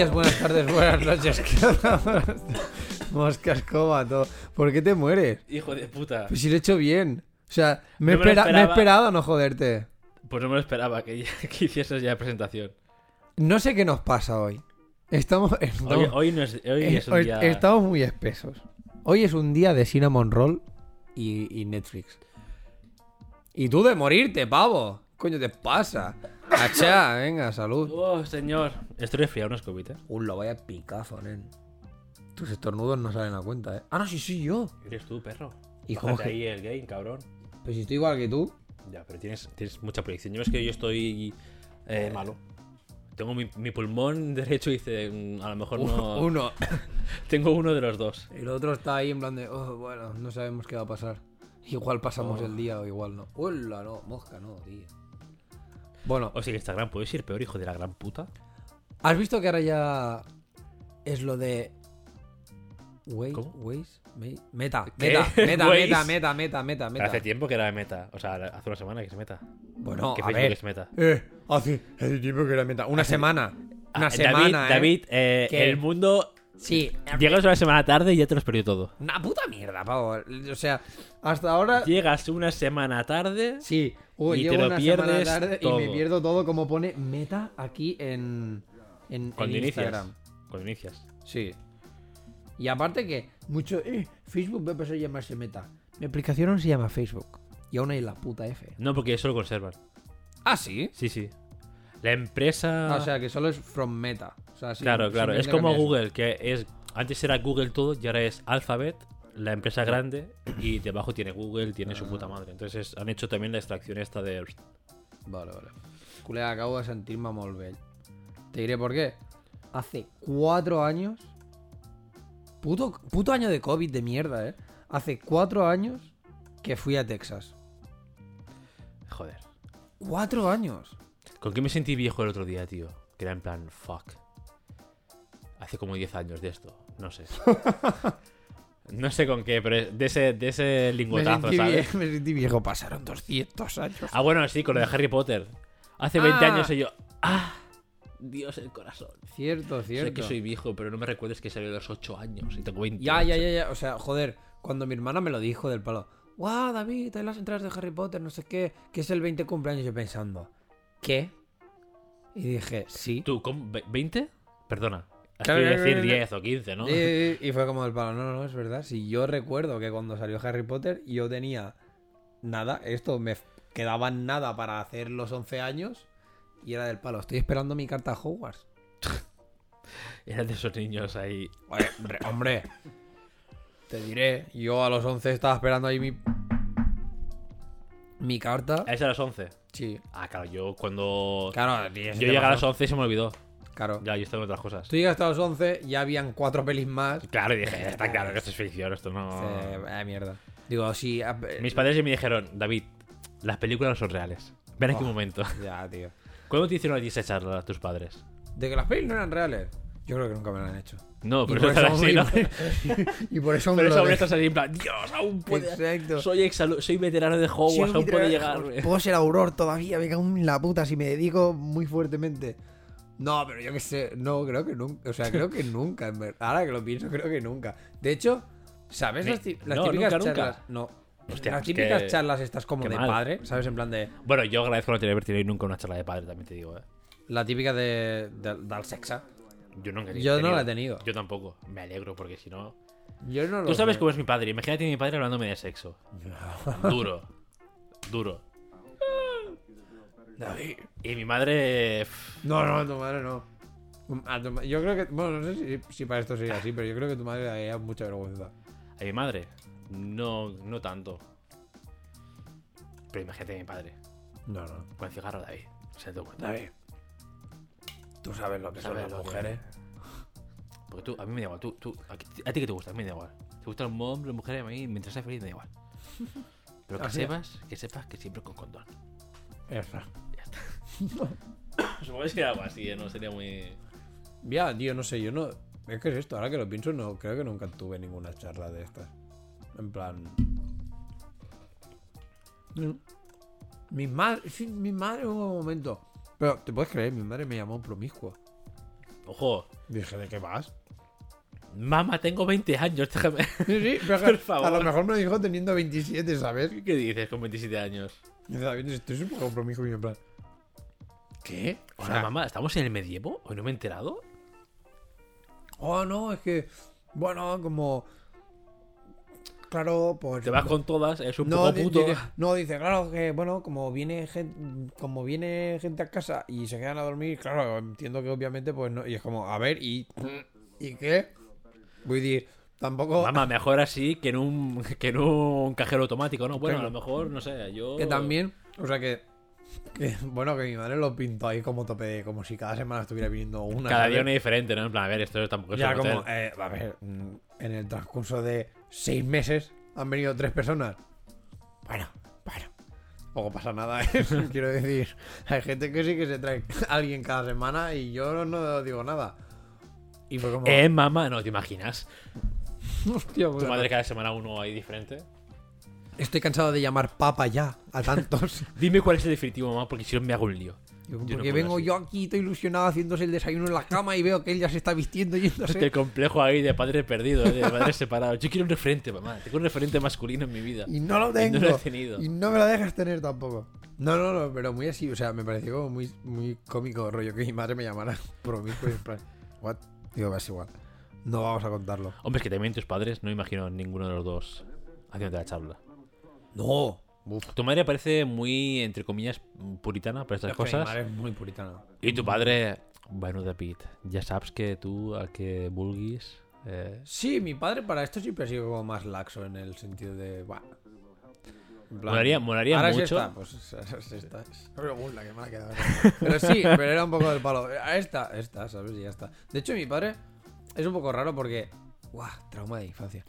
días, buenas tardes, buenas noches. Mosca, escoba, todo. ¿Por qué te mueres? Hijo de puta. Pues si lo he hecho bien. O sea, me, he No me lo espera- me he esperado no joderte. Pues no me lo esperaba que, que hicieses ya presentación. No sé qué nos pasa hoy. Estamos, Hoy, estamos, hoy, no es, hoy eh, es un hoy día. estamos muy espesos. Hoy es un día de Cinnamon Roll y, y Netflix. Y tú de morirte, pavo. ¿Qué coño te pasa? Achá, venga, salud. Oh, señor. Estoy resfriado, no es COVID, ¿eh? Uh, lo vaya picazo, nen. Tus estornudos no salen a cuenta, eh. Ah, no, sí, sí, yo. Eres tú, perro. ¿Y Bájate cómo que- ahí el game, cabrón. Pues si estoy igual que tú. Ya, pero tienes, tienes mucha proyección. Yo es que yo estoy eh, malo. Tengo mi, mi pulmón derecho y dice, "Mm, a lo mejor no. Uno. Tengo uno de los dos. Y el otro está ahí en plan de, oh, bueno, no sabemos qué va a pasar. Igual pasamos Oh. el día o igual no. Hola, no, mosca, no, tío. Bueno, O sea que Instagram puedes ir peor, hijo de la gran puta. ¿has visto que ahora ya es lo de. Waze, ¿Cómo? Waze, Me- meta, ¿Qué? meta, meta, Waze. meta, meta, meta, meta, meta. hace tiempo que era de meta. O sea, hace una semana que es meta. Bueno, que a ver. es meta. Eh, hace, hace tiempo que era meta. Una semana. Una Ah, semana, David, ¿eh? David eh, ¿Qué? el mundo. Sí. Llegas una semana tarde y ya te lo has perdido todo. Una puta mierda, pavo. O sea, hasta ahora. Llegas una semana tarde. Sí, Uy, Y llevo te lo una pierdes tarde y me pierdo todo como pone meta aquí en, en, Cuando en inicias. Instagram. Cuando inicias. Sí. Y aparte que mucho, eh, Facebook va a pasar a llamarse meta. Mi aplicación aún se llama Facebook. Y aún hay la puta F. No, porque eso lo conservan. Ah, sí. Sí, sí. La empresa. Ah, o sea, que solo es from meta. O sea, sí, claro, claro. Es como. Google, que es. Antes era Google todo y ahora es Alphabet, la empresa grande, y debajo tiene Google, tiene su puta madre. Entonces han hecho también la extracción esta de. Vale, vale. Col·lega, acabo de sentir-me molt vell. Te diré por qué. Hace cuatro años. Puto, puto año de COVID de mierda, eh. Hace cuatro años que fui a Texas. Joder. Cuatro años. ¿Con qué me sentí viejo el otro día, tío? Que era en plan, fuck. Hace como 10 años de esto. No sé. no sé con qué, pero de ese, de ese lingotazo, ¿sabes? vie- me sentí viejo. Pasaron 200 años. Ah, bueno, sí, con lo de Harry Potter. Hace 20 Ah. años y yo. ¡Ah! Dios, el corazón. Cierto, cierto. Sé que soy viejo, pero no me recuerdes que salió a los 8 años y tengo 20. Ya, ya, ya, ya. O sea, joder, cuando mi hermana me lo dijo del palo. Guau, David, hay las entradas de Harry Potter, no sé qué, que es el 20 cumpleaños. Yo pensando, ¿qué? Y dije, sí. ¿Tú, ¿cómo? ¿Ve- ¿20? Perdona. Claro, decir claro. 10 o 15, ¿no? Y, y fue como del palo, no, no, no, es verdad. Si yo recuerdo que cuando salió Harry Potter yo tenía nada, esto me quedaban nada para hacer los 11 años y era del palo. Estoy esperando mi carta a Hogwarts. Eran de esos niños ahí. Oye, hombre, te diré, yo a los 11 estaba esperando ahí mi mi carta. ¿Es a las 11? Sí, Ah, claro, yo cuando. claro, yo llegué a las pasó. 11 y se me olvidó. Claro. Ya, yo estaba en otras cosas. Tú llegaste a los 11, ya habían cuatro pelis más. Claro, y dije, está claro que esto es ficción, esto no. Eh, eh, mierda. Digo, sí. ah, eh, Mis padres me dijeron, David, las películas no son reales. Ven aquí Oh. un momento. Ya, tío. ¿Cuándo te hicieron a ti esa charla a tus padres? De que las pelis no eran reales. Yo creo que nunca me lo han hecho. No, Y pero por eso eso así, aún- ¿no? y por eso Pero me eso de- estás ahí en plan, Dios, aún puede. Exacto. Soy soy veterano de Hogwarts, Sí, aún puede llegar. Puedo ser auror todavía, me cago en la puta si me dedico muy fuertemente. No, pero yo qué sé, no, creo que nunca. O sea, creo que nunca, en verdad. Ahora que lo pienso, creo que nunca. De hecho, ¿sabes Ni- las, las no, típicas nunca, nunca. charlas? No. Hostia, las típicas que- charlas estas como de mal. padre, ¿sabes? En plan de. Bueno, yo agradezco no tener tenido nunca una charla de padre, también te digo, eh. La típica de, de- del sexa. Yo nunca he Yo no tenido. la he tenido. Yo tampoco. Me alegro porque si no. Yo no lo Tú sabes sé. cómo es mi padre. Imagínate a mi padre hablándome de sexo. Duro. Duro. David. Y mi madre. No, no, tu madre no. A tu ma- yo creo que. Bueno, no sé si, si para esto sería así, pero yo creo que tu madre le daría mucha vergüenza. A mi madre. No, no tanto. Pero imagínate a mi padre. No, no. Con el cigarro, David. Se te cuenta. David. Tú sabes lo que son Sabes las lo que- mujeres. Porque tú, a mí me da igual. Tú, tú, a, ti- a ti que te gusta, a mí me da igual. Te gustan los hombres, las mujeres, a mí, mientras seas feliz, me da igual. Pero que Así es. sepas, que sepas que siempre con condón. Ya está. Supongo que sería algo así, ¿eh? No sería muy. Ya, tío, no sé, yo no. Es que es esto, ahora que lo pienso, no creo que nunca tuve ninguna charla de estas. En plan. No. Mi madre. Sí, mi madre hubo un momento. Pero, ¿te puedes creer? Mi madre me llamó promiscuo. Ojo. Dije, ¿de qué vas? Mamá, tengo 20 años, déjame. Sí, sí, pero Por favor. a lo mejor me dijo teniendo 27, ¿sabes? ¿Qué dices con 27 años? Y dice, David, esto es un poco compromiso y en plan. ¿Qué? O sea, mamá, ¿estamos en el medievo? ¿Hoy no me he enterado? Oh, no, es que. Bueno, como. Claro, pues. Te vas con todas, es un no, poco puto. dice- no, dice, claro, que bueno, como viene gente, como viene gente a casa y se quedan a dormir, claro, entiendo que obviamente, pues no. Y es como, a ver, ¿y, ¿y qué? Voy a decir, tampoco. Mamá, mejor así que en un, que en un cajero automático, ¿no? Bueno, a lo mejor, no sé, yo... Que también, o sea que, que, bueno, que mi madre lo pintó ahí como tope de, como si cada semana estuviera viniendo una. Cada ¿sabes? día una diferente, ¿no? En plan, a ver, esto tampoco es Ya como, eh, a ver, mm, en el transcurso de seis meses han venido tres personas. Bueno, bueno. Tampoco pasa nada, ¿eh? quiero decir. Hay gente que sí que se trae a alguien cada semana y yo no digo nada. Y fue como... Eh, mamá, no, ¿te imaginas? hostia, Tu pues, madre cada semana uno ahí diferente. Estoy cansado de llamar papa ya a tantos. Dime cuál es el definitivo, mamá, porque si no me hago un lío. Yo no Porque vengo yo aquí, estoy ilusionado haciéndose el desayuno en la cama y veo que él ya se está vistiendo yéndose. Este complejo ahí de padre perdido, ¿eh? de padre separado. Yo quiero un referente, mamá. Tengo un referente masculino en mi vida. Y no lo Y tengo. no lo he tenido. Y no me lo dejas tener tampoco. No, no, no, pero muy así, o sea, me pareció como muy, muy cómico rollo que mi madre me llamara promiscuo y en plan, what? Digo, es igual. No vamos a contarlo. Hombre, es que también tus padres, no imagino ninguno de los dos haciendo la charla. No. Uf. Tu madre parece muy, entre comillas, puritana para estas Es que Mi cosas. madre es muy puritana. Y tu padre, bueno, David, ya sabes que tú a que vulguis... Eh... Sí, mi padre para esto siempre ha sido como más laxo en el sentido de, "Buah". En plan, Molaría, molaría ahora mucho. esta, pues es, es esta. Es- Uy, la que me ha quedado. Pero sí, pero era un poco del palo. Esta, esta, ¿sabes? Y ya está. De hecho, mi padre es un poco raro porque. ¡Guau! Trauma de infancia.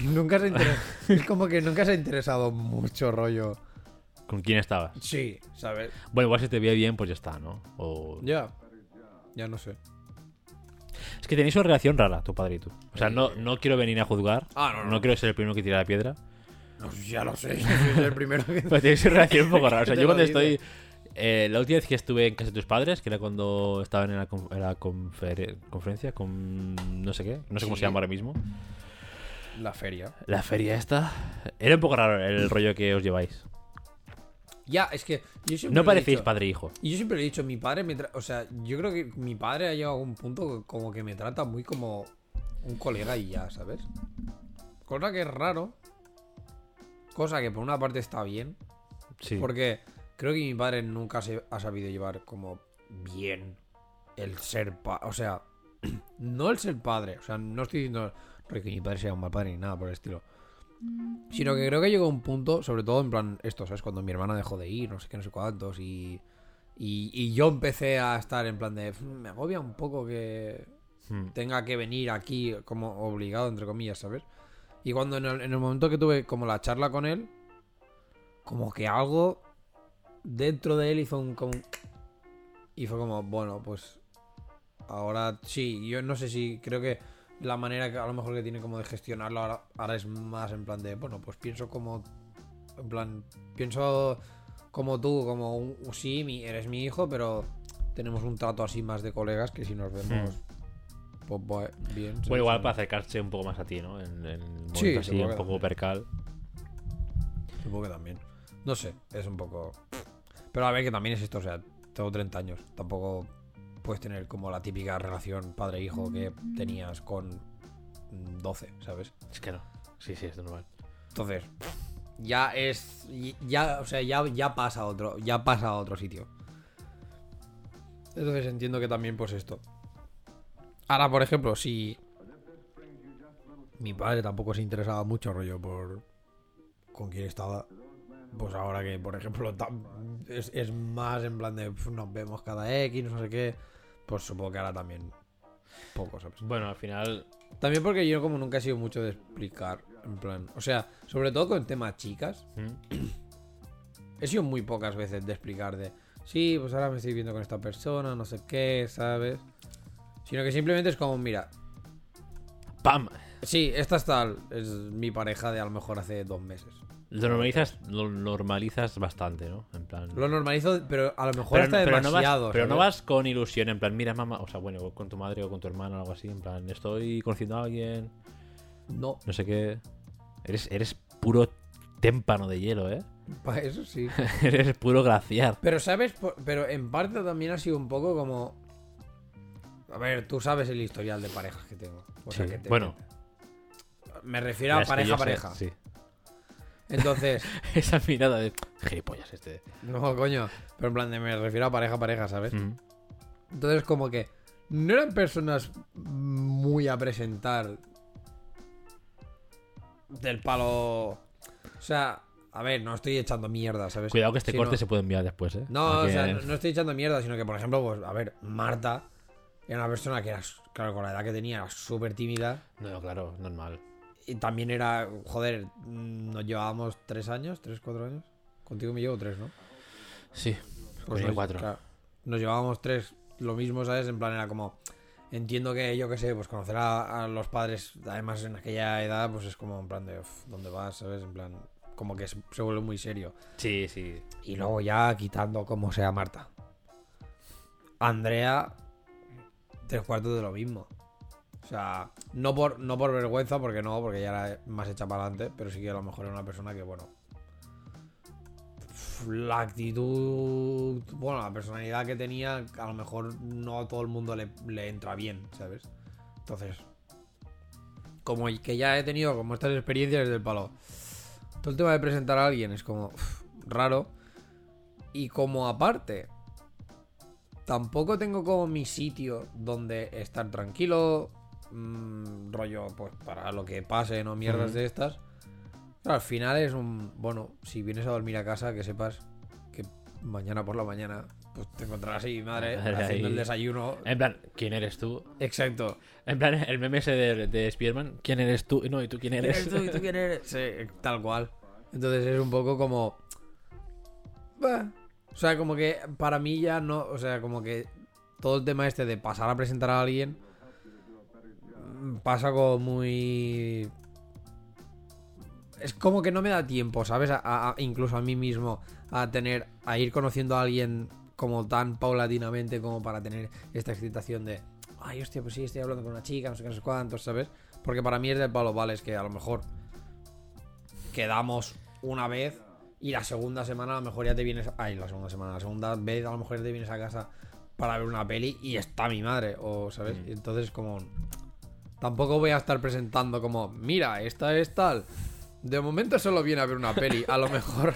Nunca se ha interesado. es como que nunca se ha interesado mucho rollo. ¿Con quién estabas? Sí, ¿sabes? Bueno, igual si te veía bien, pues ya está, ¿no? O... Ya. Ya no sé. Es que tenéis una relación rara, tu padre y tú. O sea, no, no quiero venir a juzgar. Ah, no, no. No quiero ser el primero que tira la piedra. No, ya lo sé. Yo soy el primero que. Pero tenéis una relación un poco rara. O sea, yo cuando estoy. eh, la última vez que estuve en casa de tus padres, que era cuando estaban en la, con- en la confere- conferencia con no sé qué, no sé cómo Sí. se llama ahora mismo. La feria. La feria esta. Era un poco raro el rollo que os lleváis. Ya, es que. Yo siempre No parecéis dicho. padre e hijo. Y yo siempre le he dicho, mi padre me tra- O sea, yo creo que mi padre ha llegado a un punto como que me trata muy como un colega y ya, ¿sabes? Cosa que es raro. Cosa que por una parte está bien. Sí. Porque creo que mi padre nunca se ha sabido llevar como bien el ser padre. O sea, no el ser padre. O sea, no estoy diciendo que mi padre sea un mal padre ni nada por el estilo. Sino que creo que llegó un punto, sobre todo en plan esto, ¿sabes? Cuando mi hermana dejó de ir, no sé qué, no sé cuántos, y, y, y yo empecé a estar en plan de, "Mm, me agobia un poco que Hmm. tenga que venir aquí como obligado, entre comillas, ¿sabes? Y cuando en el, en el momento que tuve como la charla con él, como que algo dentro de él hizo un como... un- Y fue como, bueno, pues ahora sí, yo no sé si creo que la manera que a lo mejor que tiene como de gestionarlo ahora, ahora es más en plan de, bueno, pues pienso como, en plan, pienso como tú, como un, sí, mi, eres mi hijo, pero tenemos un trato así más de colegas que si nos vemos, pues bu- bien. Bueno, igual para acercarse un poco más a ti, ¿no? En, Sí, así, un poco también. percal. Supongo que también. No sé, es un poco... Pero a ver, que también es esto, o sea, tengo 30 años, tampoco puedes tener como la típica relación padre-hijo que tenías con mm, 12, ¿sabes? Es que no. Sí, sí, es normal. Entonces, ya es. Ya, o sea, ya, ya pasa a otro. Ya pasa a otro sitio. Entonces entiendo que también, pues esto. Ahora, por ejemplo, si. Mi padre tampoco se interesaba mucho, rollo, por. con quién estaba. Pues ahora que, por ejemplo, es, es más en plan de. "Pf, Nos vemos cada X, no sé qué. Pues supongo que ahora también. Poco, ¿sabes? Bueno, al final. También porque yo como nunca he sido mucho de explicar, en plan, o sea, sobre todo con temas chicas, ¿Mm? he sido muy pocas veces de explicar de, sí, pues ahora me estoy viendo con esta persona, no sé qué, ¿sabes? Sino que simplemente es como, mira, ¡Pam! sí, esta es tal, es mi pareja de a lo mejor hace dos meses. Lo normalizas, lo normalizas bastante, ¿no? En plan. Lo normalizo, pero a lo mejor pero, está pero no vas, demasiado. pero no vas con ilusión, en plan, mira, mamá, o sea, bueno, con tu madre o con tu hermana o algo así, en plan, estoy conociendo a alguien, No, no sé qué. Eres, eres puro témpano de hielo, ¿eh? para eso sí. eres puro glaciar. Pero sabes, pero en parte también ha sido un poco como. A ver, tú sabes el historial de parejas que tengo. O sea, Sí, que te- bueno. Me refiero a Es que pareja yo a sé- pareja. Sí. Entonces, Esa mirada de gilipollas este. no, coño. Pero en plan de me refiero a pareja pareja, ¿sabes? Mm. Entonces, como que no eran personas muy a presentar del palo. O sea, a ver, no estoy echando mierda, ¿sabes? Cuidado que este corte se puede enviar después, ¿eh? No, o sea, no estoy echando mierda, sino que, por ejemplo, pues, a ver, Marta era una persona que era, claro, con la edad que tenía, era súper tímida. No, claro, normal. Y también era, joder, nos llevábamos tres años, tres, cuatro años. Contigo me llevo tres, ¿no? Sí. Pues nos, cuatro. claro, nos llevábamos tres, lo mismo, ¿sabes? En plan, era como. Entiendo que yo qué sé, pues conocer a, a los padres, además en aquella edad, pues es como en plan de, "Uf, ¿dónde vas? ¿Sabes? En plan, como que se, se vuelve muy serio. Sí, sí. Y luego ya quitando como sea Marta. Andrea, tres cuartos de lo mismo. O sea, no por, no por vergüenza, porque no, porque ya era más hecha para adelante, pero sí que a lo mejor era una persona que, bueno. La actitud, bueno, la personalidad que tenía, a lo mejor no a todo el mundo le, le entra bien, ¿sabes? Entonces, como que ya he tenido como estas experiencias del palo. Todo el tema de presentar a alguien es como raro. Y como aparte, tampoco tengo como mi sitio donde estar tranquilo. Mm, rollo, pues para lo que pase, no mierdas de estas. Pero al final es un. Bueno, si vienes a dormir a casa, que sepas que mañana por la mañana pues te encontrarás ahí, madre, Ahí. haciendo el desayuno. En plan, ¿quién eres tú? Exacto. En plan, el meme ese de, de Spearman, ¿quién eres tú? No, ¿y tú quién eres? ¿Quién eres tú? ¿Y tú quién eres? Sí, tal cual. Entonces es un poco como. Bah. O sea, como que para mí ya no. O sea, como que todo el tema este de pasar a presentar a alguien. Pasa como muy. Es como que no me da tiempo, ¿sabes? A- a- incluso a mí mismo. A tener. A ir conociendo a alguien como tan paulatinamente como para tener esta excitación de. Ay, hostia, pues sí, estoy hablando con una chica, no sé qué, no sé cuántos, ¿sabes? Porque para mí es del palo, vale, es que a lo mejor quedamos una vez y la segunda semana a lo mejor ya te vienes. Ay, la segunda semana, la segunda vez a lo mejor ya te vienes a casa para ver una peli y está mi madre, o ¿sabes? Mm. Entonces, como. Tampoco voy a estar presentando como, mira, esta es tal. De momento solo viene a ver una peli. A lo mejor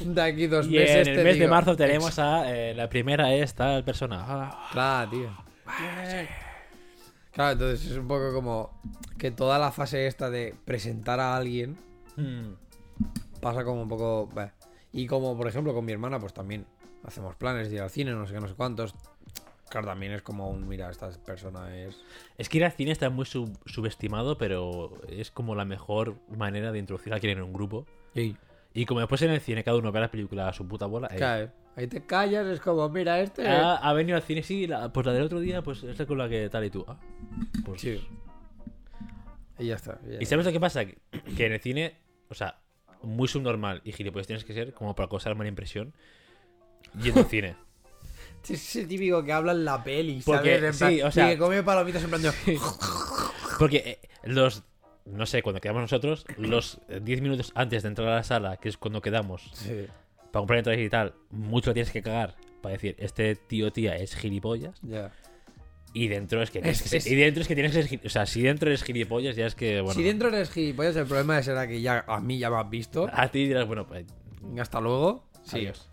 de aquí dos Y meses. en el te mes de marzo tenemos a eh, la primera esta el persona. Ah, Claro, tío. Claro, entonces es un poco como que toda la fase esta de presentar a alguien mm. pasa como un poco. bah. Y como por ejemplo con mi hermana, pues también hacemos planes de ir al cine, no sé qué, no sé cuántos. Claro, también es como un, mira, esta persona es. Es que ir al cine está muy sub- subestimado, pero es como la mejor manera de introducir a alguien en un grupo. Y, Y como después en el cine cada uno ve la película a su puta bola. cae. Ahí te callas, es como, mira, este. ha, ha venido al cine, sí, la- pues la del otro día, pues esta con la que tal y tú. Ah, pues- Sí. Y ya está. ya- ¿Y sabes lo que pasa? Que, que en el cine, o sea, muy subnormal y gilipollas tienes que ser como para causar mala impresión yendo al cine. Es el típico que habla en la peli, Porque, ¿sabes? En plan- sí, o sea- y que come palomitas en plan de. Porque eh, los, no sé, cuando quedamos nosotros, los eh, 10 minutos antes de entrar a la sala, que es cuando quedamos, Sí, para comprar entradas y tal, mucho la tienes que cagar para decir, este tío tía es gilipollas. ya. Y dentro es que Es- que es- y dentro es que tienes que ser O sea, si dentro eres gilipollas, ya es que, bueno. Si dentro eres gilipollas, el problema será que ya a mí ya me has visto. A ti dirás, bueno, pues. Hasta luego. Sí. Adiós.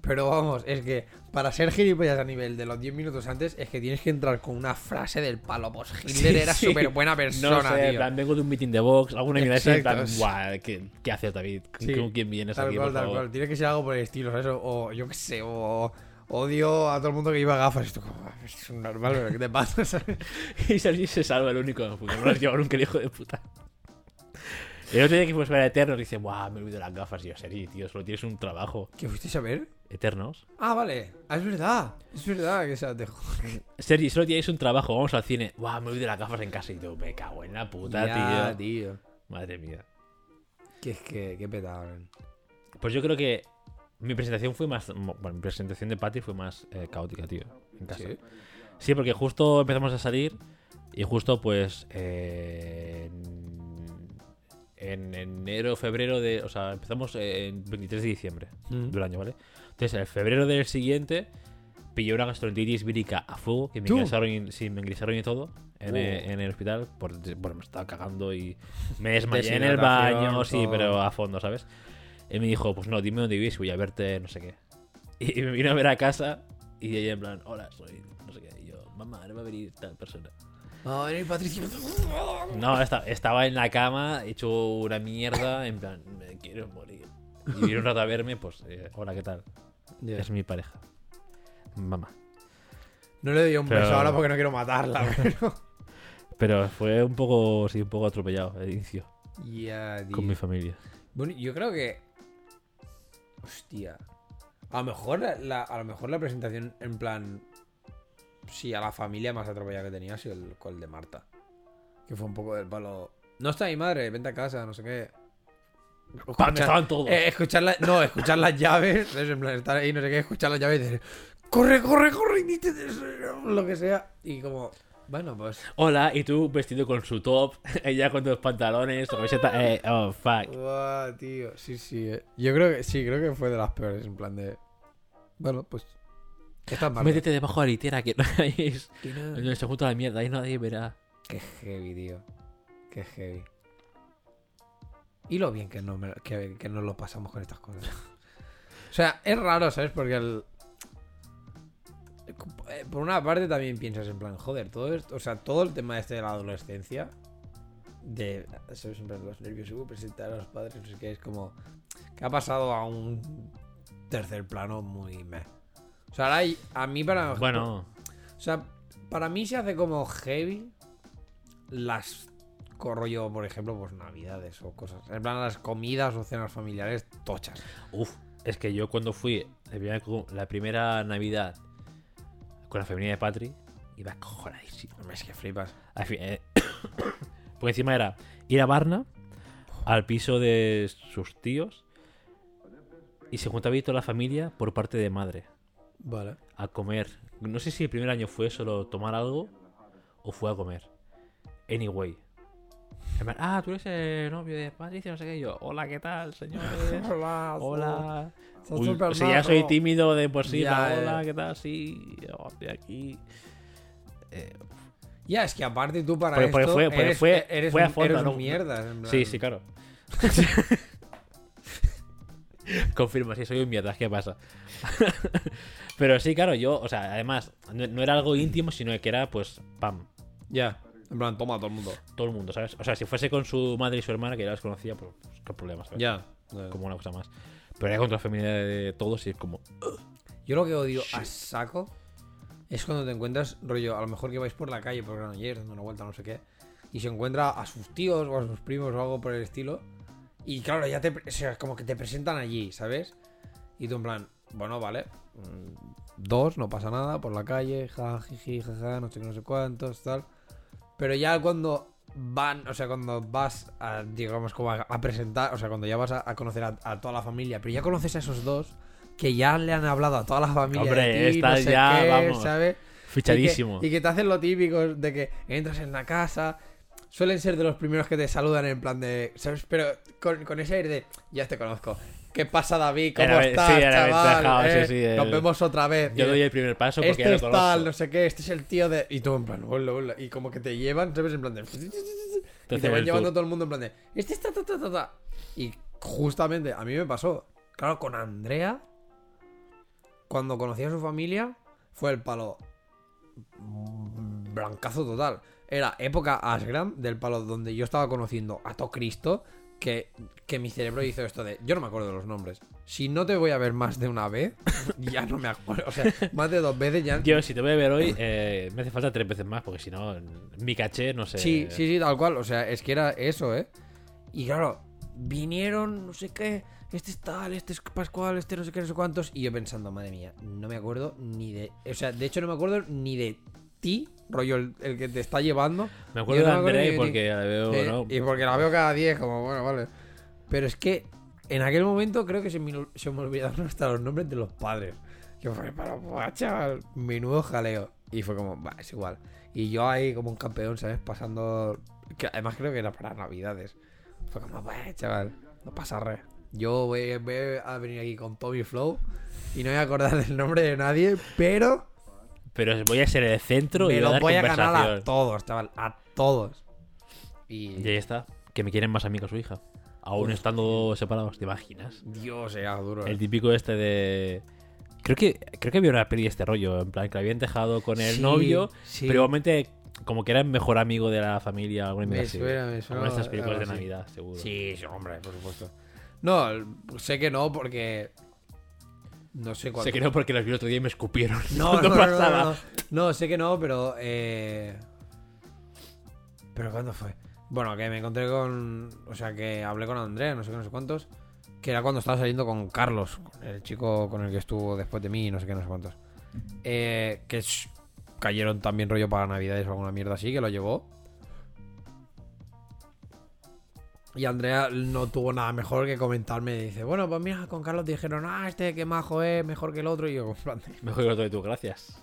Pero vamos, es que para ser gilipollas a nivel de los 10 minutos antes, es que tienes que entrar con una frase del palo. Pues Hitler Sí, era sí. súper buena persona, No sé, tío. plan, vengo de un meeting de Vox, alguna mierda así, en plan, guau, ¿qué, qué haces, David? ¿Con, Sí. quién vienes Tal aquí, cual, por tal favor? cual. Tiene que ser algo por el estilo, ¿sabes? O, yo qué sé, o odio a todo el mundo que lleva gafas. Esto "Ah, es normal, ¿qué te pasa? y Sergi se salva el único, porque no lo has llevado nunca hijo de puta. El otro día que fuimos a ver a Eternos, dice, guau, me he olvidado las gafas. Y yo, Sergi, tío, solo tienes un trabajo. ¿Qué fuisteis a ver? Eternos. Ah, vale. Ah, es verdad. Es verdad que se la dejo. Sergi, solo tienes un trabajo, vamos al cine. Guau, me he olvidado las gafas en casa. Y tú, me cago en la puta, Ya, tío. tío. Madre mía. Que es que, qué petado. Pues yo creo que mi presentación fue más. Bueno, mi presentación de Patty fue más eh, caótica, tío. En casa. Sí. Sí, porque justo empezamos a salir y justo pues eh, en, en enero, febrero de... O sea, empezamos en 23 de diciembre Mm. del año, ¿vale? Entonces, en febrero del siguiente pillé una gastroenteritis vírica a fuego que me ¿Tú? ingresaron, y, sí, me ingresaron y todo en, Oh. eh, en el hospital. Por, bueno, me estaba cagando y me desmayé en el baño, sí, pero a fondo, ¿sabes? Y me dijo, pues no, dime dónde vives y voy a verte, no sé qué. Y me vino a ver a casa y ella en plan, hola, soy no sé qué. Y yo, mamá, no va a venir tal persona. Va a venir Patricio. No, esta- estaba en la cama, hecho una mierda, en plan, me quiero morir. Y vino un rato a verme, pues, eh, hola, ¿qué tal? Es mi pareja. Mamá. No le doy un Pero- beso ahora porque no quiero matarla, pero. Pero fue un poco, sí, un poco atropellado el inicio con mi familia. Bueno, yo creo que. Hostia. A lo mejor la, la- a lo mejor la presentación en plan. Sí, a la familia más atropellada que tenía ha sido el, con el de Marta. Que fue un poco del palo. No está mi madre, vente a casa, no sé qué. Escuchar- Estaban todos. eh, escuchar la- no, escuchar las llaves. En plan, estar ahí, no sé qué, escuchar las llaves y decir, corre, corre, corre, lo que sea. Y como, bueno, pues. Hola, y tú vestido con su top, ella con tus pantalones, tu camiseta. Eh, oh, fuck. Buah, tío. Sí, sí. eh. Yo creo que sí, creo que fue de las peores. En plan de. Bueno, pues. Es. Métete debajo de la litera que no. Y nada. No se junta la mierda, ahí nadie verá. Qué heavy, tío. Qué heavy. Y lo bien que no, me- que, que nos lo pasamos con estas cosas. O sea, es raro, ¿sabes? Porque el... eh, Por una parte también piensas en plan, joder, todo esto, o sea, todo el tema este de la adolescencia, de, ¿sabes? En plan, los nervios, uh, presentar a los padres, no sé qué, es como que ha pasado a un tercer plano muy meh. O sea, ahora hay- a mí para... Bueno, O sea, para mí se hace como heavy las corro yo, por ejemplo, pues navidades o cosas. En plan, las comidas o cenas familiares tochas. uff, es que yo cuando fui la primera, Navidad con la familia de Patri, iba cojonadísimo. Es que flipas. Fin- eh, Porque encima era ir a Varna, al piso de sus tíos, y se juntaba ahí toda la familia por parte de madre Vale. a comer. No sé si el primer año fue solo tomar algo o fue a comer. Anyway. Plan, ah, tú eres el novio de Patricia, no sé qué. Y yo, hola, ¿qué tal, señores? Hola. Hola. Sos Uy, súper o sea, ya soy tímido de por sí. Ya, pero, hola, eh. ¿qué tal? Sí, yo estoy aquí. Eh, Ya, es que aparte tú para porque esto fue- eres, fue- eres, fue a un- fondo, eres ¿no? un mierda. en plan- sí, sí, claro. Confirmo, sí, soy un mierda, ¿qué pasa? Pero sí, claro, yo, o sea, además, no, no era algo íntimo, sino que era, pues, pam, Ya. En plan, toma todo el mundo. todo el mundo, ¿sabes? O sea, si fuese con su madre y su hermana, que ya las conocía, pues, qué problema, ¿sabes? Ya. Como una cosa más. Pero era contra la familia de todos y es como, Yo lo que odio a saco es cuando te encuentras, rollo, a lo mejor que vais por la calle por Granollers dando una vuelta, no sé qué, y se encuentra a sus tíos o a sus primos o algo por el estilo, y claro, ya te, o sea, como que te presentan allí, ¿sabes? Y tú en plan, bueno, vale, mm, dos, no pasa nada, por la calle, ja, jiji, jaja, no sé qué, no sé cuántos, tal. Pero ya cuando van, o sea, cuando vas a, digamos, como a, a presentar, o sea, cuando ya vas a, a conocer a, a toda la familia, pero ya conoces a esos dos que ya le han hablado a toda la familia. Hombre, de ti, no estás sé ya, qué, vamos, ¿sabes? fichadísimo. Y que, y que te hacen lo típico de que entras en la casa. Suelen ser de los primeros que te saludan en plan de. ¿Sabes? Pero con, con ese aire de. Ya te conozco. ¿Qué pasa, David? ¿Cómo Era- estás, sí, era chaval? Eh, sí, el- Nos vemos otra vez. Yo doy el primer paso porque este ya lo es tal, no sé qué, este es el tío de. Y tú en plan, hola, hola. Y como que te llevan, ¿sabes? En plan de. Y te van llevando todo el mundo en plan de. Este está, ta, ta, ta, ta. Y justamente a mí me pasó. Claro, con Andrea. Cuando conocí a su familia, fue el palo. mm, Blancazo total. Era época Asgram, del palo donde yo estaba conociendo a todo Cristo. Que, que mi cerebro hizo esto de. Yo no me acuerdo de los nombres. Si no te voy a ver más de una vez, ya no me acuerdo. O sea, más de dos veces ya. Yo, si te voy a ver hoy, eh, me hace falta tres veces más, porque si no, mi caché, no sé. Sí, sí, sí, tal cual. O sea, es que era eso, ¿eh? Y claro, vinieron, no sé qué, este es tal, este es Pascual, este no sé qué, no sé cuántos. Y yo pensando, madre mía, no me acuerdo ni de. O sea, de hecho, no me acuerdo ni de ti, rollo, el, el que te está llevando. Me acuerdo de no ni- porque la veo, Eh, ¿no? Y porque la veo cada día, como, bueno, vale. Pero es que en aquel momento creo que se me, se me olvidaron hasta los nombres de los padres. Yo fue, buah, chaval, menudo jaleo. Y fue como, va, es igual. Y yo ahí como un campeón, ¿sabes? Pasando... Que además creo que era para Navidades. Fue como, bah, chaval, no pasa re. Yo voy, voy a venir aquí con Tommy Flow y no voy a acordar del nombre de nadie, pero Pero voy a ser el centro y me voy a dar voy a ganar a todos, chaval, a todos. Y Y ahí está. Que me quieren más a mí que a su hija. Aún estando separados, ¿te imaginas? Dios, era duro. El eh. típico este de. Creo que creo que había una peli de este rollo, en plan que la habían dejado con el Sí, novio, sí. pero igualmente como que era el mejor amigo de la familia, alguna Me suena, me suena de estas películas de. Navidad, seguro. Sí, sí, hombre, por supuesto. No, sé que no, porque. No sé cuánto. Se creo porque los vi el otro día y me escupieron. No, no, no, no, no, pasaba. no, no. No, sé que no, pero. Eh... ¿Pero cuándo fue? Bueno, que me encontré con. O sea, que hablé con Andrea, no sé qué, no sé cuántos. Que era cuando estaba saliendo con Carlos, el chico con el que estuvo después de mí, no sé qué, no sé cuántos. Eh, que cayeron también rollo para Navidades o alguna mierda así, que lo llevó. Y Andrea no tuvo nada mejor que comentarme. Dice, bueno, pues mira, con Carlos dijeron, ah, este que majo es, mejor que el otro. Y yo, Mejor que el otro de tú, gracias.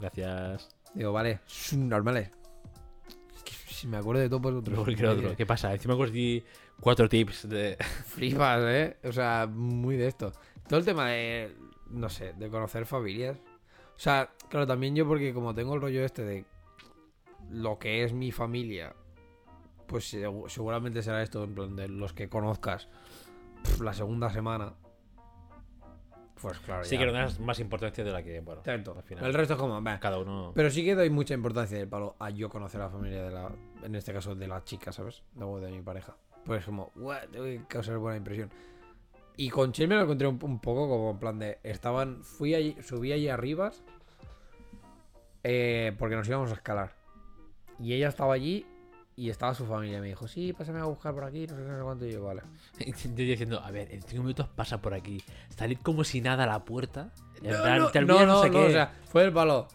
Gracias. Digo, vale, normales. Si me acuerdo de todo, pues otro. Mejor que el otro. ¿Qué pasa? Encima conseguí cuatro tips de. Flipas, ¿eh? O sea, muy de esto. Todo el tema de, no sé, de conocer familias. O sea, claro, también yo porque como tengo el rollo este de lo que es mi familia, pues segu- seguramente será esto, en plan de los que conozcas la segunda semana. Pues claro, Sí ya. que no das más importancia de la que, bueno, al final. El resto es como, "Bah". Cada uno. Pero sí que doy mucha importancia del palo a yo conocer a la familia de la. En este caso de la chica, ¿sabes? Luego de mi pareja. Pues como, "Buah, tengo que causar buena impresión. Y con Chel me lo encontré un, un poco como en plan de. Estaban. Fui allí, subí allí arriba. eh, porque nos íbamos a escalar. Y ella estaba allí y estaba su familia. Me dijo, sí, pásame a buscar por aquí, no sé no sé cuánto. Y yo, vale. Yo diciendo, a ver, en cinco minutos pasa por aquí. Salid como si nada a la puerta. No, plan, no, no, no, sé no, qué. o sea, fue el palo.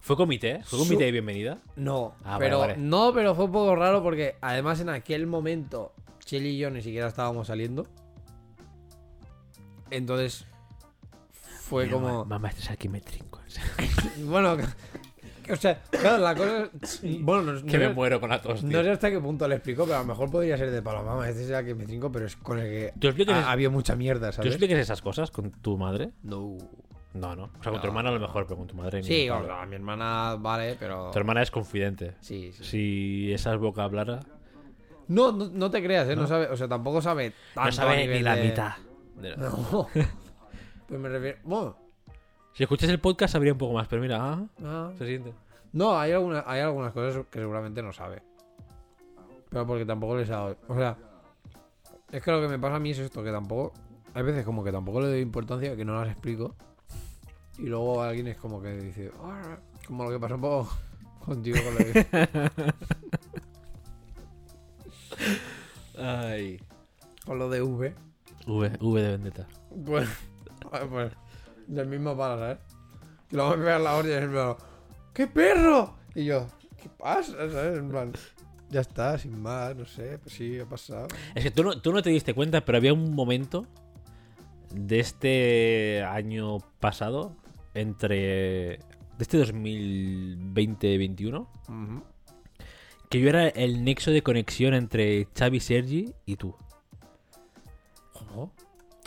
Fue comité. Fue Su- comité de bienvenida. No, Ah, pero vale. no, pero fue un poco raro porque además en aquel momento Cheli y yo ni siquiera estábamos saliendo. Entonces fue Mira, como ma- Mamá, este es aquí me trinco. bueno, o sea, claro, la cosa es- bueno, no, no que me sé- muero con la tos, tío. no sé hasta qué punto le explico, pero a lo mejor podría ser de palomama, este es el que me trinco, pero es con el que ¿Tú explicas, ha, había mucha mierda, ¿Tú ¿sabes? expliques esas cosas con tu madre? No. No, no. O sea, con tu hermana a lo mejor, pero con tu madre ni Sí, o palo. sea, mi hermana vale, pero Tu hermana es confidente. sí, sí. Si esa boca hablara, No, no, no te creas, ¿eh? No, sabe, o sea, tampoco sabe tanto no a sabe ni la de- mitad. No. Pues me refiero. Bueno, Si escuchas el podcast sabría un poco más, pero mira, ah, ah. se siente. no, hay, alguna- hay algunas cosas que seguramente no sabe. Pero porque tampoco les ha. O sea, es que lo que me pasa a mí es esto: que tampoco. Hay veces como que tampoco le doy importancia, que no las explico. Y luego alguien es como que dice. "Ah", como lo que pasó un poco contigo con lo de, Ay. con lo de V. V, V de vendetta. Pues. pues del mismo palo, ¿sabes? Que luego me pegan la hostia y en plan, ¡Qué perro! Y yo, ¿qué pasa? ¿Sabes? En plan, ya está, sin más, no sé, pues sí, ha pasado. Es que tú no, tú no te diste cuenta, pero había un momento de este año pasado, entre. de este 2020-21, Ujú. que yo era el nexo de conexión entre Xavi, Sergi y tú. ¿Cómo?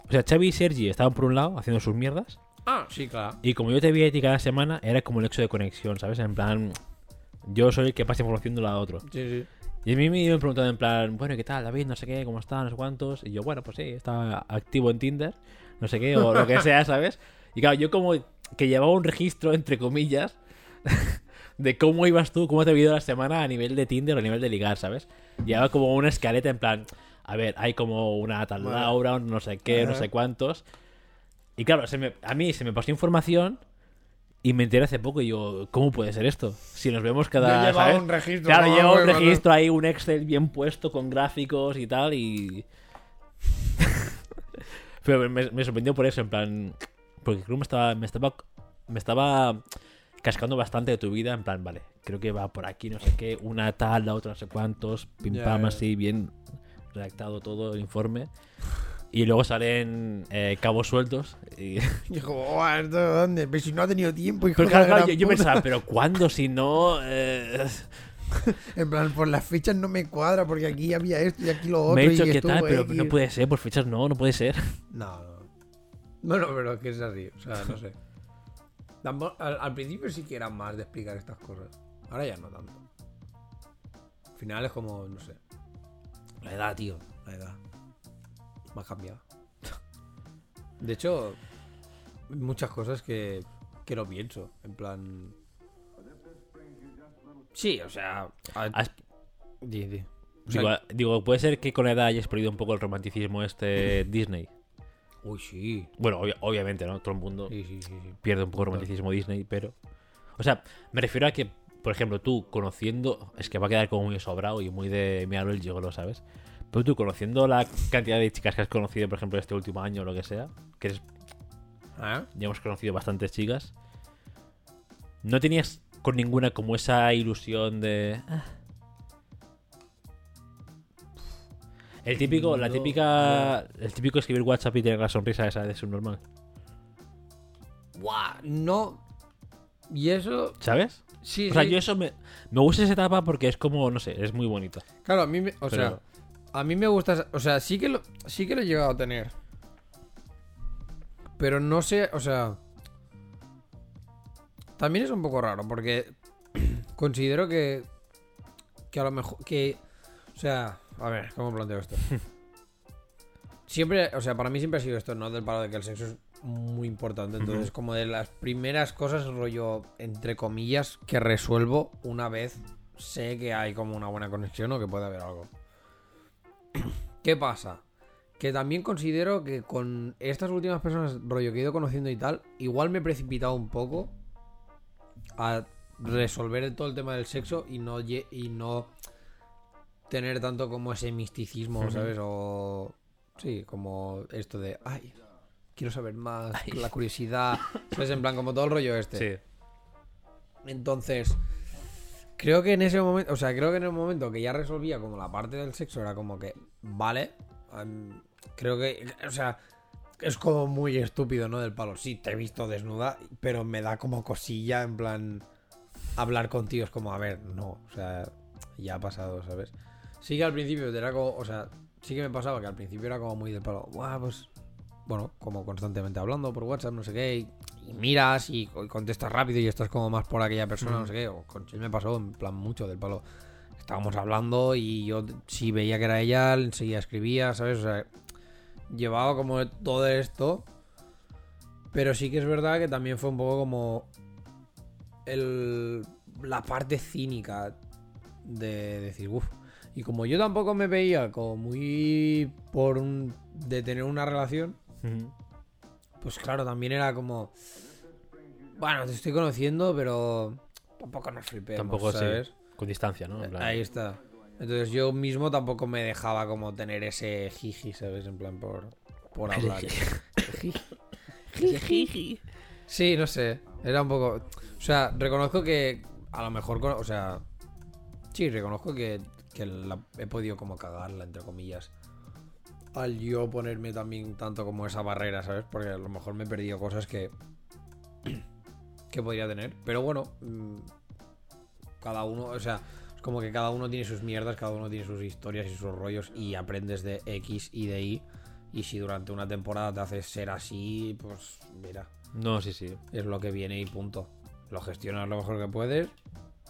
O sea, Xavi y Sergi estaban por un lado haciendo sus mierdas, Ah, sí, claro. y como yo te veía a ti cada semana, era como el nexo de conexión, ¿sabes? En plan, yo soy el que pasa información de uno a otro. Sí, sí. Y a mí me iban preguntando en plan, bueno, ¿qué tal, David? No sé qué, ¿cómo está? No sé cuántos. Y yo, bueno, pues sí, está activo en Tinder, no sé qué, o lo que sea, ¿sabes? Y claro, yo como que llevaba un registro, entre comillas, de cómo ibas tú, cómo te ha ido la semana a nivel de Tinder o a nivel de ligar, ¿sabes? Llevaba como una escaleta en plan, a ver, hay como una tal. Laura, no sé qué, no sé cuántos. Y claro, se me- a mí se me pasó información y me enteré hace poco y yo, ¿cómo puede ser esto? Si nos vemos cada... Yo llevaba ¿sabes? un registro. Claro, ¿no? lleva un Bueno, registro ahí, un Excel bien puesto con gráficos y tal, y. Pero me, me sorprendió por eso, en plan. Porque creo que me estaba, me estaba. Me estaba cascando bastante de tu vida, en plan, vale, creo que va por aquí, no sé qué, una tal, la otra no sé cuántos, pim Ya, pam, ya. así, bien. redactado todo el informe. Y luego salen eh, cabos sueltos. Y... Y dijo, "Oh, ¿esto de dónde? Pero si no ha tenido tiempo, hijo de claro, yo, yo puta". pensaba, pero ¿cuándo si no? Eh, En plan, por las fechas no me cuadra, porque aquí había esto y aquí lo otro. me he dicho que tal, pero X". no puede ser, por fechas no, no puede ser. No, no. Bueno, pero es que es así, o sea, no sé. Al, al principio sí que era más de explicar estas cosas. Ahora ya no tanto. Al final es como, no sé. La edad, tío. La edad. Me ha cambiado. De hecho, muchas cosas que, que no pienso. En plan. Sí, o sea. a- Has- Di, di. O sea, Digo, digo, puede ser que con la edad hayas perdido un poco el romanticismo este Disney. Uy, sí. Bueno, obvia- obviamente, ¿no? Todo el mundo Sí, sí, sí. sí. pierde un poco el romanticismo Disney, pero. O sea, me refiero a que, por ejemplo, tú conociendo. Es que va a quedar como muy sobrado y muy de mirarlo el gigolo, ¿sabes? Pero tú conociendo la cantidad de chicas que has conocido, por ejemplo, este último año o lo que sea, que es, ¿Ah? ya hemos conocido bastantes chicas, ¿no tenías con ninguna como esa ilusión de. "Ah"? El típico, la No, típica. El típico escribir WhatsApp y tener la sonrisa esa de subnormal. Buah, no. Y eso. ¿Sabes? Sí, O sea, yo eso me, me gusta esa etapa porque es como, no sé, es muy bonita. Claro, a mí me. O sea, a mí me gusta. O sea, sí que lo, sí que lo he llegado a tener. Pero no sé, o sea. También es un poco raro porque considero que. Que a lo mejor. Que. O sea, a ver, ¿cómo planteo esto? siempre, o sea, para mí siempre ha sido esto, ¿no? Del palo de que el sexo es muy importante. Entonces, como de las primeras cosas, rollo, entre comillas, que resuelvo una vez sé que hay como una buena conexión o que puede haber algo. ¿Qué pasa? Que también considero que con estas últimas personas, rollo, que he ido conociendo y tal, igual me he precipitado un poco a resolver todo el tema del sexo y no, y no tener tanto como ese misticismo. ¿sabes? O. Sí, como esto de. Ay, quiero saber más, la curiosidad. ¿Sabes? En plan, como todo el rollo este. Sí. Entonces, creo que en ese momento, o sea, creo que en el momento que ya resolvía como la parte del sexo era como que, vale, creo que, o sea, es como muy estúpido, ¿no? Del palo, sí, te he visto desnuda, pero me da como cosilla, en plan, hablar contigo es como, a ver, no, o sea, ya ha pasado, ¿sabes? Sí que al principio era como, o sea, sí que me pasaba que al principio era como muy del palo, guau, pues, bueno, como constantemente hablando por WhatsApp, no sé qué, y, y miras y, y contestas rápido y estás como más por aquella persona, no sé qué, o con Chel me pasó en plan mucho del palo. Estábamos hablando y yo si veía que era ella, enseguida escribía, ¿sabes? O sea, llevaba como todo esto. Pero sí que es verdad que también fue un poco como el, la parte cínica de decir, uff. Y como yo tampoco me veía como muy por un, de tener una relación. Pues claro, también era como, bueno, te estoy conociendo, pero tampoco nos flipemos, Tampoco ¿sabes? sí. Con distancia, ¿no? En plan- Ahí está. Entonces yo mismo tampoco me dejaba como tener ese jiji, ¿sabes? En plan por, por hablar. Sí, no sé. Era un poco. O sea, reconozco que a lo mejor. O sea. Sí, reconozco que, que la- he podido como cagarla, entre comillas. Al yo ponerme también tanto como esa barrera, ¿sabes? Porque a lo mejor me he perdido cosas que. que podría tener. Pero bueno. mm, Cada uno. O sea. Es como que cada uno tiene sus mierdas, cada uno tiene sus historias y sus rollos. Y aprendes de X y de Y. Y si durante una temporada te haces ser así, pues mira No, sí, sí. es lo que viene y punto. Lo gestionas lo mejor que puedes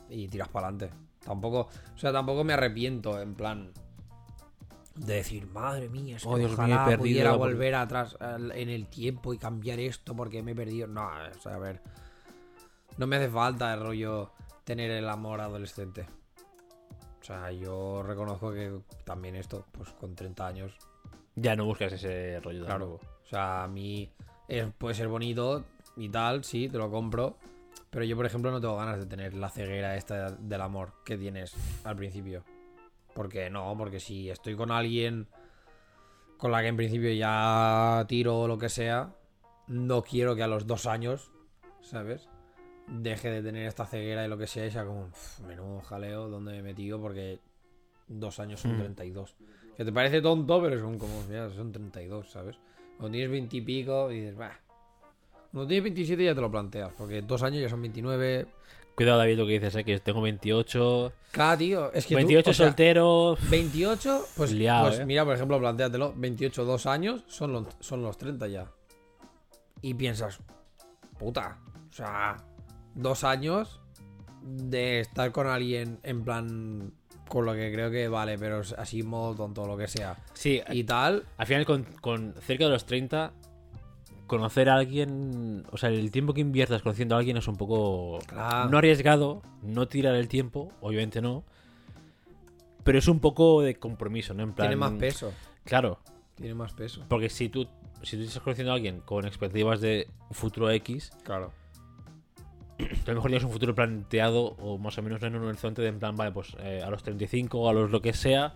y tiras para adelante. Tampoco, o sea, tampoco me arrepiento en plan de decir, madre mía, es que Oh, mío, he ojalá pudiera volver atrás en el tiempo y cambiar esto porque me he perdido. No, o sea, a ver, no me hace falta el rollo tener el amor adolescente. O sea, yo reconozco que también esto, pues con 30 años, Ya no buscas ese rollo. Claro. O sea, a mí es- puede ser bonito y tal, sí, te lo compro. Pero yo, por ejemplo, no tengo ganas de tener la ceguera esta del amor que tienes al principio. Porque no, porque si estoy con alguien con la que en principio ya tiro o lo que sea, no quiero que a los dos años, ¿sabes? Deje de tener esta ceguera y lo que sea y sea como, "Uf, menudo jaleo, ¿dónde me he metido? Porque dos años son Mm. 32. Que te parece tonto, pero son como, ya, son 32, ¿sabes? Cuando tienes 20 y pico y dices, bah. Cuando tienes 27 ya te lo planteas, porque dos años ya son 29. Cuidado, David, lo que dices, ¿eh? que tengo 28. Cada tío, es que tú, 28 o sea, soltero. 28, pues, Liado, pues eh. mira, por ejemplo, planteatelo, 28, dos años, son los, son los 30 ya. Y piensas, puta, o sea, dos años de estar con alguien en plan, con lo que creo que vale, pero así modo tonto, lo que sea. Sí, Y tal, al final, con, con cerca de los 30, conocer a alguien. O sea, el tiempo que inviertas conociendo a alguien es un poco. Claro. No arriesgado, no tirar el tiempo, obviamente no. Pero es un poco de compromiso, ¿no? En plan. tiene más peso, Claro, tiene más peso. porque si tú, si tú estás conociendo a alguien con expectativas de futuro X, Claro. a lo mejor tienes un futuro planteado o más o menos en un horizonte de en plan, vale, pues eh, a los 35 a los lo que sea,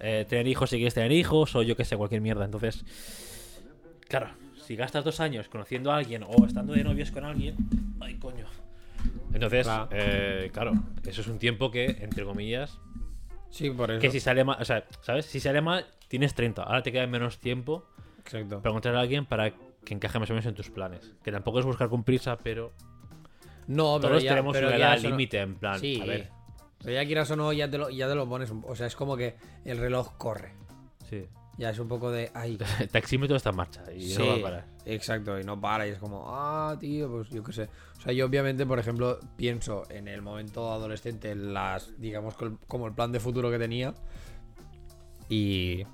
eh, tener hijos si quieres tener hijos o yo que sé, cualquier mierda. Entonces, claro, si gastas dos años conociendo a alguien o estando de novios con alguien, ay coño. Entonces, Claro. eh, claro, eso es un tiempo que, entre comillas, Sí, por eso. que si sale mal, o sea, ¿sabes? Si sale mal, tienes 30, ahora te queda menos tiempo Exacto. para encontrar a alguien para que encaje más o menos en tus planes. Que tampoco es buscar con prisa, pero No, pero todos ya, tenemos pero una edad límite, en plan, Sí, a ver, pero ya quieras o no, ya te lo, ya te lo pones. O sea, es como que el reloj corre. sí. Ya es un poco de. Ay, taxímetro está en marcha y no va a parar. exacto, y no para, y es como, ah, tío, pues yo qué sé. O sea, yo obviamente, por ejemplo, pienso en el momento adolescente, en las, digamos, como el plan de futuro que tenía. Y.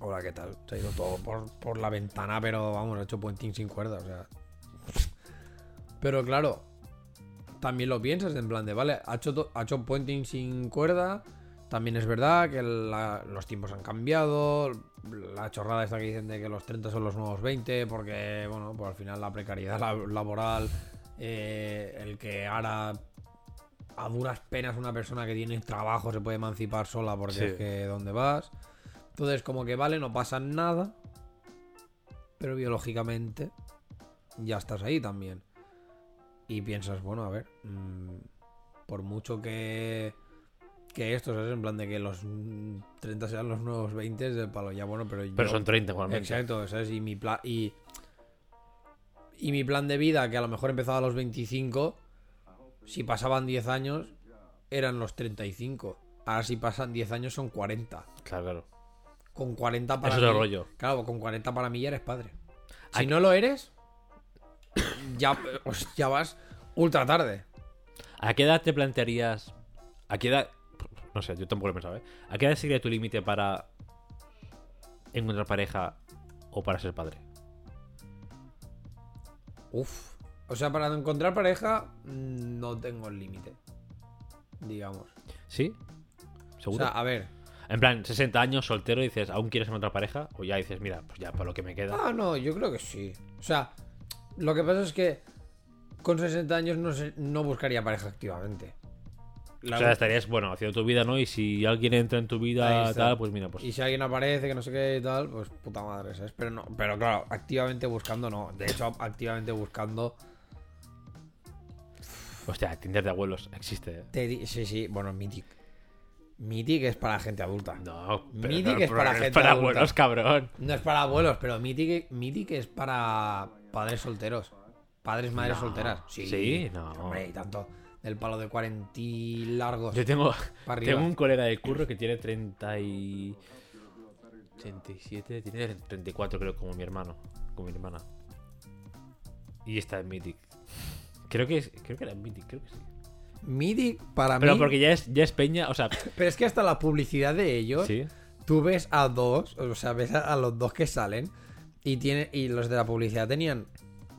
Hola, ¿qué tal? Se ha ido todo por, por la ventana, pero vamos, ha hecho puenting sin cuerda, o sea. Pero claro, también lo piensas en plan de, vale, ha hecho, ha hecho puenting sin cuerda. También es verdad que la- los tiempos han cambiado. La chorrada esta que dicen de que los 30 son los nuevos 20, porque, bueno, pues al final la precariedad lab- laboral, eh, el que ahora a duras penas una persona que tiene trabajo se puede emancipar sola porque Sí. es que ¿dónde vas? Entonces, como que vale, no pasa nada, pero biológicamente ya estás ahí también. Y piensas, bueno, a ver, mm, por mucho que que esto, ¿sabes? En plan de que los mm, 30 sean los nuevos 20 es del palo, ya bueno, pero Pero yo- son 30 igualmente. Exacto, ¿sabes? Y mi plan y y mi plan de vida que a lo mejor empezaba a los 25, si pasaban 10 años eran los 35. Ahora si pasan 10 años son 40. Claro, claro. Con 40 para Eso es el mí- rollo. Claro, con 40 para mí ya eres padre. Si no lo eres, ya, pues, ya vas ultra tarde. ¿A qué edad te plantearías? ¿A qué edad? No sé, yo tampoco lo he pensado, ¿eh? ¿A qué edad sería tu límite para encontrar pareja o para ser padre? Uf. O sea, para encontrar pareja mm, no tengo el límite. Digamos. ¿Sí? O ¿Seguro? sea, a ver. en plan, 60 años, soltero, dices, ¿aún quieres encontrar pareja? O ya dices, mira, pues ya, para lo que me queda. Ah, no, yo creo que sí. O sea, lo que pasa es que con 60 años no, sé- no buscaría pareja activamente. La- o sea, estarías, bueno, haciendo tu vida, ¿no? Y si alguien entra en tu vida, tal, pues mira, pues. Y si alguien aparece, que no sé qué y tal, pues puta madre, ¿sabes? Pero no, pero claro, activamente buscando no. De hecho, activamente buscando. Hostia, Tinder de abuelos existe, ¿eh? sí, sí, bueno, Mythic. Mythic es para gente adulta. No, pero, Mythic es para gente para adulta. abuelos, cabrón. No es para abuelos, pero Mythic, Mythic es para padres solteros. Padres, madres No. solteras. Sí, Sí, no. Hombre, y tanto. Del palo de 40 y largos. Yo tengo, tengo un colega de curro que tiene 30 y... 37, tiene 34 creo, como mi hermano, como mi hermana. Y está en Mythic. Creo que, es, creo que era en Mythic, creo que sí. Mythic para Pero mí. porque ya es, ya es peña, o sea, Pero es que hasta la publicidad de ellos. sí. Tú ves a dos, o sea, ves a, a los dos que salen. Y, tiene, y los de la publicidad tenían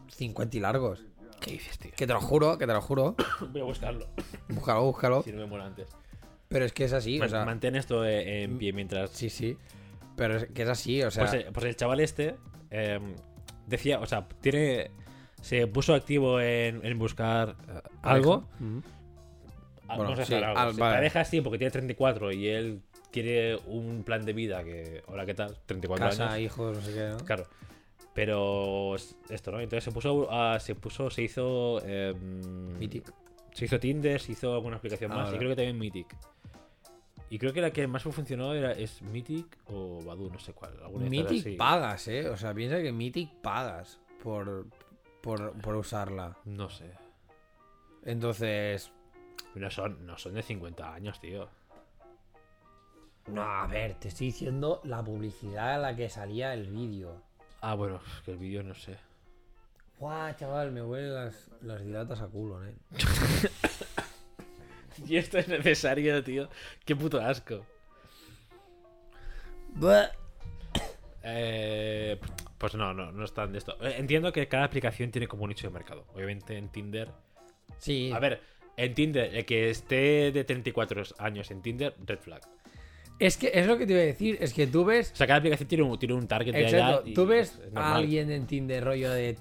50 y largos. ¿Qué dices, tío? Que te lo juro, que te lo juro. Voy a buscarlo, Búscalo, búscalo. si no me muero antes. Pero es que es así, o Man- sea. Mantén esto eh, en pie mientras... Sí, sí. Pero es que es así, o sea. Pues, eh, pues el chaval este eh, decía, o sea, tiene... Se puso activo en, en buscar eh, algo. Ujú. Ah, Bueno, vamos a sí, hacer algo. al- vale. pareja así porque tiene 34 y él quiere un plan de vida que... Hola, ¿qué tal? 34 Casa, años. hijos, no sé qué, ¿no? Claro. Pero es- esto, ¿no? Entonces se puso, a- se puso, se hizo... eh, Mythic. Se hizo Tinder, se hizo alguna aplicación más Ahora. y creo que también Mythic. Y creo que la que más funcionó era, es Mythic o Badu, no sé cuál. Mythic así. pagas, ¿eh? O sea, piensa que Mythic pagas por, por, por usarla. No sé. Entonces, No son, no son de 50 años, tío. no, a ver, te estoy diciendo la publicidad a la que salía el vídeo. Ah, bueno, es que el vídeo no sé. Guau, chaval, me huelen las, las dilatas a culo, ¿eh? Y esto es necesario, tío. Qué puto asco. Eh, pues no, no, no están de esto. Eh, Entiendo que cada aplicación tiene como un nicho de mercado. Obviamente en Tinder. Sí. A ver, en Tinder, el que esté de 34 años en Tinder, red flag. Es que es lo que te iba a decir, es que tú ves. O sea, cada aplicación tiene un, tiene un target de edad. Exacto, tú ves es a alguien en Tinder rollo de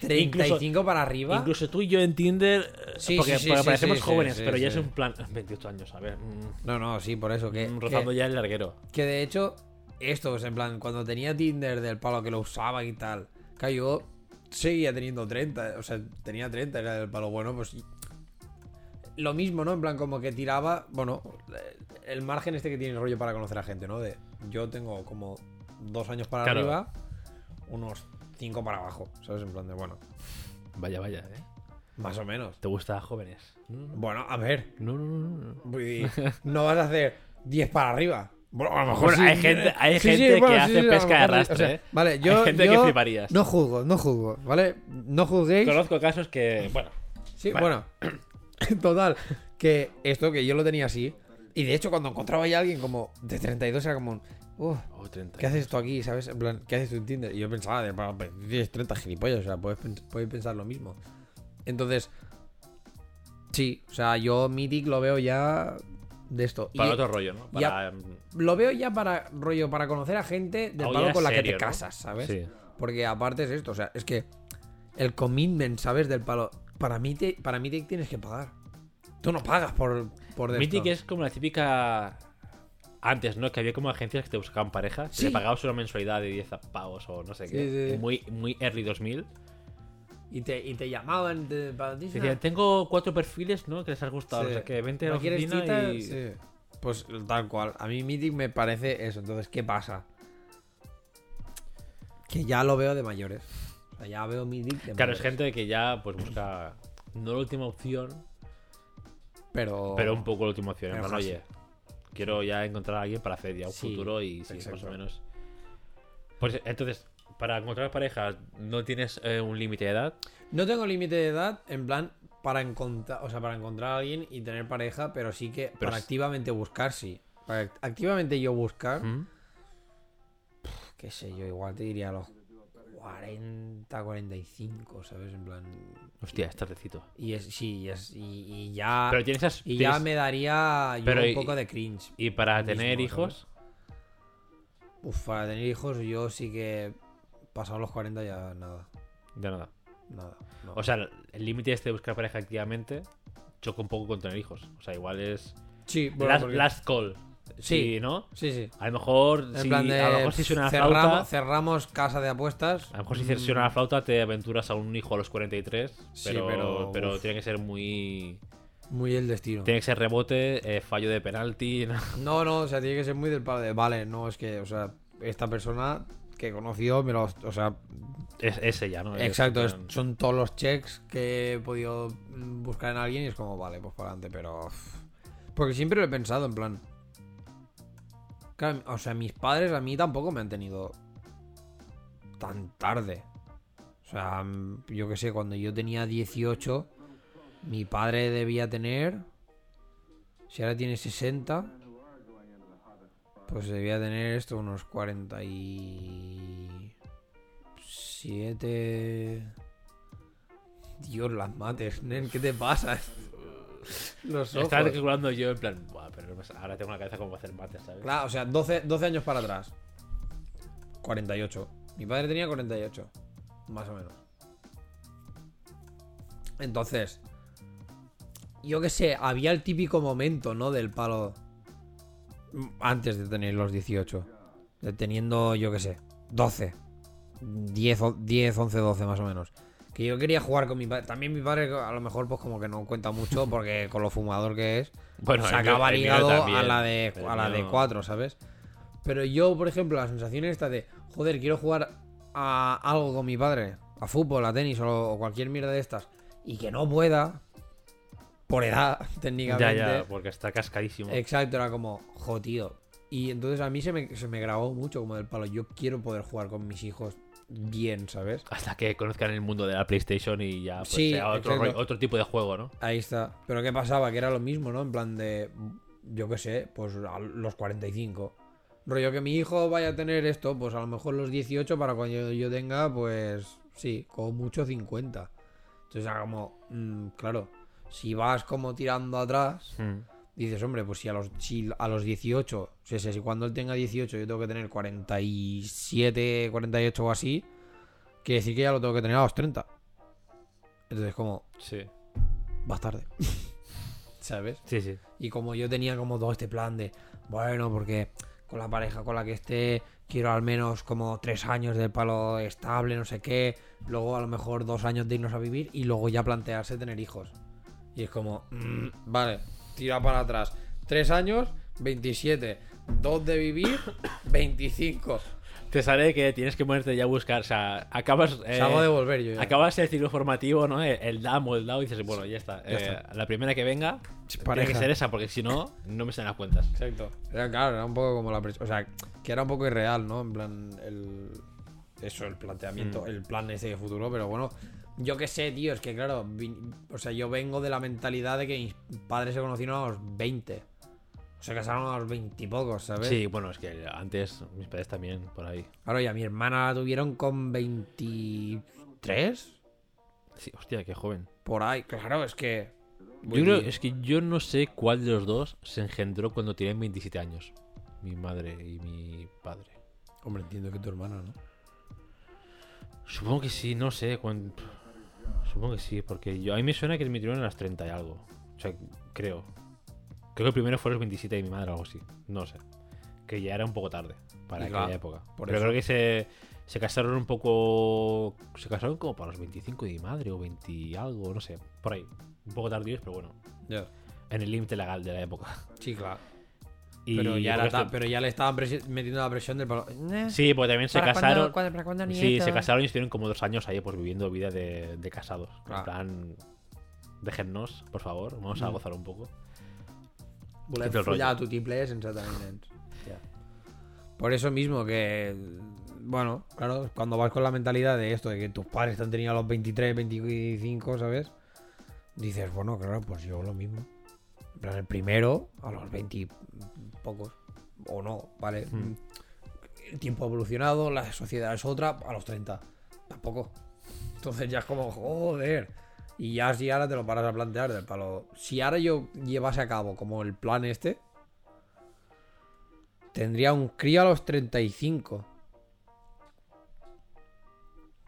35 para arriba. Incluso tú y yo en Tinder, eh, Sí, porque, sí, sí, porque parecemos jóvenes, pero ya es un plan. 28 años, a ver. mm, No, no, sí, por eso. Que, mm, que- rozando ya el larguero. Que de hecho, esto, en plan, cuando tenía Tinder del palo que lo usaba y tal, que yo seguía teniendo 30, o sea, tenía 30, era del palo bueno, pues. Lo mismo, ¿no? En plan, como que tiraba, bueno, el margen este que tiene el rollo para conocer a gente, ¿no? De yo tengo como dos años para Claro. arriba, unos cinco para abajo, ¿sabes? En plan de, bueno, Vaya, vaya, ¿eh? más o menos. ¿Te gusta jóvenes? Bueno, a ver, No, no, no, no. no. vas a hacer 10 para arriba. Bueno, a lo mejor Bueno, sí. hay gente- hay Sí, sí, gente que bueno, hace pesca de arrastre, O sea, ¿eh? Vale, yo, Hay gente que yo fliparías. no juzgo, no juzgo, ¿vale? No juzguéis. Conozco casos que, bueno, Sí, Vale. bueno. Total, que esto que yo lo tenía así. Y de hecho, cuando encontraba ya a alguien como de 32 era como, un, "Uf, oh, 30. ¿qué haces tú aquí? ¿Sabes? En plan, ¿qué haces tú en Tinder? Y yo pensaba, de, "Pa, pa, tienes 30 gilipollas, o sea, puedes, puedes pensar lo mismo. Entonces, sí, o sea, yo Mythic lo veo ya de esto. Y- Para otro rollo, ¿no? Para, lo veo ya para rollo, para conocer a gente del palo con la que te ¿no? casas, ¿sabes? Sí. Porque aparte es esto, o sea, es que el commitment, ¿sabes? Del palo. Para mí, te, para te tienes que pagar. Tú no pagas por, por de Mythic es como la típica. Antes, ¿no? Que había como agencias que te buscaban pareja. Sí. le pagabas una mensualidad de 10 pavos o no sé qué. sí. Muy, muy early 2000. Y te, y te llamaban te- para ti. Te decían, tengo cuatro perfiles, ¿no? Que les has gustado. O sea, que vente a la ¿No quieres oficina cita? y... Pues tal cual. A mí Mythic me parece eso. Entonces, ¿qué pasa? Que ya lo veo de mayores. O sea, ya veo Mythic de Claro, es gente que ya pues busca no la última opción, Pero... pero un poco la última opción. En plan, oye, quiero ya encontrar a alguien para hacer ya un Sí, futuro y sí, más exacto. o menos. Pues entonces, para encontrar pareja, ¿no tienes eh, un límite de edad? No tengo límite de edad, en plan, para encontrar, o sea, para encontrar a alguien y tener pareja, pero sí que Pero para es- activamente buscar, sí. Para act- activamente yo buscar, ¿Mm? qué sé yo, igual te diría a los 40, 45, ¿sabes? En plan. Hostia, es tardecito. Y es, sí, y, es, y, y ya. Pero tienes esas- Y ya me daría yo Pero un y- poco de cringe. Y para mismo, tener ¿sabes? hijos, Uf, para tener hijos, yo sí que. Pasado los 40 ya nada. ya nada. Nada. no. O sea, el límite este de buscar pareja activamente choca un poco con tener hijos. O sea, igual es. sí, bueno, last, porque- last call. Sí. Sí, ¿no? sí, sí. A lo mejor, En si, plan de. a lo mejor si suena la cerramos, flauta. cerramos casa de apuestas. A lo mejor si mm, suena la flauta te aventuras a un hijo a los 43. Sí, Pero, pero, pero uf. tiene que ser muy. Muy el destino. Tiene que ser rebote, eh, fallo de penalti. ¿no? No, no, o sea, tiene que ser muy del palo de. Vale, no, es que, o sea, esta persona que conoció me lo. O sea, Es ese ya, ¿no? Es- exacto, es- son todos los checks que he podido buscar en alguien y es como, vale, pues para adelante, pero. Porque siempre lo he pensado, en plan. Claro, o sea, mis padres a mí tampoco me han tenido tan tarde. O sea, mm, yo qué sé, cuando yo tenía 18, mi padre debía tener. Si ahora tiene 60, pues debía tener esto unos 47. Dios, las mates, nen, ¿qué te pasa? Los ojos. Estaba calculando yo en plan, Buah, pero ahora tengo la cabeza como para hacer mates, ¿sabes? Claro, o sea, 12, 12 años para atrás. 48. Mi padre tenía 48. Más o menos. Entonces, yo qué sé, había el típico momento, ¿no? Del palo. Antes de tener los 18. De teniendo, yo qué sé, 12. 10, o- 10, 11, 12 más o menos. Que yo quería jugar con mi padre. También mi padre a lo mejor pues como que no cuenta mucho porque con lo fumador que es, Bueno, se el ligado a la de El a la de 4, ¿sabes? Pero yo, por ejemplo, la sensación esta de, joder, quiero jugar a algo con mi padre, a fútbol, a tenis o, cualquier mierda de estas, y que no pueda, por edad, Ya, técnicamente. ya, porque está cascadísimo. Exacto, era como, jo, tío. Y entonces a mí se me, se me grabó mucho como del palo. Yo quiero poder jugar con mis hijos bien, ¿sabes? Hasta que conozcan el mundo de la PlayStation y ya pues, Sí, sea otro, rollo- otro tipo de juego, ¿no? Ahí está. Pero ¿qué pasaba? Que era lo mismo, ¿no? En plan de, yo qué sé, pues a los 45. Rollo que mi hijo vaya a tener esto, pues a lo mejor los 18 para cuando yo tenga, pues sí, como mucho 50. Entonces era como, mm, claro, si vas como tirando atrás, Mm. Dices, hombre, pues si a los, si a los 18, o sea, si cuando él tenga 18 yo tengo que tener 47, 48 o así, quiere decir que ya lo tengo que tener a los 30. Entonces como, Sí, vas tarde. ¿Sabes? sí, sí. Y como yo tenía como todo este plan de, bueno, porque con la pareja con la que esté, quiero al menos como tres años de palo estable, no sé qué, luego a lo mejor dos años de irnos a vivir y luego ya plantearse tener hijos. Y es como, mm, vale, tira para atrás. Tres años, 27. Dos de vivir, 25. Te sale que tienes que ponerte ya a buscar, o sea, acabas... eh, Salgo de volver yo ya. Acabas el ciclo formativo, ¿no? El, el DAM o el DAO y dices, bueno, ya está. Ya Eh, está. La primera que venga tiene pareja. que ser esa, porque si no, no me salen las cuentas. Exacto. Era claro, era un poco como la. O sea, que era un poco irreal, ¿no? En plan, el. Eso, el planteamiento, Mm. el plan ese de futuro, pero bueno. Yo qué sé, tío, es que claro, vi- o sea, yo vengo de la mentalidad de que mis padres se conocieron a los 20. Se casaron a los 20 y pocos, ¿sabes? Sí, bueno, es que antes mis padres también, por ahí. Claro, y a mi hermana la tuvieron con 23. Sí, hostia, qué joven. Por ahí, claro, es que. Yo creo, es que yo no sé cuál de los dos se engendró cuando tenían 27 años. Mi madre y mi padre. Hombre, entiendo que tu hermana, ¿no? Supongo que sí, no sé. Supongo que sí, porque yo, a mí me suena que me tuvieron a las 30 y algo. O sea, creo. Creo que el primero fue los 27 de mi madre o algo así. No sé. Que ya era un poco tarde para aquella época. por Pero eso. creo que se, se casaron un poco. Se casaron como para los 25 de mi madre o 20 y algo, no sé. Por ahí. Un poco tardíos, pero bueno. Ya. En el límite legal de la época. Sí, claro. Y pero, ya esto- pero le estaban metiendo la presión del palo. Eh, Sí, porque también se ¿para cuándo- casaron. cuándo- para cuándo Sí, se casaron y estuvieron como dos años ahí, pues viviendo vida de, de casados. Claro. En plan, déjennos, por favor, vamos a Mm. gozar un poco. Volem follar rotllo. a tu tiple sense tenir nens. Por eso mismo que, bueno, claro, cuando vas con la mentalidad de esto, de que tus padres te han tenido a los 23, 25, ¿sabes? Dices, bueno, claro, pues yo lo mismo. Plan, el primero a los 20 y pocos. O no, ¿vale? Hmm. El tiempo ha evolucionado, la sociedad es otra, a los 30. Tampoco. Entonces ya es como, joder. Y ya si ahora te lo paras a plantear del palo. Si ahora yo llevase a cabo como el plan este, tendría un crío a los 35.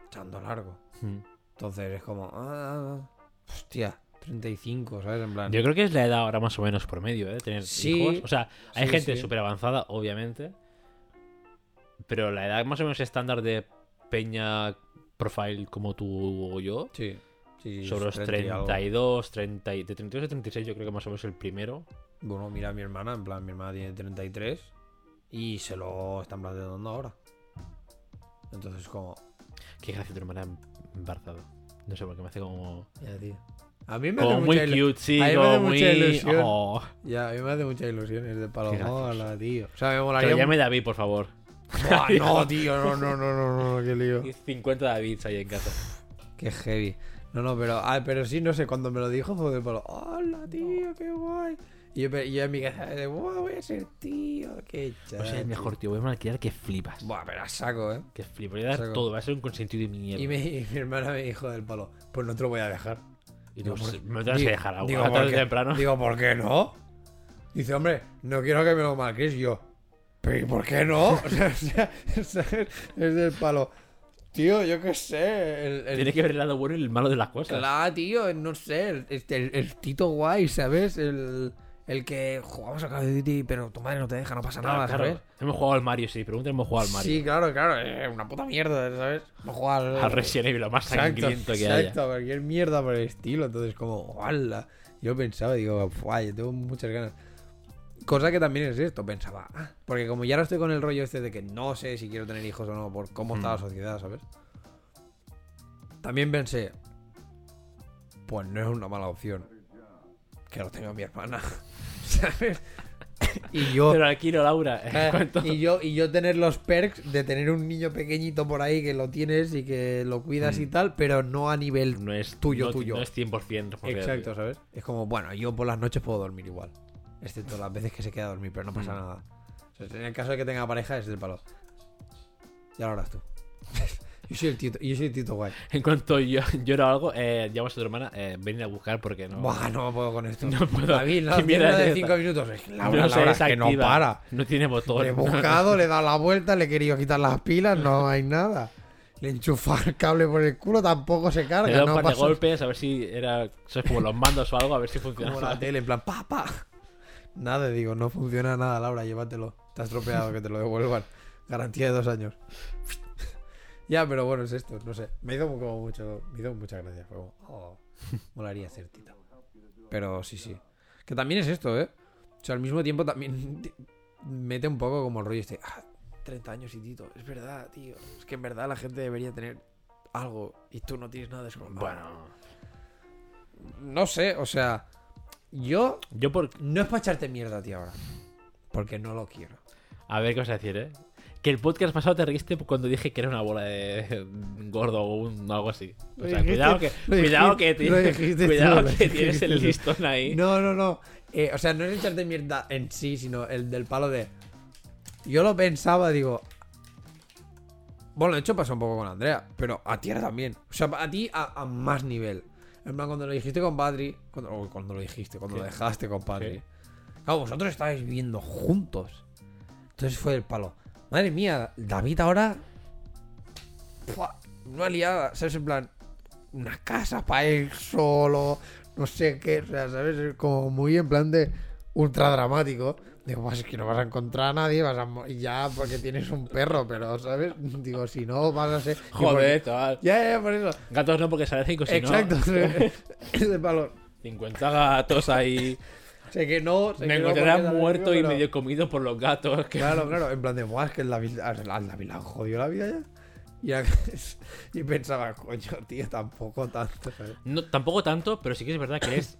Echando largo. Mm. Entonces es como, ah, hostia, 35, ¿sabes? En plan, Yo creo que es la edad ahora más o menos promedio, ¿eh? Tener Sí, hijos. O sea, hay sí, gente sí. súper avanzada, obviamente. Pero la edad más o menos estándar de peña profile como tú o yo, sí, sobre los 30 y algo. 32, 30, y- de 32 a 36 yo creo que más o menos el primero. Bueno, mira a mi hermana, en plan, mi hermana tiene 33 y se lo están planteando ahora. Entonces, como, Qué gracia tu hermana embarazada. No sé por qué me hace como... ya, tío. A mí me hace muy mucha ilu- cute, sí, a mí me como hace muy... mucha ilusión. Oh. Ya, a mí me hace mucha ilusión es de palo. Qué gracioso. Hola, tío. O sea, me molaría. llame David, por favor. Buah, no, tío, no, no, no, no, no, qué lío. Y 50 Davids ahí en casa. Qué heavy. No, no, pero, ah, pero sí, no sé, cuando me lo dijo fue de palo. Hola, tío, qué guay. Y yo, pe- y yo en mi casa, de, "Buah, voy a ser tío, qué O chaval. sea, el mejor, tío. Voy a alquilar que flipas. Buah, pero a saco, eh. Que flipas. Voy a dar Saco. todo. Va a ser un consentido de mierda. Y, me- y mi hermana me dijo del palo, pues no te lo voy a dejar. Y digo, Digo, "Sí, por- me tienes que dejar algo. digo. Digo, ¿por qué no? Dice, hombre, no quiero que me lo Y yo. ¿Pero y por qué no? O sea, es, del palo. Tío, yo qué sé. El, el- Tiene que ver el lado bueno y el malo de las cosas. Claro, tío, no sé. El, este, el- el Tito guay, ¿sabes? El, El que jugamos a Call of Duty, pero tu madre no te deja, no pasa nada, Claro, ¿sabes? Hemos jugado al Mario, sí. Pregúntale, hemos jugado al Mario. Sí, claro, claro. Es una puta mierda, ¿sabes? No jugar Al Resident Evil, lo más Exacto, sangriento que exacto, haya. cualquier mierda por el estilo. Entonces, como, ¡hala! Yo pensaba, digo, ¡fuah! Yo tengo muchas ganas. Cosa que también es esto, pensaba. ah, porque como ya no estoy con el rollo este de que no sé si quiero tener hijos o no por cómo está la Hmm. sociedad, ¿sabes? También pensé, pues no es una mala opción que lo tenga mi hermana, ¿sabes? y yo... Pero aquí no, Laura. Eh, y yo y yo tener los perks de tener un niño pequeñito por ahí que lo tienes y que lo cuidas y Mm. tal, pero no a nivel No es tuyo, no- tuyo. No es 100% responsabilidad exacto. ¿sabes? Es como, bueno, yo por las noches puedo dormir igual, excepto las veces que se queda a dormir, pero no pasa Mm. nada. O sea, en el caso de que tenga pareja es del palo. Ya lo harás tú. yo soy el tito, yo soy el tito guay. En cuanto yo lloro algo, eh, llamas a tu hermana, eh, ven a buscar porque no. Buah, no puedo con esto. No puedo. David, la mierda de es 5 esta. minutos. Es que no es que no para. No tiene botón. Le he buscado, le he dado la vuelta, le he querido quitar las pilas, no hay nada. Le he enchufado el cable por el culo, tampoco se Le he carga, dado un par de golpes a ver si era. ¿Sabes? Como los mandos o algo, a ver si como funcionaba. la tele, en plan, pa, pa. Nada, digo, no funciona nada, Laura, llévatelo. Te has tropeado, que te lo devuelvan. Garantía de dos años. Ya, pero bueno, es esto, no sé. Me hizo como mucho, me hizo mucha gracia. Fue como, oh, molaría ser tita. Pero sí, sí. Que también es esto, ¿eh? O sea, al mismo tiempo también mete un poco como el rollo este. Ah, 30 años y tito. Es verdad, tío. Es que en verdad la gente debería tener algo y tú no tienes nada. Es como, Bueno, no sé, o sea, yo yo por. no es para echarte mierda a ti ahora. Porque no lo quiero. A ver qué vas a decir, ¿eh? Que el podcast pasado te reíste cuando dije que era una bola de gordo o un, algo así. O sea, dijiste- cuidado que, cuidado dijiste- que, tienes- dijiste cuidado que tienes el listón ahí. No, no, no. Eh, o sea, no es echarte mierda en sí, sino el del palo de. Yo lo pensaba, digo. Bueno, de hecho pasa un poco con Andrea, pero a ti también. O sea, a ti a, a más nivel. En plan, cuando lo dijiste con Patri. Cuando, o cuando lo dijiste, cuando ¿Qué? lo dejaste con Patri. ¿Qué? Claro, vosotros estabais viviendo juntos. Entonces fue el palo. Madre mía, David ahora. Fua, Una liada, ¿sabes? En plan, una casa para él solo, no sé qué, o sea, ¿sabes? Es como muy en plan de ultra dramático. Digo, pues es que no vas a encontrar a nadie, vas a ya porque tienes un perro, pero, ¿sabes? Digo, si no vas a ser. Joder, chaval. Ya, ya, por eso. Gatos no, porque sale 5 si Exacto. no. palo. 50 gatos ahí. Sé que no. Sé Me que no, encontrarán porque es muerto y pero- medio comido por los gatos. que- Claro, claro, en plan de, guau, es que David le han jodido la vida ya. Y, y pensaba, coño, tío, tampoco tanto, ¿sabes? No, tampoco tanto, pero sí que es verdad que es.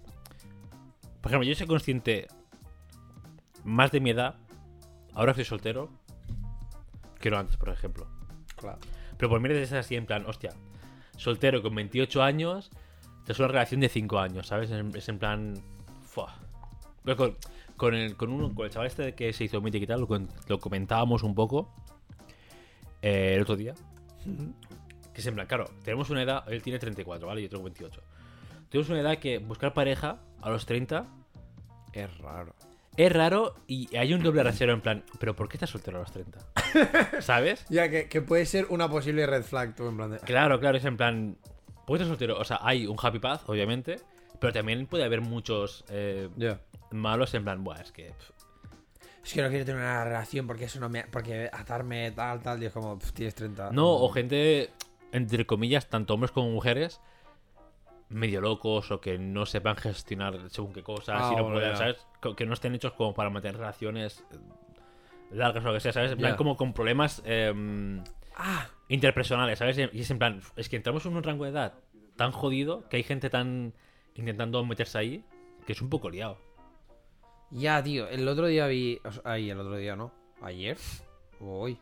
Por ejemplo, yo soy consciente más de mi edad. Ahora estoy soltero. Que no antes, por ejemplo. Claro. Pero por mí es así en plan, hostia, soltero con 28 años, te es una relación de 5 años, ¿sabes? Es, en plan. Fua. Pero con, con el, con, uno, con el chaval este que se hizo mítico y tal, lo, comentábamos un poco eh, el otro día. Que es en plan, claro, tenemos una edad, él tiene 34, ¿vale? Yo tengo 28. Tenemos una edad que buscar pareja a los 30 Es raro. es raro y hay un doble rasero en plan, ¿pero por qué estás soltero a los 30? ¿Sabes? Ya, que, que puede ser una posible red flag, tú, en plan de... Claro, claro, es en plan. Puedes estar soltero. O sea, hay un happy path, obviamente. Pero también puede haber muchos eh, malos en plan, buah, es que. pff, Es que no quiero tener una relación porque eso no me... Porque atarme tal, tal, y es como, pf, tienes 30. No, o gente, entre comillas, tanto hombres como mujeres, medio locos o que no sepan gestionar según qué cosas Ah, y no bueno. ¿sabes? Que no estén hechos como para mantener relaciones eh, largas o lo que sea, ¿sabes? En plan, como con problemas em, Ah, interpersonales, ¿sabes? Y es en plan, es que entramos en un rango de edad tan jodido que hay gente tan intentando meterse ahí que es un poco liado. ya, tío. El otro día vi... o sea, Ahí, el otro día, ¿no? ¿Ayer? ¿O hoy?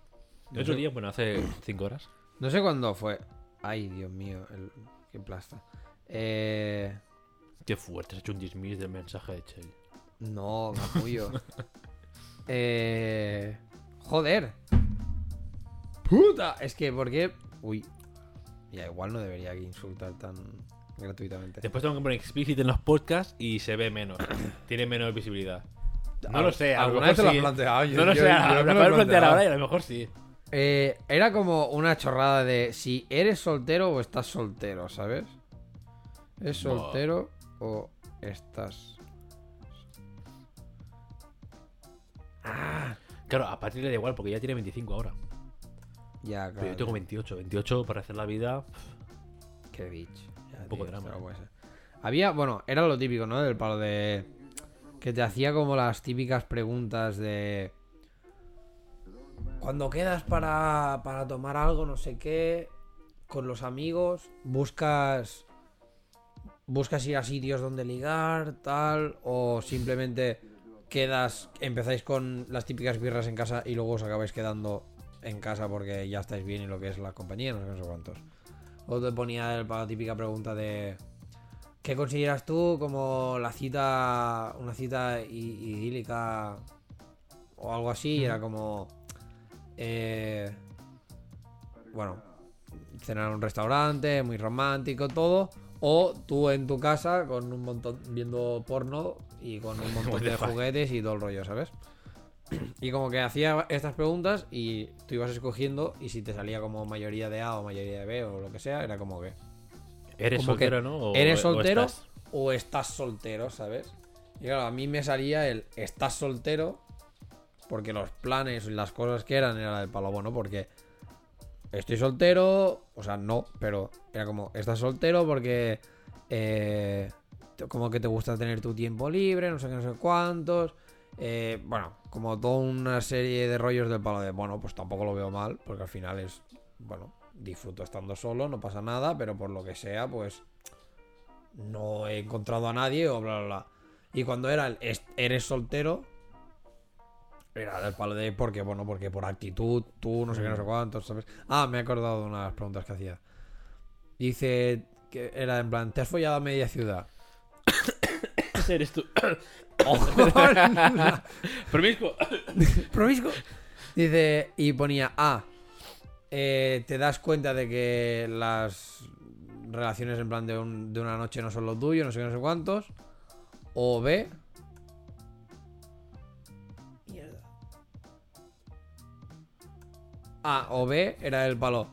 El otro día, bueno, hace cinco horas. No sé cuándo fue. Ay, Dios mío, el... qué plasta. Eh... Qué fuerte, has hecho un dismiss del mensaje de Chell. No, capullo. eh... Joder. Puta. Es que, ¿por qué? Uy. Ya, igual no debería insultar tan gratuitamente. Después tengo que poner explícito en los podcasts y se ve menos. Tiene menos visibilidad. No lo sé, a lo ¿Alguna vez te lo sí. planteado? Yo- No lo yo- sé, yo a lo mejor plantear planteado. ahora y a lo mejor sí. Eh, era como una chorrada de si eres soltero o estás soltero, ¿sabes? ¿Es soltero o estás Claro, a partir le da igual porque ya tiene 25 ahora. Ya, Pero claro. yo tengo 28. 28 para hacer la vida. Qué bitch. Un poco tío, drama. puede ser. Había, bueno, era lo típico, ¿no? Del palo de. Que te hacía como las típicas preguntas de. Cuando quedas para, para tomar algo, no sé qué, con los amigos, buscas. Buscas ir a sitios donde ligar, tal, o simplemente quedas, empezáis con las típicas birras en casa y luego os acabáis quedando en casa porque ya estáis bien y lo que es la compañía, no sé, no sé cuántos. O te ponía la típica pregunta de ¿qué consideras tú como la cita, una cita idílica o algo así? Y era como, eh, bueno, cenar en un restaurante, muy romántico, todo. O tú en tu casa con un montón, viendo porno y con un montón de juguetes y todo el rollo, ¿sabes? Y como que hacía estas preguntas y tú ibas escogiendo y si te salía como mayoría de A o mayoría de B o lo que sea, era como que ¿Eres Como que soltero, no? O- ¿eres o soltero estás? o estás soltero, ¿sabes? Y claro, a mí me salía el estás soltero porque los planes y las cosas que eran era del palo bueno porque estoy soltero, o sea, no, pero era como estás soltero porque eh, como que te gusta tener tu tiempo libre, no sé qué, no sé cuántos. Eh, bueno, como toda una serie de rollos del palo de, bueno, pues tampoco lo veo mal, porque al final es, bueno, disfruto estando solo, no pasa nada, pero por lo que sea, pues no he encontrado a nadie o bla, bla, bla. Y cuando era el "Es- eres soltero, era el palo de porque, bueno, porque por actitud, tú, no sé qué, no sé cuántos, ¿sabes? Ah, me he acordado de unas preguntas que hacía. Dice que era en plan, ¿te has follado a media ciudad? Eres tú. Promiscuo. Promiscuo. Dice, y ponía A. eh, te das cuenta de que las relaciones en plan de, un- de una noche no son lo tuyo, no sé qué, no sé cuántos. O B. Mierda. A o B era el palo.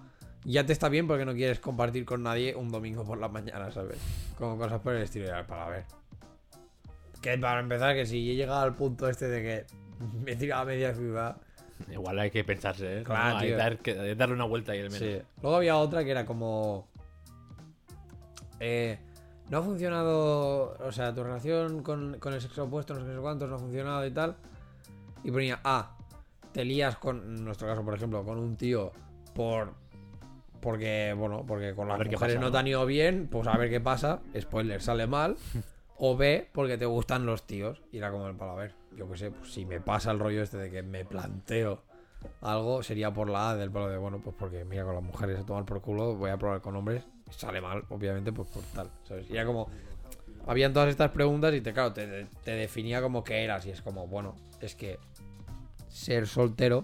Ya te está bien porque no quieres compartir con nadie un domingo por la mañana, ¿sabes? Como cosas por el estilo. Era el palo, a ver. Que para empezar, que si he llegado al punto este de que me he tirado a media ciudad. Igual hay que pensarse, ¿eh? Claro, No, hay dar- que- hay darle una vuelta ahí al menos. Sí. Luego había otra que era como. eh, no ha funcionado. O sea, tu relación con, con el sexo opuesto, no sé cuántos, no ha funcionado y tal. Y ponía A. Te lías con. En nuestro caso, por ejemplo, con un tío por. Porque, bueno, porque con las mujeres pasa, no ¿no? te han ido bien, pues a ver qué pasa. Spoiler, sale mal. O B, porque te gustan los tíos. Y era como el palo, a ver, yo qué sé, pues si me pasa el rollo este de que me planteo algo, sería por la A del palo de, bueno, pues porque mira, con las mujeres a tomar por culo, voy a probar con hombres. Sale mal, obviamente, pues por tal, ¿sabes? Y era como, habían todas estas preguntas y te, claro, te, te definía como que eras. Y es como, bueno, es que ser soltero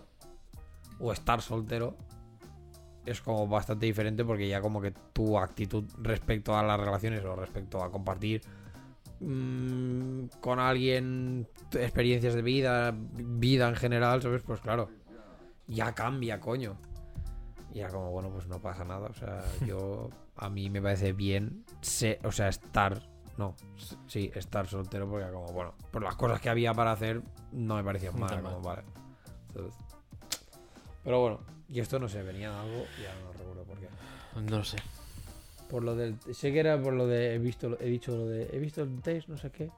o estar soltero es como bastante diferente porque ya como que tu actitud respecto a las relaciones o respecto a compartir mm, con alguien experiencias de vida, vida en general, ¿sabes? Pues claro, ya cambia, coño. Y era como, bueno, pues no pasa nada. O sea, yo, a mí me parece bien, se- o sea, estar, no, sí, estar soltero porque era como, bueno, por las cosas que había para hacer, no me parecían mal, como, vale. Entonces, pero bueno, y esto no sé, venía de algo, ya no recuerdo por qué. No lo sé. Por lo del. Sé que era por lo de. He visto, he dicho lo de. He visto el test, no sé qué.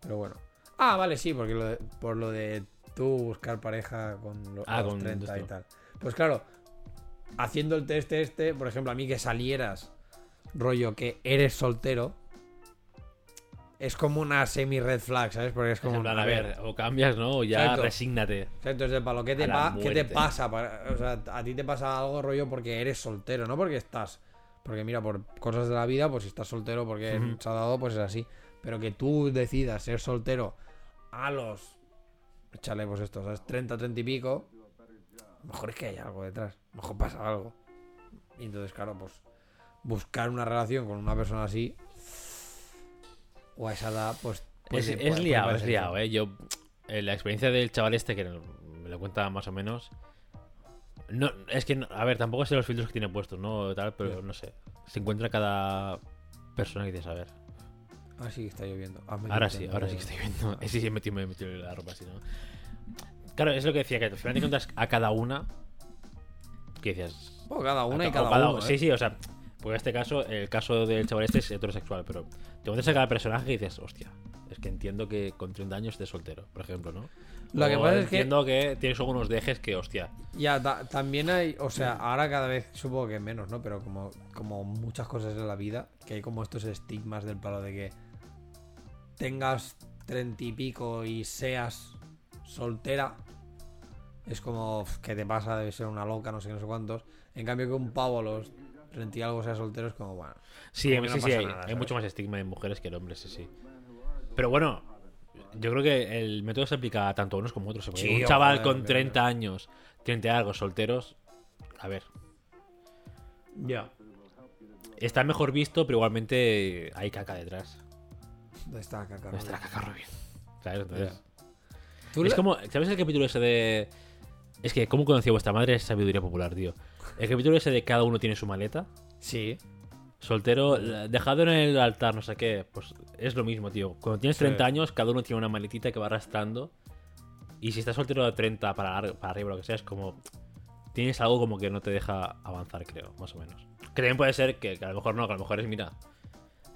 Pero bueno. Ah, vale, sí, porque lo de- por lo de tú buscar pareja con lo- Ah, los con 30 y tal. Pues claro, haciendo el test este, por ejemplo, a mí que salieras rollo que eres soltero, es como una semi-red flag, ¿sabes? Porque es Es en como. plan, a ver, o cambias, ¿no? O ya Exacto. resígnate. entonces, Pablo, ¿qué te, A la pa- ¿qué te pasa? para- o sea, a ti te pasa algo rollo porque eres soltero, no porque estás. Porque mira, por cosas de la vida, pues si estás soltero porque Ujú. se ha dado, pues es así. Pero que tú decidas ser soltero a los. Échale, pues esto, ¿sabes? 30, 30 y pico. Mejor es que hay algo detrás. Mejor pasa algo. Y entonces, claro, pues. Buscar una relación con una persona así. O a esa edad, pues. pues es sí, es puede- liado, puede es liado, ¿eh? Yo, eh, la experiencia del chaval este, que me lo cuenta más o menos. No, es que, a ver, tampoco sé los filtros que tiene puestos, ¿no? Tal, pero no sé. Se encuentra cada persona que dices, a ver. Ah, sí, está lloviendo. Ah, Ahora sí, ahora sí que estoy viendo. Ese sí me metió, me metió la ropa así, ¿no? Claro, es lo que decía, que al final te cuentas a cada una. ¿Qué decías? O cada una y cada, uno. Sí, ¿eh? sí, o sea, pues en este caso, el caso del chaval este es heterosexual, pero te cuentas a cada personaje y dices, hostia, es que entiendo que con 30 años estés soltero, por ejemplo, ¿no? Lo que pasa es que- entiendo que... tienes algunos dejes que, hostia, Ya, ta- también hay, o sea, ahora cada vez supongo que menos, ¿no? Pero como, como muchas cosas en la vida, que hay como estos estigmas del palo de que tengas treinta y pico y seas soltera, es como, "Uf, ¿qué te pasa? Debe ser una loca, no sé qué, no sé cuántos. En cambio que un pavo a los treinta y algo sea soltero es como, bueno. Sí, Como que no sí, sí, hay, nada, hay ¿sabes? mucho más estigma en mujeres que en hombres, sí, sí. Pero bueno, yo creo que el método se aplica tanto a unos como a otros. Sí, un chaval joder, con bien, 30 años, 30 y algo, solteros, a ver, Ya. está mejor visto, pero igualmente hay caca detrás. ¿Dónde está caca? ¿Dónde está la caca, Robin? ¿Sabes? Entonces, es la- como, ¿sabes el capítulo ese de... Es que, ¿cómo conoció vuestra madre? Es sabiduría popular, tío. El capítulo ese de cada uno tiene su maleta. Sí. Soltero, dejado en el altar, no sé qué. Pues es lo mismo, tío. Cuando tienes Sí. 30 años, cada uno tiene una maletita que va arrastrando. Y si estás soltero de 30 para, ar- para arriba, lo que sea, es como. Tienes algo como que no te deja avanzar, creo, más o menos. Que también puede ser que, que a lo mejor no, que a lo mejor es, mira,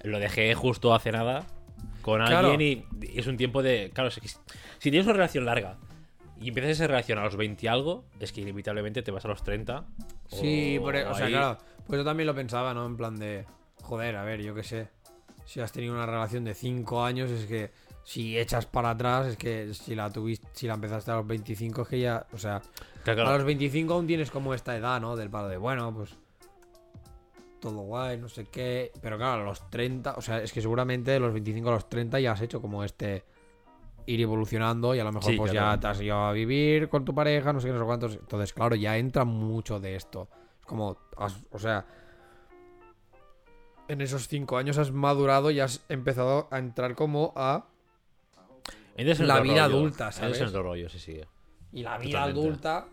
lo dejé justo hace nada con Claro. alguien y, y es un tiempo de. Claro, si si tienes una relación larga y empiezas esa relación a los 20 y algo, es que inevitablemente te vas a los 30. Sí, por, e- o sea, ahí- claro, pues yo también lo pensaba, ¿no? En plan de, joder, a ver, yo qué sé. Si has tenido una relación de 5 años, es que si echas para atrás, es que si la tuviste, si la empezaste a los 25, es que ya, o sea, Claro, a los 25 aún tienes como esta edad, ¿no? Del palo de, bueno, pues todo guay, no sé qué. Pero claro, a los 30, o sea, es que seguramente de los 25 a los 30 ya has hecho como este ir evolucionando y a lo mejor Sí, pues claro. ya te has ido a vivir con tu pareja, no sé qué, no sé cuántos. Entonces, claro, ya entra mucho de esto. Es como, has- o sea, en esos 5 años has madurado y has empezado a entrar como a... La vida rollo. adulta, ¿sabes? en otro rollo, sí, sí. Y la vida Totalmente. adulta.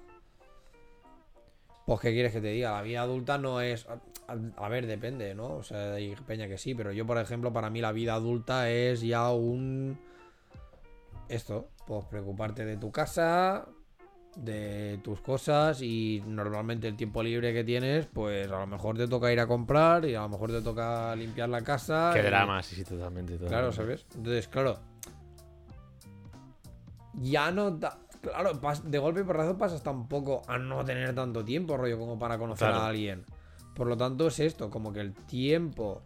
Pues, ¿qué quieres que te diga? La vida adulta no es. A, a- a ver, depende, ¿no? O sea, hay peña que sí, pero yo, por ejemplo, para mí la vida adulta es ya un. Esto, pues preocuparte de tu casa, de tus cosas y normalmente el tiempo libre que tienes, pues a lo mejor te toca ir a comprar y a lo mejor te toca limpiar la casa. Qué y- drama, sí, sí, totalmente. Claro, totalmente. ¿sabes? Entonces, claro. Ya no da. Claro, de golpe y porrazo pasas tampoco a no tener tanto tiempo, rollo, como para conocer Claro. a alguien. Por lo tanto, es esto, como que el tiempo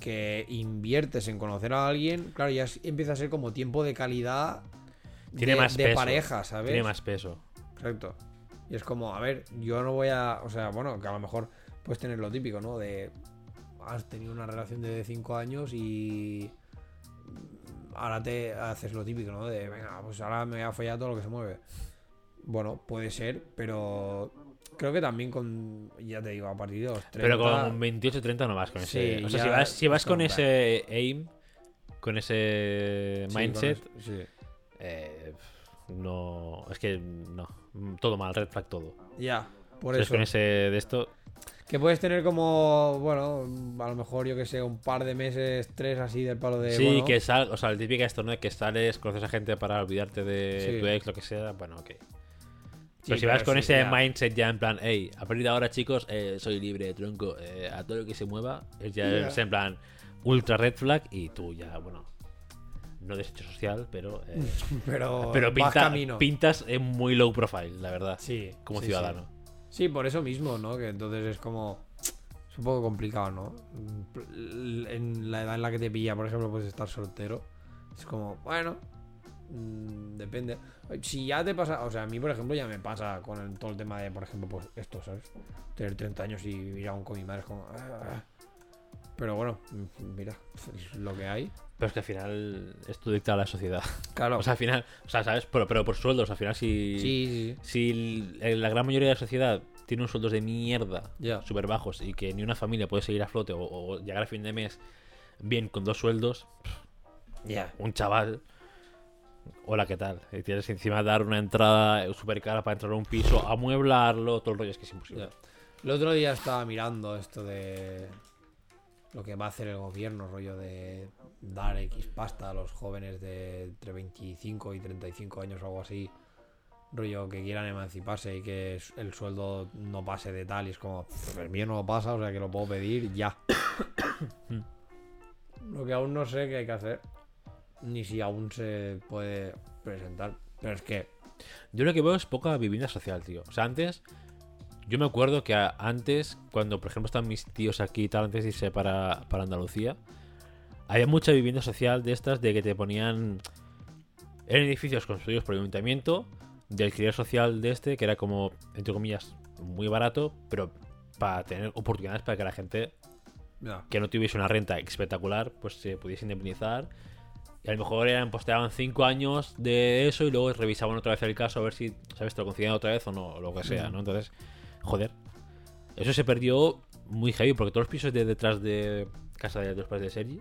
que inviertes en conocer a alguien, claro, ya empieza a ser como tiempo de calidad Tiene de, más de peso. pareja, ¿sabes? Tiene más peso. Exacto. Y es como, a ver, yo no voy a. O sea, bueno, que a lo mejor puedes tener lo típico, ¿no? De. Has tenido una relación de 5 años y. Ahora te haces lo típico, ¿no? De, venga, pues ahora me voy a follar todo lo que se mueve. Bueno, puede ser, pero. Creo que también con. Ya te digo, a partir de los 30. Pero con 28 30 no vas con ese. Sí, o sea, si vas, si vas con ese aim, con ese Sí, con mindset, eso, sí. Eh, no. Es que no. Todo mal, red flag todo. Ya, por vas eso. con ese de esto. Que puedes tener como, bueno, a lo mejor yo que sé, un par de meses, tres así del palo de. sí, bueno, que sal, o sea, el típico esto, ¿no? De que sales, conoces a gente para olvidarte de Sí. tu ex, lo que sea, bueno, ok. sí, Pero si vas con sí, ese ya. mindset ya en plan, hey, a partir de ahora, chicos, eh, soy libre, tronco, eh, a todo lo que se mueva, es ya es en plan ultra red flag y tú ya, bueno, no desecho social, pero, eh, Pero, pero pinta- pintas en muy low profile, la verdad, Sí. como sí, ciudadano. Sí. Sí, por eso mismo, ¿no? Que entonces es como. Es un poco complicado, ¿no? En la edad en la que te pilla, por ejemplo, puedes estar soltero. Es como, bueno. mm, depende. Si ya te pasa. O sea, a mí, por ejemplo, ya me pasa con el- todo el tema de, por ejemplo, pues esto, ¿sabes? Tener 30 años y ir aún con mi madre es como. ah. Pero bueno, mira, es lo que hay. Pero es que al final esto dicta la sociedad. Claro. O sea, al final, o sea, ¿sabes? Pero, pero por sueldos, al final si... sí, sí, sí. Si el- la gran mayoría de la sociedad tiene unos sueldos de mierda, Ya. súper bajos, y que ni una familia puede seguir a flote o, o llegar a fin de mes bien con dos sueldos, Ya. un chaval, hola, ¿qué tal? Y tienes encima dar una entrada súper cara para entrar a un piso, amueblarlo, todo el rollo, es que es imposible. El otro día estaba mirando esto de lo que va a hacer el gobierno, rollo de dar X pasta a los jóvenes de entre 25 y 35 años o algo así, rollo que quieran emanciparse y que el sueldo no pase de tal y es como, "Pff, el mío no lo pasa, o sea que lo puedo pedir ya. lo que aún no sé qué hay que hacer, ni si aún se puede presentar, pero es que, Yo lo que veo es poca vivienda social, tío. O sea, antes. Yo me acuerdo que antes, cuando por ejemplo están mis tíos aquí y tal, antes de irse para, para Andalucía, había mucha vivienda social de estas de que te ponían. Eran edificios construidos por el ayuntamiento, de alquiler social de este, que era como, entre comillas, muy barato, pero para tener oportunidades para que la gente que no tuviese una renta espectacular, pues se pudiese indemnizar. Y a lo mejor eran, pues te daban 5 años de eso y luego revisaban otra vez el caso a ver si, ¿sabes? Te lo concedían otra vez o no, o lo que sea, ¿no? Entonces, joder. Eso se perdió muy heavy porque todos los pisos de detrás de casa de los padres de Sergi,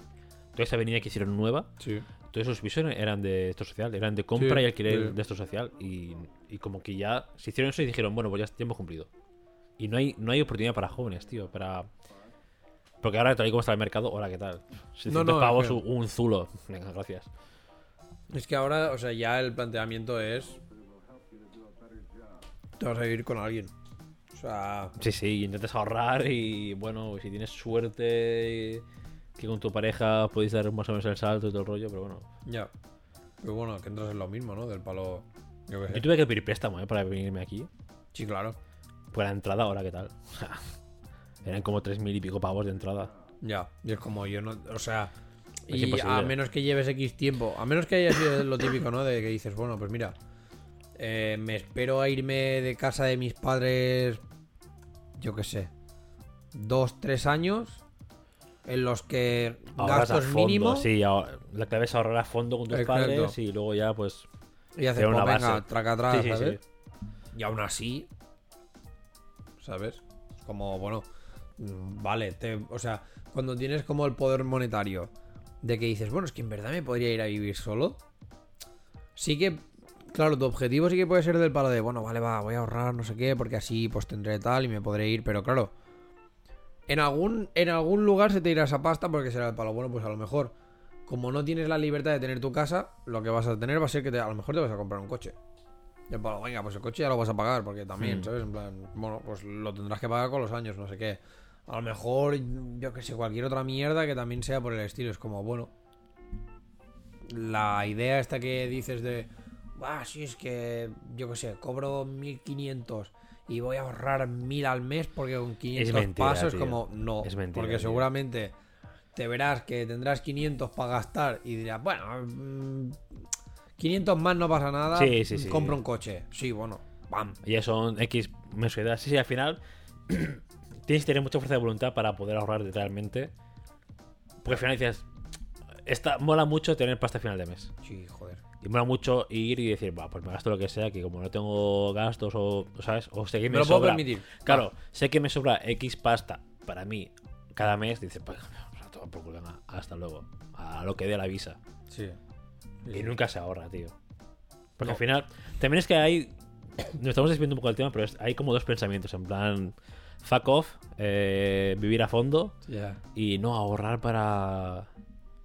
toda esa avenida que hicieron nueva, sí. todos esos pisos eran de esto social, eran de compra Sí, y alquiler sí. de esto social. Y, y como que ya se hicieron eso y dijeron, bueno, pues ya, ya hemos cumplido. Y no hay, no hay oportunidad para jóvenes, tío, para... Porque ahora, tal y como está el mercado, hola, ¿qué tal? 600 no, es pavos, un zulo. Venga, gracias. Es que ahora, o sea, ya el planteamiento es, te vas a vivir con alguien. Sea, Sí, sí, intentas ahorrar y, bueno, si tienes suerte que con tu pareja podéis dar más o menos el salto y todo el rollo, pero bueno. ya. Pero bueno, que entras en lo mismo, ¿no? Del palo, yo qué sé. Yo tuve que pedir préstamo, ¿eh? Para venirme aquí. Sí, claro. Por la entrada, ahora, ¿qué tal? Eran como 3.000 y pico pavos de entrada. Ya, y es como yo no, o sea, Es y imposible. a menos que lleves X tiempo, a menos que haya sido lo típico, ¿no? De que dices, bueno, pues mira, eh, me espero a irme de casa de mis padres, yo qué sé, dos, tres años, en los que Ahorras a gastos fondo, mínimos Sí, ahor- la clave es ahorrar a fondo con tus Exacto. padres y luego ya, pues. y haces, una pues, venga, base. traca atrás, sí, sí, ¿sabes? sí. Y aún así, ¿sabes? Es como, bueno, mm, vale, te- o sea, cuando tienes como el poder monetario de que dices, bueno, es que en verdad me podría ir a vivir solo, sí que, claro, tu objetivo sí que puede ser del palo de, bueno, vale, va, voy a ahorrar, no sé qué, porque así pues tendré tal y me podré ir, pero claro, en algún, en algún lugar se te irá esa pasta porque será el palo, bueno, pues a lo mejor, como no tienes la libertad de tener tu casa, lo que vas a tener va a ser que te- a lo mejor te vas a comprar un coche. Y el palo, venga, pues el coche ya lo vas a pagar, porque también, Mm. ¿sabes? En plan, bueno, pues lo tendrás que pagar con los años, no sé qué. A lo mejor, yo que sé, cualquier otra mierda que también sea por el estilo. Es como, bueno, la idea esta que dices de, ah, sí, es que, yo que sé, cobro 1500 y voy a ahorrar 1000 al mes porque con 500 mentira, pasos, tío. como, no, Es mentira, porque tío. seguramente te verás que tendrás 500 para gastar y dirás, bueno, mm, 500 más no pasa nada, Sí, sí, sí. compro un coche. Sí, bueno, bam. Ya son X mensualidades. Sí, sí, al final tienes que tener mucha fuerza de voluntad para poder ahorrar literalmente. Porque al final dices, esta, mola mucho tener pasta a final de mes. Sí, joder. Y mola mucho ir y decir, va, pues me gasto lo que sea, que como no tengo gastos o, ¿sabes? O sé que me, Me lo puedo sobra. permitir. Claro, sé que me sobra X pasta para mí cada mes. Dices, pues, por hasta luego. A lo que dé la visa. Sí. Sí, Y nunca se ahorra, tío. Porque No. al final, también es que hay. Nos estamos desviando un poco del tema, pero hay como dos pensamientos. En plan, fuck off, eh, vivir a fondo y no ahorrar para.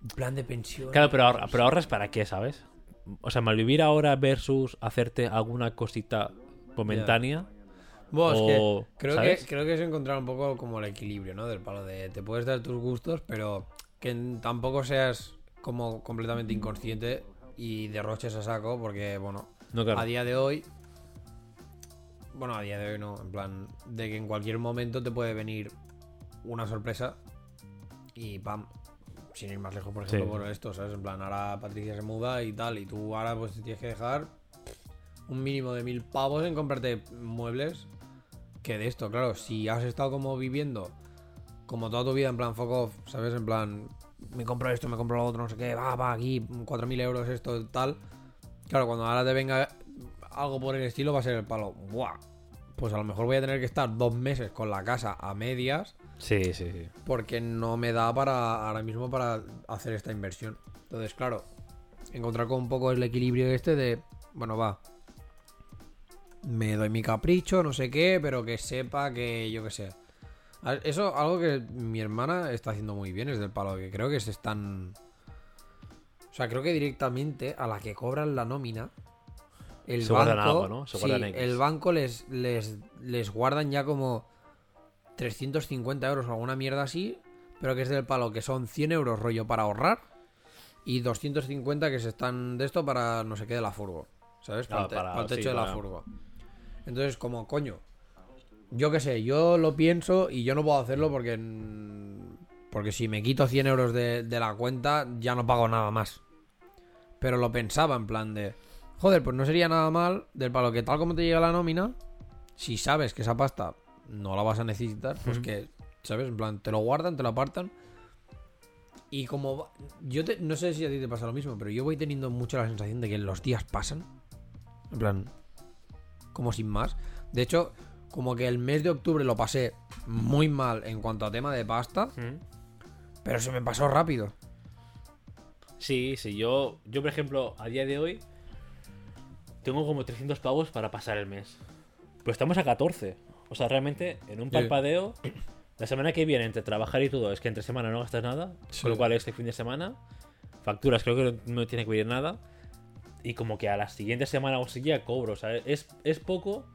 Un plan de pensión. Claro, pero, ahorra- pero ahorras para qué, ¿sabes? O sea, malvivir ahora versus hacerte alguna cosita momentánea. Bueno, es o- que creo, ¿sabes? que creo que es encontrar un poco como el equilibrio, ¿no? Del palo de te puedes dar tus gustos, pero que tampoco seas como completamente inconsciente y derroches a saco, porque, bueno, No, claro. a día de hoy. Bueno, a día de hoy no, en plan, de que en cualquier momento te puede venir una sorpresa y pam, sin ir más lejos, por ejemplo, Sí. por esto, ¿sabes? En plan, ahora Patricia se muda y tal, y tú ahora pues te tienes que dejar un mínimo de mil pavos en comprarte muebles que de esto, claro, si has estado como viviendo como toda tu vida en plan fuck off, ¿sabes? En plan, me compro esto, me compro lo otro, no sé qué, va, va, aquí, 4.000 euros, esto, tal. Claro, cuando ahora te venga algo por el estilo va a ser el palo, ¡buah! Pues a lo mejor voy a tener que estar dos meses con la casa a medias Sí, sí, sí. porque no me da para ahora mismo para hacer esta inversión. Entonces, claro, encontrar con un poco el equilibrio este de, bueno, va, me doy mi capricho, no sé qué, pero que sepa que yo qué sé. Eso, algo que mi hermana está haciendo muy bien, es del palo, que creo que se están... O sea, creo que directamente a la que cobran la nómina, el Se banco, guardan algo, ¿no? Se sí, guardan el banco les, les, les guardan ya como 350 euros o alguna mierda así, pero que es del palo, que son 100 euros rollo para ahorrar y 250 que se están de esto para no sé qué de la furgo, ¿sabes? Para, Ah, para- para el techo sí, de la para- furgo. Entonces, como coño, yo qué sé, yo lo pienso y yo no puedo hacerlo porque porque si me quito 100 euros de, de la cuenta ya no pago nada más. Pero lo pensaba en plan de, joder, pues no sería nada mal del palo que tal como te llega la nómina, si sabes que esa pasta no la vas a necesitar, pues que, ¿sabes? En plan, te lo guardan, te lo apartan. Y como yo te- no sé si a ti te pasa lo mismo, pero yo voy teniendo mucho la sensación de que los días pasan. En plan, como sin más. De hecho, como que el mes de octubre lo pasé muy mal en cuanto a tema de pasta, Mm. pero se me pasó rápido. Sí, sí, yo, yo por ejemplo, a día de hoy tengo como 300 pavos para pasar el mes. Pero estamos a 14. O sea, realmente, en un parpadeo, la semana que viene, entre trabajar y todo, es que entre semana no gastas nada. Sí. Con lo cual, este fin de semana, facturas, creo que no tiene que venir nada. Y como que a la siguiente semana o ya cobro. O sea, es, es poco,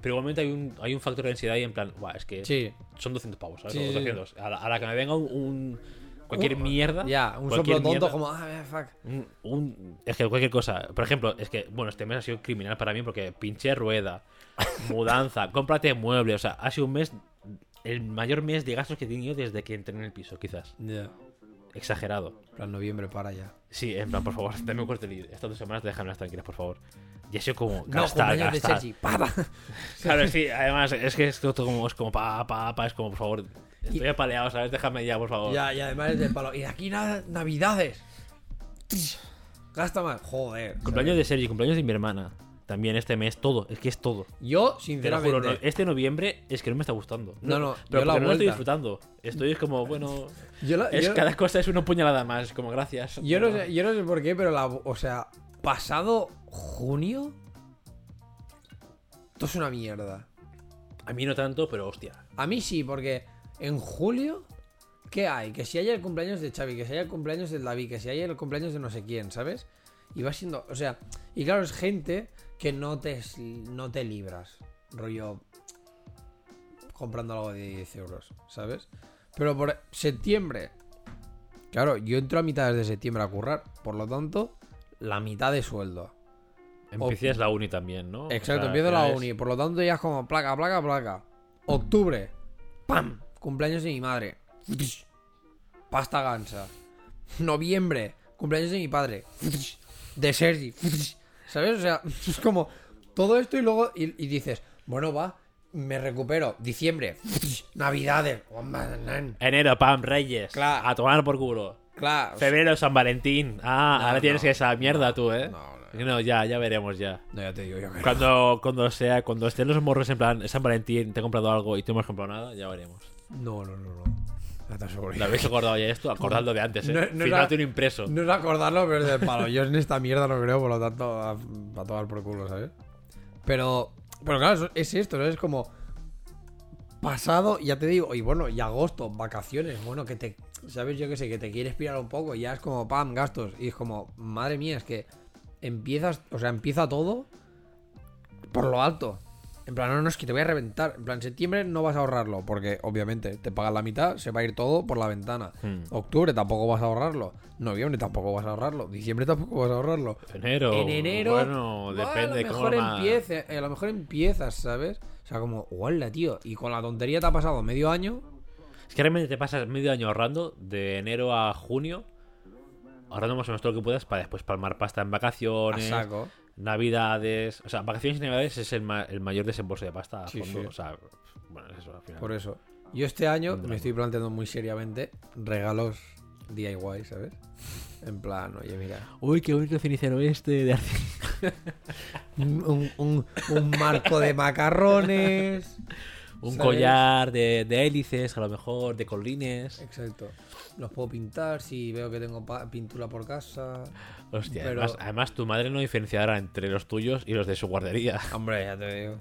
pero igualmente hay un, hay un factor de ansiedad y en plan, "Buah, es que Sí. son 200 pavos, ¿sabes? Sí, O sí, sí. 200. A, la, a la que me venga un. un- cualquier Un- mierda. Ya, un cualquier soplo tonto mierda. como, ah, fuck. Un, un- es que cualquier cosa. Por ejemplo, es que, bueno, este mes ha sido criminal para mí porque pinche rueda, mudanza, cómprate muebles. O sea, ha sido un mes, el mayor mes de gastos que he tenido desde que entré en el piso, quizás. Ya. Exagerado. En plan, noviembre para ya. Sí, en plan, por favor, dame un corte libre. Estas dos semanas déjame tranquilas, por favor. Y ha sido como No, gastar, de gastar. Claro, sí, además, es que es todo como, es como pa, pa, pa, es como, por favor. Estoy apaleado, ¿sabes? Déjame ya, por favor. Ya, y además es del palo. Y de aquí nada, navidades. Gasta más. Joder. Cumpleaños de Sergi, cumpleaños de mi hermana. También este mes, todo. Es que es todo. Yo, sinceramente. juro, no, este noviembre es que no me está gustando. No, no, pero yo la no lo estoy disfrutando. Estoy como, bueno, yo, la- es yo- cada cosa es una puñalada más, como gracias. yo no sé, yo no sé por qué, pero la. O sea, pasado junio. Esto es una mierda. A mí no tanto, pero hostia. A mí sí, porque en julio. ¿Qué hay? Que si hay el cumpleaños de Xavi, que si hay el cumpleaños de David, que si hay el cumpleaños de no sé quién, ¿sabes? Y va siendo. O sea, y claro, es gente que no te, no te libras. Rollo. Comprando algo de 10 euros, ¿sabes? Pero por septiembre. Claro, yo entro a mitad de septiembre a currar. Por lo tanto, la mitad de sueldo. Empiezas la uni también, ¿no? O Exacto, sea, empiezo la es- uni. Por lo tanto, ya es como placa, placa, placa. Octubre. ¡Pam! Cumpleaños de mi madre. Pasta gansa. Noviembre. Cumpleaños de mi padre. De Sergi. ¿Sabes? O sea, es como todo esto y luego y, y dices, bueno, va, me recupero. Diciembre. Navidades. Enero, pam, Reyes. Claro. A tomar por culo. Claro. Febrero, San Valentín. Ah, No, ahora tienes no. que esa mierda tú, ¿eh? No, ya, ya veremos ya. No, ya te digo no. Cuando, cuando sea, cuando estén los morros en plan San Valentín, te he comprado algo y tú no me has comprado nada, ya veremos. No, no, no, no. ¿Lo habéis acordado ya esto? Acordadlo de antes, ¿eh? No- no Firmate era- un impreso. No es acordarlo, pero es del palo. Yo en esta mierda no creo, por lo tanto, a, a tomar por culo, ¿sabes? Pero, pero claro, es esto, ¿no? Es como pasado, ya te digo, y bueno, y agosto, vacaciones, bueno, que te, ¿sabes? Yo que sé, que te quieres pirar un poco, y ya es como, pam, gastos, y es como, madre mía, es que empiezas, o sea, empieza todo por lo alto. En plan, no, no, es que te voy a reventar. En plan, septiembre no vas a ahorrarlo, porque obviamente te pagan la mitad, se va a ir todo por la ventana. Hmm. Octubre tampoco vas a ahorrarlo. Noviembre tampoco vas a ahorrarlo. Diciembre tampoco vas a ahorrarlo. Enero. En enero. Bueno, bueno, depende a lo cómo mejor ma- empiece, a lo mejor empiezas, ¿sabes? O sea, como, hola, tío. Y con la tontería te ha pasado medio año. Es que realmente te pasas medio año ahorrando, de enero a junio, ahorrando más o menos todo lo que puedas para después palmar pasta en A vacaciones, saco. Navidades. O sea, vacaciones y navidades es el, ma- el mayor desembolso de pasta a Sí, fondo. sí. O sea, bueno, es eso al final. Por eso. Yo este año me estoy planteando muy seriamente regalos DIY, ¿sabes? En plan, oye, mira. Uy, qué bonito cenicero este de arte. Un, un- un- un marco de macarrones. Un ¿sabes? collar de, de hélices, a lo mejor, de colines. Exacto. Los puedo pintar si veo que tengo pintura por casa. Hostia, Pero- además, además tu madre no diferenciará entre los tuyos y los de su guardería. Hombre, ya te digo.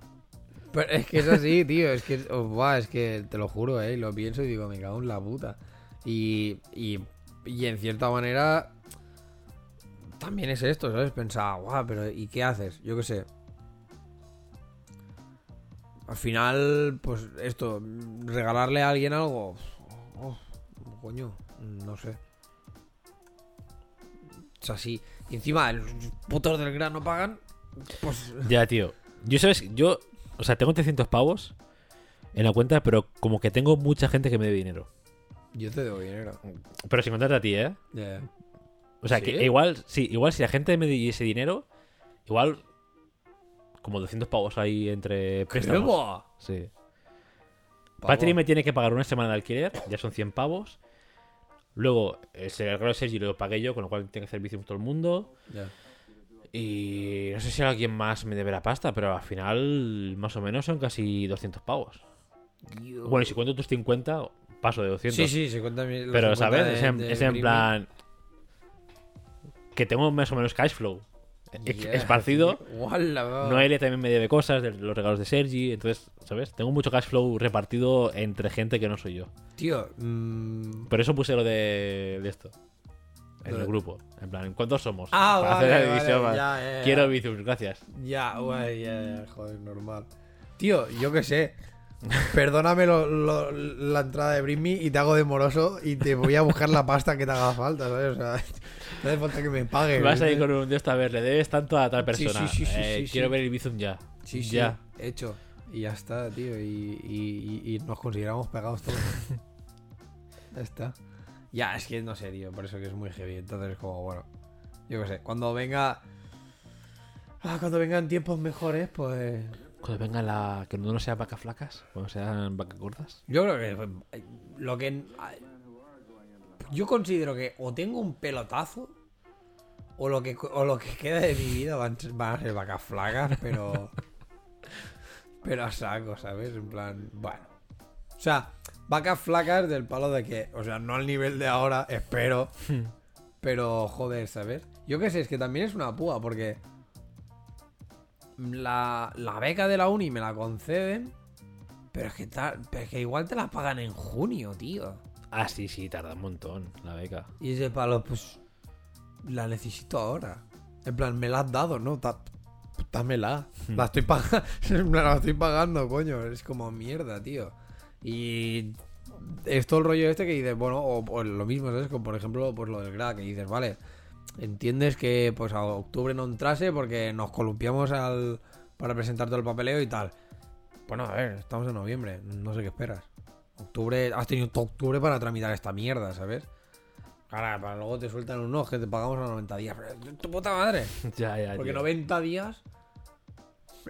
Pero es que es así, tío. Es que, oh, es que te lo juro, eh. Lo pienso y digo, me cago en la puta. Y, y, y en cierta manera, también es esto, ¿sabes? Pensaba, guau, pero ¿y qué haces? Yo qué sé. Al final, pues esto, regalarle a alguien algo. oh, coño, no sé. Es así. Y encima, los putos del grano pagan. Pues. Ya, tío. Yo, ¿sabes? Yo, o sea, tengo 300 pavos en la cuenta, pero como que tengo mucha gente que me debe dinero. Yo te debo dinero. Pero sin contarte a ti, ¿eh? Ya. O sea, ¿Sí? que igual, sí, igual si la gente me diese dinero, igual como 200 pavos ahí entre préstamos. ¡Crema! Sí. Pavo. Patri me tiene que pagar una semana de alquiler, ya son 100 pavos. Luego, el regalo de Sergi lo pagué yo, con lo cual tiene que hacer bici todo el mundo. Y no sé si alguien más me debe la pasta, pero al final, más o menos, son casi 200 pavos. Bueno, y si cuento tus 50, paso de 200. Sí, sí, se cuenta Pero, 50 ¿sabes? de- es en, es plan. Que tengo más o menos cash flow. Yeah. Esparcido. Noelia también me debe cosas de los regalos de Sergi. Entonces, ¿sabes? Tengo mucho cash flow repartido entre gente que no soy yo. Tío, mm, Por eso puse lo de, de esto. En el grupo. En plan, ¿cuántos somos? Ah, Para vale, hacer la división ya, ya. Quiero Bizum, gracias. Ya, guay, ya, ya, joder, normal. Tío, yo qué sé. Perdóname lo- lo- la entrada de Britney y te hago de moroso y te voy a buscar la pasta que te haga falta, ¿sabes? O sea, no hace falta que me pagues. Vas a ir con un esto a ver, le debes tanto a tal persona. sí, sí, sí, Eh, sí, quiero ver el Bizum ya. Sí, sí, Ya. hecho. Y ya está, tío. Y, y- y- y nos consideramos pegados todos. ya está. Ya, es que no sé, tío. Por eso que es muy heavy. Entonces, como, bueno. Yo qué sé. Cuando venga. Ah, cuando vengan tiempos mejores, pues. Cuando venga la. Que no sean vacas flacas, cuando sean vacas gordas. Yo creo que eh, lo que yo considero que o tengo un pelotazo o lo que o lo que queda de mi vida van, van a ser vacas flacas, pero pero a saco, ¿sabes? En plan, bueno. O sea, vacas flacas del palo de que, o sea, no al nivel de ahora, espero, pero joder, ¿sabes? Yo qué sé, es que también es una púa porque la, la beca de la uni me la conceden pero es que pero es que igual te la pagan en junio, tío. Ah, sí, sí, tarda un montón la beca. Y ese palo, pues. La necesito ahora. En plan, me la has dado, ¿no? Ta- Dámela. La estoy pagando. la estoy pagando, coño. Es como mierda, tío. Y. Es todo el rollo este que dices, bueno, o, o lo mismo, ¿sabes? Como por ejemplo, pues lo del GRA, que dices, vale. Entiendes que pues a octubre no entrase porque nos columpiamos al, para presentar todo el papeleo y tal. Bueno, a ver, estamos en noviembre, no sé qué esperas. Octubre, has tenido todo octubre para tramitar esta mierda, ¿sabes? Cara, para luego te sueltan un no, que te pagamos a 90 días. Pero, Tu puta madre. Ya, ya, Porque tío. 90 días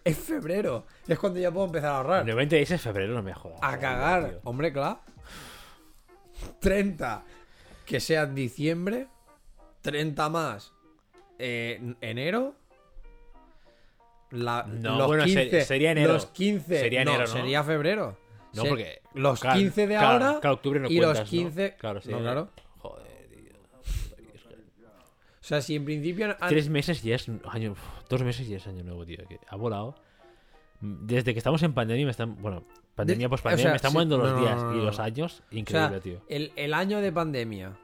es febrero. Es cuando ya puedo empezar a ahorrar. 90 días es febrero, no me jodas. A cagar. tío. Hombre, claro. 30 que sea en diciembre. 30 más eh, en enero. La, No, los bueno, se- 15, sería enero. Los 15. Sería no, enero, ¿no? sería febrero. No, Se- porque. Los claro, 15 de claro, ahora. Claro, octubre no y cuentas, los 15. ¿no? Claro, sí. No, claro. Joder, tío. O sea, si en principio. han- Tres meses y es año. Dos meses y es año nuevo, tío. Que ha volado. Desde que estamos en pandemia me están. Bueno, pandemia De- pues o pandemia sea, me están sí, moviendo los no, no, días no, y no. los años. o sea, Increíble, tío. el, el año de pandemia.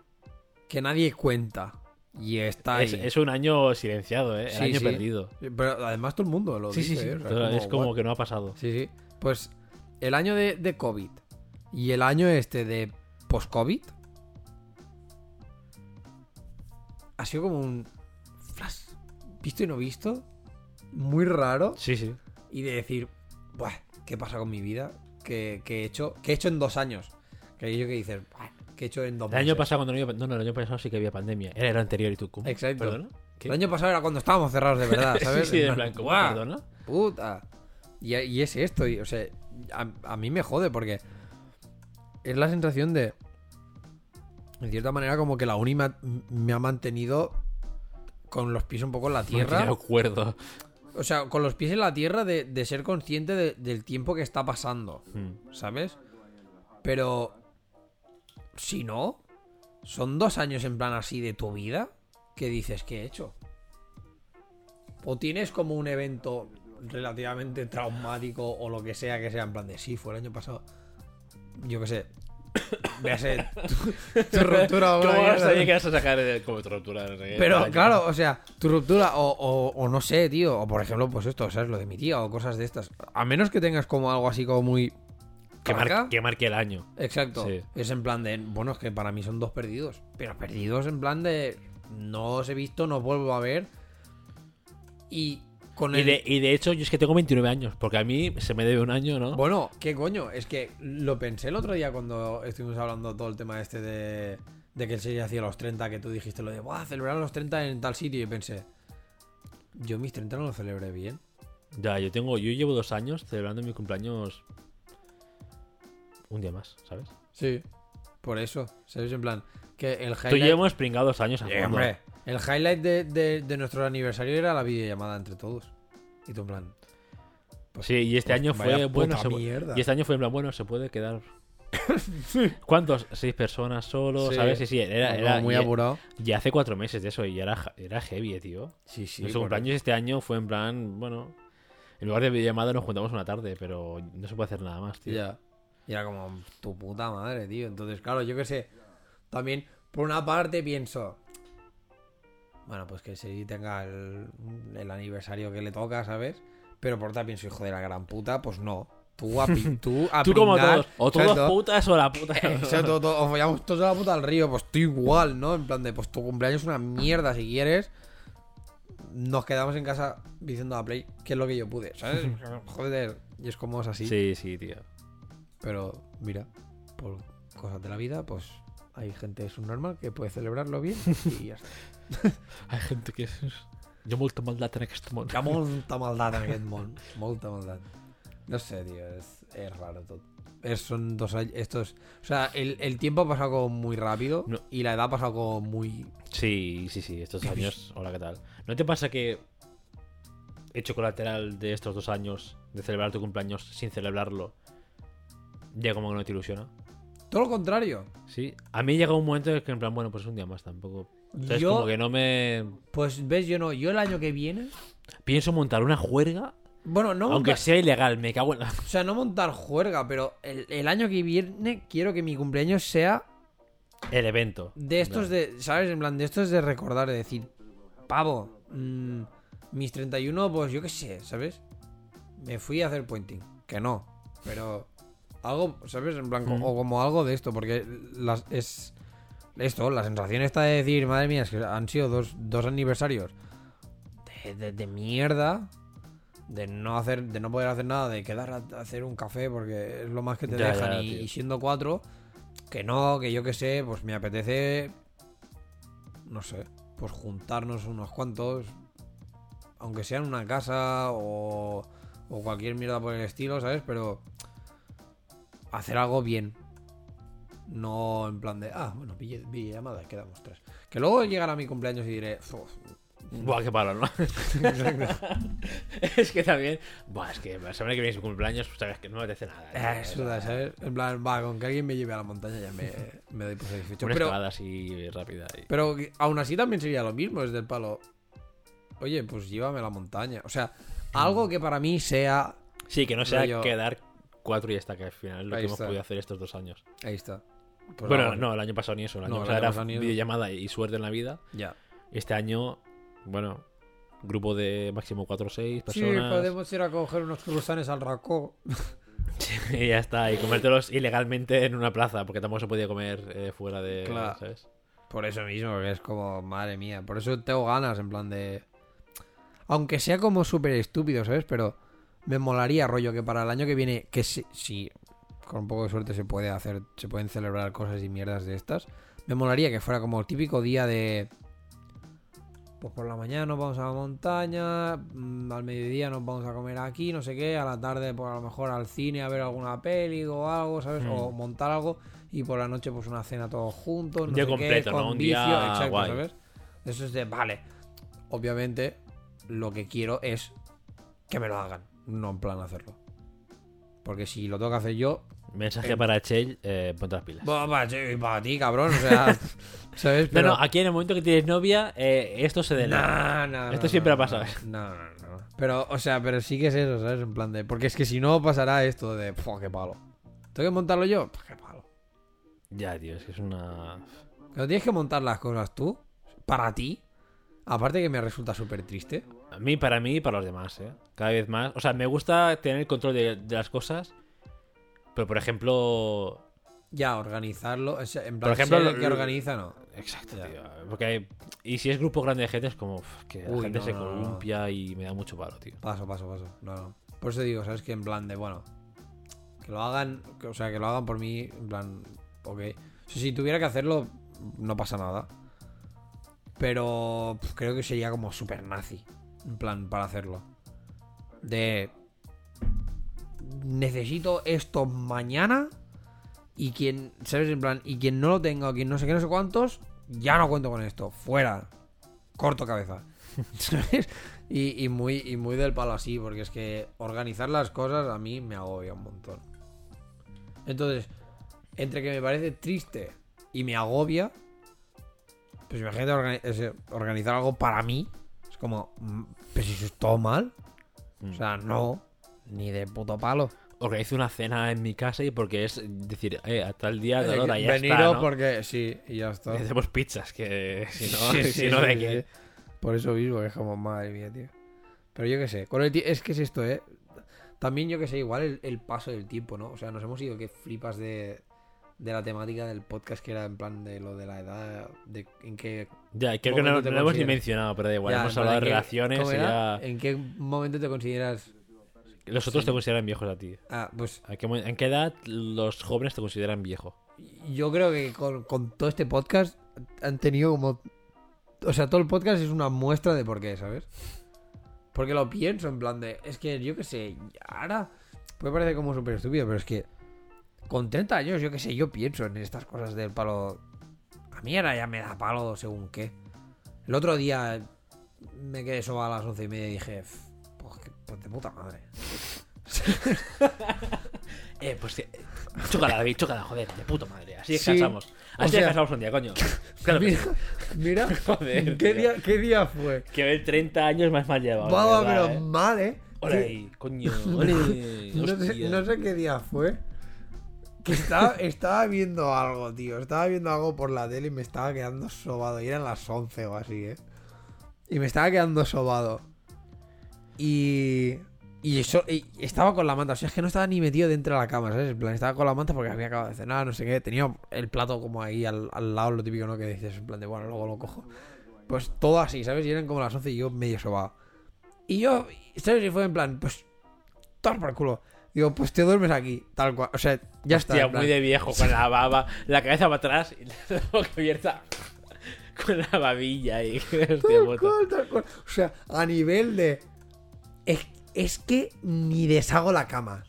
Que nadie cuenta. Y está ahí. Es, es un año silenciado, ¿eh? El Sí, año sí. perdido. Pero además todo el mundo lo Sí, sí, dice. sí. ¿eh? O sea, Pero es como what? que no ha pasado. Sí, sí. Pues el año de, de COVID y el año este de post-COVID ha sido como un flash visto y no visto, muy raro, Sí, sí. y de decir, Buah, ¿qué pasa con mi vida? ¿Qué, qué he hecho? ¿Qué he hecho en dos años? Que aquello que dices, Buah, ¿qué he hecho en dos El año pasado cuando no había... No, no, el año pasado sí que había pandemia. Era el anterior y tú, ¿cómo? Exacto. ¿Perdona? ¿Qué? El año pasado era cuando estábamos cerrados de verdad, ¿sabes? sí, sí, en. "Buah". ¿Perdona? Puta. Y, y es esto, y, o sea, a, a mí me jode porque es la sensación de, en cierta manera, como que la uni me ha, me ha mantenido con los pies un poco en la No tierra. me acuerdo. O sea, con los pies en la tierra de, de ser consciente de- del tiempo que está pasando, Mm. ¿sabes? Pero, si no, son dos años en plan así de tu vida que dices, ¿qué he hecho? O tienes como un evento relativamente traumático o lo que sea que sea en plan de sí, fue el año pasado. Yo qué sé. véase tu, tu ruptura ¿Cómo vas a llegar a sacar el- como tu ruptura? Pero claro, o sea, tu ruptura o, o, o no sé, tío, o por ejemplo, pues esto, ¿sabes? Lo de mi tía o cosas de estas. A menos que tengas como algo así como muy... Que, mar- que marque el año. Exacto. Sí. Es en plan de, bueno, es que para mí son dos perdidos, pero perdidos en plan de no os he visto, no os vuelvo a ver. Y con Y el... de, y de hecho, yo es que tengo 29 años, porque a mí se me debe un año, ¿no? Bueno, ¿qué coño? Es que lo pensé el otro día cuando estuvimos hablando todo el tema este de, de que él se hacía los 30, que tú dijiste lo de, ¡buah! Celebrar los 30 en tal sitio. Y pensé, yo mis 30 no los celebré bien. Ya, yo tengo, yo llevo dos años celebrando mi cumpleaños un día más, ¿sabes? Sí. Por eso, ¿sabes? En plan, que el Tú highlight... llevamos pringado dos años a Eh, hombre, el highlight de, de- de nuestro aniversario era la videollamada entre todos. Y tú en plan... pues- Sí, y este pues año fue bueno. se- y este año fue en plan, bueno, se puede quedar. ¿Cuántos? Seis personas solo, Sí. ¿sabes? Sí, sí, era, era muy y- apurado. Y hace cuatro meses de eso, y era, ja- era heavy, tío. Sí, sí. Nuestro cumpleaños este año fue en plan, bueno, en lugar de videollamada nos juntamos una tarde, pero no se puede hacer nada más, tío. Ya. Y era como, tu puta madre, tío. Entonces, claro, yo qué sé. También, por una parte, pienso. Bueno, pues que sí tenga el, el aniversario que le toca, ¿sabes? Pero por otra pienso, hijo de la gran puta, pues no. Tú a, tú a Tú como pringar, todos, o todos putas o la puta. Exacto, to- o follamos todos a la puta al río, pues tú igual, ¿no? En plan de, pues tu cumpleaños es una mierda si quieres. Nos quedamos en casa diciendo a Play, que es lo que yo pude, ¿sabes? Joder, y es como es así. Sí, sí, tío. Pero mira, por cosas de la vida, pues hay gente subnormal que puede celebrarlo bien y ya está. Hay gente que es... Yo molta maldat en aquest món. Hi ha molta maldat en aquest món, molta maldat. No sé, tío, es, es raro todo. Es- son dos años, estos... O sea, el, el tiempo ha pasado como muy rápido No. y la edad ha pasado como muy... Sí, sí, sí, estos años. Hola, ¿qué tal? ¿No te pasa que hecho colateral de estos dos años de celebrar tu cumpleaños sin celebrarlo ya como que no te ilusiona? Todo lo contrario. Sí. A mí llega un momento en el que en plan, bueno, pues es un día más tampoco. ¿Sabes? Yo- Como que no me... Pues ves, yo no, yo el año que viene... Pienso montar una juerga, Bueno, no aunque sea ilegal, me cago en la... O sea, no montar juerga, pero el, el año que viene quiero que mi cumpleaños sea El evento. De estos de, ¿sabes? En plan, de estos de recordar, de decir, pavo, mm, mis 31, pues yo qué sé, ¿sabes? Me fui a hacer pointing. Que no, pero algo, ¿sabes? En plan, co- Mm. o como algo de esto, porque las, es esto, la sensación está de decir, madre mía, es que han sido dos, dos aniversarios de, de- de mierda. De no hacer, de no poder hacer nada, de quedar a, a hacer un café porque es lo más que te Ya, dejan ya, y, y siendo cuatro, que no, que yo que sé, pues me apetece, no sé, pues juntarnos unos cuantos, aunque sea en una casa o, o cualquier mierda por el estilo, ¿sabes? Pero hacer algo bien. No en plan de, ah, bueno, videollamada, quedamos tres. Que luego llegará mi cumpleaños y diré, "Uf, Buah, qué palo, ¿no? es que también... Buah, es que la semana que viene es mi cumpleaños, pues sabes que no me apetece nada. tío. eh, suda, ¿sabes? En plan, va, con que alguien me lleve a la montaña ya me, me doy por satisfecho. Una Pero, así rápida. y- pero aún así también sería lo mismo, desde el palo. Oye, pues llévame a la montaña. O sea, algo que para mí sea. Sí, que no sea rollo- quedar cuatro y ya está, que al final es lo Ahí que hemos podido hacer estos dos años. Ahí está. Pues bueno, no, el año pasado ni eso. El año No, el pasado año era pasado ni eso. videollamada y suerte en la vida. Ya. Este año, bueno, grupo de máximo 4 o 6 Sí, personas. podemos ir a coger unos cruzanes al racó. y ya está, y comértelos ilegalmente en una plaza, porque tampoco se podía comer eh, fuera de. Claro. ¿sabes? Por eso mismo, que es como, madre mía. Por eso tengo ganas, en plan de. Aunque sea como súper estúpido, ¿sabes? Pero me molaría, rollo, que para el año que viene, que si, si con un poco de suerte se puede hacer, se pueden celebrar cosas y mierdas de estas. Me molaría que fuera como el típico día de. Pues por la mañana nos vamos a la montaña, mm, al mediodía nos vamos a comer aquí, no sé qué, a la tarde pues a lo mejor al cine a ver alguna peli o algo, ¿sabes? Mm. O montar algo y por la noche pues una cena todos juntos, Un no día sé qué, completo, ¿no? con Un vicio, día exacto, guay. ¿sabes? Eso es de, vale, obviamente lo que quiero es que me lo hagan, no en plan hacerlo. Porque si lo tengo que hacer yo, Mensaje Eh, para Chell, eh, ponte las pilas. sí, para ti, cabrón, o sea, ¿sabes? No, no, aquí en el momento que tienes novia, eh, esto se dela. No, no, Esto siempre ha pasado. No, no, no. Pero, o sea, pero sí que es eso, ¿sabes? En plan de. Porque es que si no pasará esto de. "Pua, qué palo! ¿Tengo que montarlo yo? Qué palo. Ya, tío, es que es una. Pero tienes que montar las cosas tú, para ti. Aparte que me resulta súper triste. A mí, para mí y para los demás, ¿eh? Cada vez más. O sea, me gusta tener el control de, de las cosas. Pero, por ejemplo. Ya, organizarlo. o sea, En plan, Por ejemplo, el que organiza, no. Exacto, Ya. tío. Porque hay- Y si es grupo grande de gente, es como uf, que la gente no, se no, columpia y me da mucho palo, tío. Paso, paso, paso. No, no. Por eso digo, ¿sabes? Que en plan de, bueno, que lo hagan, que- o sea, que lo hagan por mí, en plan, ok. O sea, si tuviera que hacerlo, no pasa nada. Pero creo que sería como súper nazi, en plan, para hacerlo. De... Necesito esto mañana y quien, ¿sabes? En plan, y quien no lo tenga quien no sé qué, no sé cuántos, ya no cuento con esto. Fuera. Corto cabeza. ¿Sabes? Y, muy, y muy del palo así, porque es que organizar las cosas a mí me agobia un montón. Entonces, entre que me parece triste y me agobia, pues imagínate ese- organizar algo para mí. Como, mm, pero si eso es todo mal. Mm. O sea, no, ni de puto palo. Organizo una cena en mi casa y porque es decir, eh, a tal día, a tal hora, ya Veniros está, ¿no? porque sí, y ya está. Y Hacemos pizzas, que si no, Sí, si no de qué. Por eso mismo, que es como, madre mía, tío. Pero yo qué sé, con el es que es esto, ¿eh? También yo que sé, igual el, el paso del tiempo, ¿no? O sea, nos hemos ido que flipas de, de la temática del podcast que era en plan de lo de la edad, de en qué... Ya, creo que no, lo hemos ni mencionado, pero da igual, ya, hemos hablado de qué- relaciones ¿cómo y ya... ¿En qué momento te consideras...? Los otros Sí. te consideran viejos a ti. Ah, pues ¿A qué mo- ¿En qué edad los jóvenes te consideran viejo? yo creo que con, con todo este podcast han tenido como... O sea, todo el podcast es una muestra de por qué, ¿sabes? Porque lo pienso en plan de... Es que yo qué sé, ahora puede parecer como súper estúpido, pero es que con 30 años, yo qué sé, yo pienso en estas cosas del palo... A mí ahora ya me da palo según qué. El otro día me quedé soba a las once y media y dije... "F, Pues, pues de puta madre. Eh, pues que... Chócala, David, chócala, joder, de puta madre. Así Sí, descansamos. o Así sea- descansamos un día, coño. Claro mira, sí. mira, Joder, ¿qué, día, ¿qué día fue? Que ver 30 años más mal llevado. Vamos, pero ¿eh? mal, ¿eh? Ole coño, ole. No sé, hostia. no sé qué día fue. Que estaba, estaba viendo algo, tío. Estaba viendo algo por la tele y me estaba quedando sobado. Y eran las 11 o así, ¿eh? Y me estaba quedando sobado. Y. Y, eso, y estaba con la manta. O sea, es que no estaba ni metido dentro de la cama, ¿sabes? En plan, estaba con la manta porque había acabado de cenar, no sé qué. Tenía el plato como ahí al, al lado, lo típico, ¿no? Que dices, en plan de, bueno, luego lo cojo. Pues todo así, ¿sabes? Y eran como las 11 y yo medio sobado. Y yo, ¿sabes? Y fue en plan, pues, tomar por el culo. Digo, pues te duermes aquí, tal cual. O sea, ya está. Hostia, muy de viejo, con la baba, la cabeza para atrás y la boca abierta con la babilla y hostia Tal puta. cual, tal cual. O sea, a nivel de. Es, es que ni deshago la cama.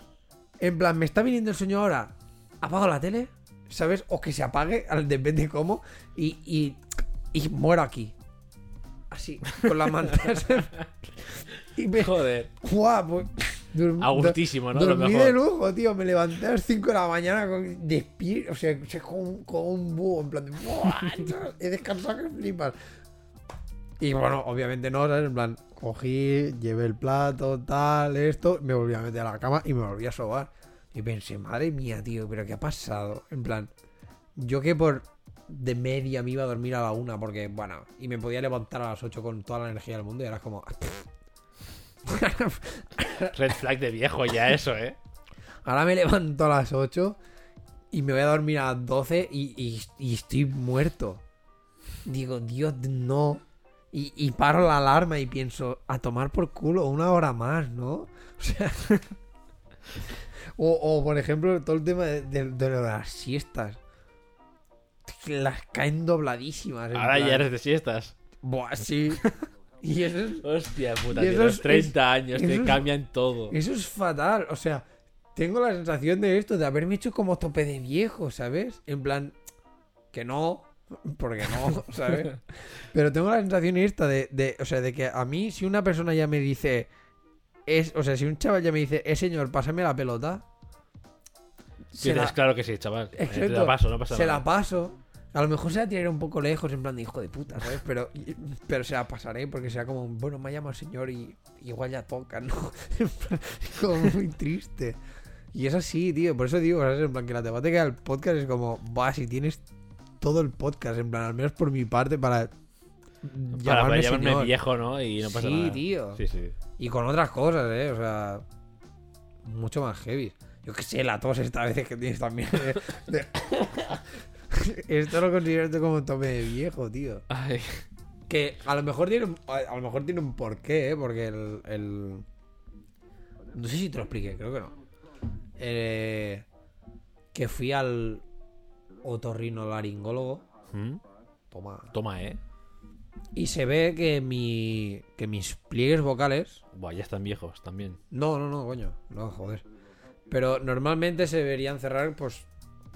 En plan, me está viniendo el sueño ahora. Apago la tele, ¿sabes? O que se apague, depende cómo. Y, y, y muero aquí. Así, con la manta. ¿sabes? y me. Joder, ¡Guau! Pues, dur- a gustísimo, ¿no? Dormí de lujo, tío. Me levanté a las 5 de la mañana con, despierto. O sea, con, con un búho. En plan de. "Buah, He descansado que flipas. Y bueno, obviamente no, ¿sabes? En plan, cogí, llevé el plato, tal, esto. Me volví a meter a la cama y me volví a sobar. Y pensé, madre mía, tío, ¿pero qué ha pasado? En plan, yo que por de media me iba a dormir a la una porque, bueno, y me podía levantar a las 8 con toda la energía del mundo y era como. Red flag de viejo ya eso, ¿eh? Ahora me levanto a las 8 y me voy a dormir a las 12 y, y- y estoy muerto. Digo, Dios, no. Y, y paro la alarma y pienso, a tomar por culo una hora más, ¿no? O sea... o, o, por ejemplo, todo el tema de, las siestas. Las caen dobladísimas. Ahora plan, ya eres de siestas. Buah, sí. Y eso es, Hostia puta, Y tío, eso los es- 30 años eso te es- cambian todo. Eso es fatal. O sea, tengo la sensación de esto, de haberme hecho como tope de viejo, ¿sabes? En plan, que no, porque no, ¿sabes? Pero tengo la sensación esta de, de, o sea, de que a mí, si una persona ya me dice, es, o sea, si un chaval ya me dice, eh, señor, pásame la pelota, se Dices, la, claro que sí, chaval. Eh, Te Exacto. la paso, no pasa se nada. la paso. A lo mejor se la tiraré un poco lejos, en plan de hijo de puta, ¿sabes? Pero, pero se la pasaré porque será como, bueno, me llama el señor y igual ya toca, ¿no? Como muy triste. Y es así, tío. Por eso digo, ¿sabes? En plan, que la temática del podcast es como, va, si tienes todo el podcast, en plan, al menos por mi parte, para Para poder llamarme señor. viejo, ¿no? Y no pasa Sí, nada. tío. Sí, sí. Y con otras cosas, ¿eh? O sea, mucho más heavy. Yo qué sé, la tos esta vez que tienes también. de- de- Esto lo considero esto como tope de viejo, tío. Ay. Que a lo mejor tiene un, a a lo mejor tiene un porqué, ¿eh? Porque el, el- No sé si te lo expliqué, creo que no. Eh, que fui al otorrinolaringólogo. ¿Mm? Toma. Toma, ¿eh? Y se ve que mi. que mis pliegues vocales. Buah, ya están viejos también. No, no, no, coño. No, joder. Pero normalmente se deberían cerrar, pues.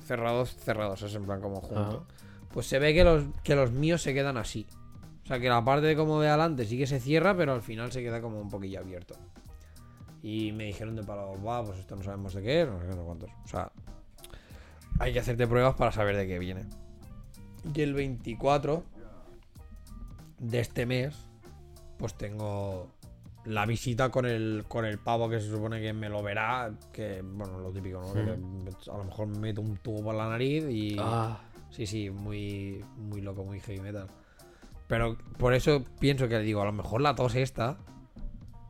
Cerrados, cerrados, es en plan como junto. Pues se ve que los, que los míos se quedan así. O sea, que la parte de como de adelante sí que se cierra, pero al final se queda como un poquillo abierto. Y me dijeron de palo, va, pues esto no sabemos de es, qué, no sé cuántos. O sea, hay que hacerte pruebas para saber de qué viene. Y el 24 de este mes, pues tengo la visita con el, con el pavo que se supone que me lo verá. Que, bueno, lo típico, ¿no? Que le- a lo mejor me meto un tubo por la nariz y. Ah, Sí, sí, muy, muy loco, muy heavy metal. Pero por eso pienso que digo, a lo mejor la tos esta,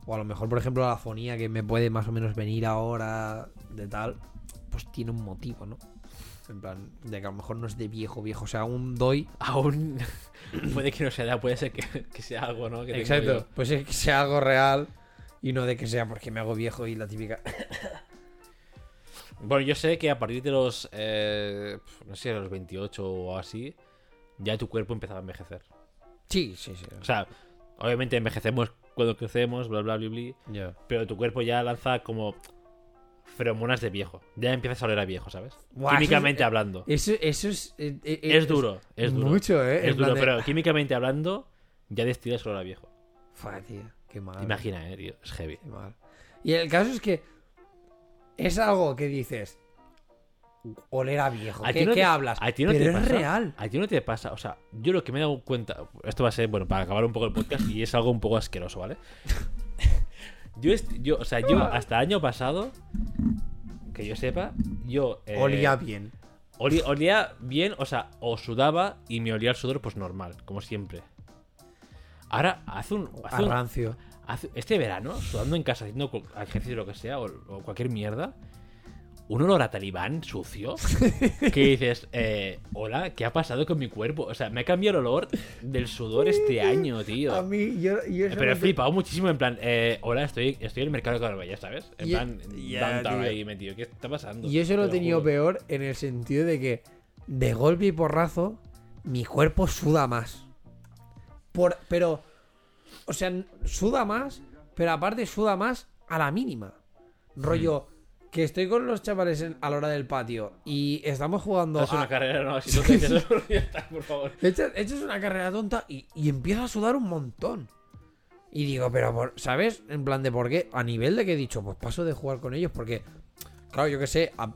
o a lo mejor, por ejemplo, la fonía que me puede más o menos venir ahora de tal, pues tiene un motivo, ¿no? En plan, de que a lo mejor no es de viejo, viejo. O sea, aún doy. aún puede que no sea edad, puede ser que, que sea algo, ¿no? Que Exacto. Pues es que sea algo real y no de que sea porque me hago viejo y la típica. Bueno, yo sé que a partir de los, eh, no sé, los 28 o así, ya tu cuerpo empezaba a envejecer. Sí, sí, sí. O sea, obviamente envejecemos cuando crecemos, bla, bla, bla, bla, pero tu cuerpo ya lanza como feromonas de viejo. Ya empiezas a oler a viejo, ¿sabes? Eso químicamente es- hablando. Eso, eso es. eh, eh, Es duro, es duro. Mucho, ¿eh? Es duro, de- pero químicamente hablando, ya destilas olor a viejo. Fua, tío, qué mal. Imagina, eh, tío. Es heavy. Qué mal. Y el caso es que es algo que dices. Oler a viejo. ¿A ¿Qué, no qué te- hablas? a ti no Pero te es pasa? real. A ti no te pasa, o sea, yo lo que me he dado cuenta, esto va a ser, bueno, para acabar un poco el podcast y es algo un poco asqueroso, ¿vale? Yo, yo o sea, yo hasta año pasado, que yo sepa, yo... eh, Olía bien. oli- olía bien, o sea, o sudaba y me olía el sudor pues normal, como siempre. Ahora, hace un... Hace un- rancio. hace- este verano, sudando en casa, haciendo ejercicio lo que sea, o, o cualquier mierda, un olor a talibán sucio, que dices, eh, hola, ¿qué ha pasado con mi cuerpo? O sea, me ha cambiado el olor del sudor este año, tío. A mí, yo, yo eso Pero he flipado muchísimo, en plan, eh, hola, estoy, estoy en el mercado de Carballa, ¿sabes? En plan, ya, ahí metido, ¿qué está pasando? Y eso lo he Te tenido peor en el sentido de que de golpe y porrazo mi cuerpo suda más. Por, pero, o sea, suda más, pero aparte suda más a la mínima. Rollo, que estoy con los chavales en- a la hora del patio y estamos jugando Haz una carrera, no, si no te ya está, por favor. Echas, echas una carrera tonta y, y empiezo a sudar un montón. Y digo, pero, por, ¿sabes? En plan de por qué. A nivel de que he dicho, pues paso de jugar con ellos porque, claro, yo que sé, a-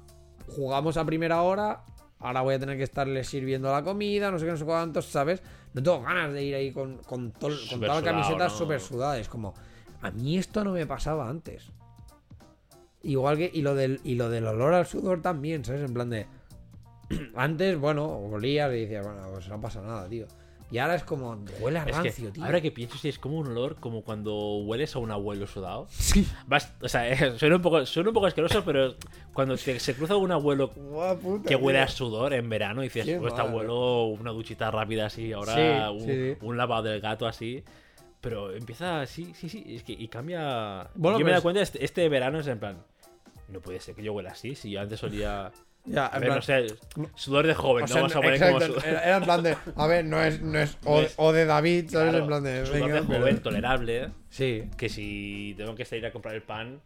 jugamos a primera hora, ahora voy a tener que estarles sirviendo la comida, no sé qué, no sé cuántos, ¿sabes? No tengo ganas de ir ahí con, con, tol- con Súper toda la sudado, camiseta ¿no? súper sudada. Es como, a mí esto no me pasaba antes. Igual que, y lo del, y lo del olor al sudor también, ¿sabes? En plan de. Antes, bueno, olías y decías, bueno, pues no pasa nada, tío. Y ahora es como, huele a Es rancio, que, tío. ahora que pienso, sí, es como un olor como cuando hueles a un abuelo sudado. Sí. Vas- o sea, eh, suena un poco, suena un poco asqueroso, pero cuando te- se cruza un abuelo puta, que huele tío. a sudor en verano y dices, "Oh, este abuelo, una duchita rápida así, ahora Sí, un, sí, sí. un lavado del gato así. Pero empieza así, sí, sí, es que, y cambia. Bueno, yo me he dado es- cuenta, este, este verano es en plan. No puede ser que yo huela así, si yo antes olía. Ya, A en ver, plan- no sé, sudor de joven, o no vamos a poner como sudor, era, en plan de, a ver, no es, no es, o, de David, ¿sabes? Claro, en plan de, sudor venga, de pero- joven, tolerable. Sí. Que si tengo que salir a comprar el pan,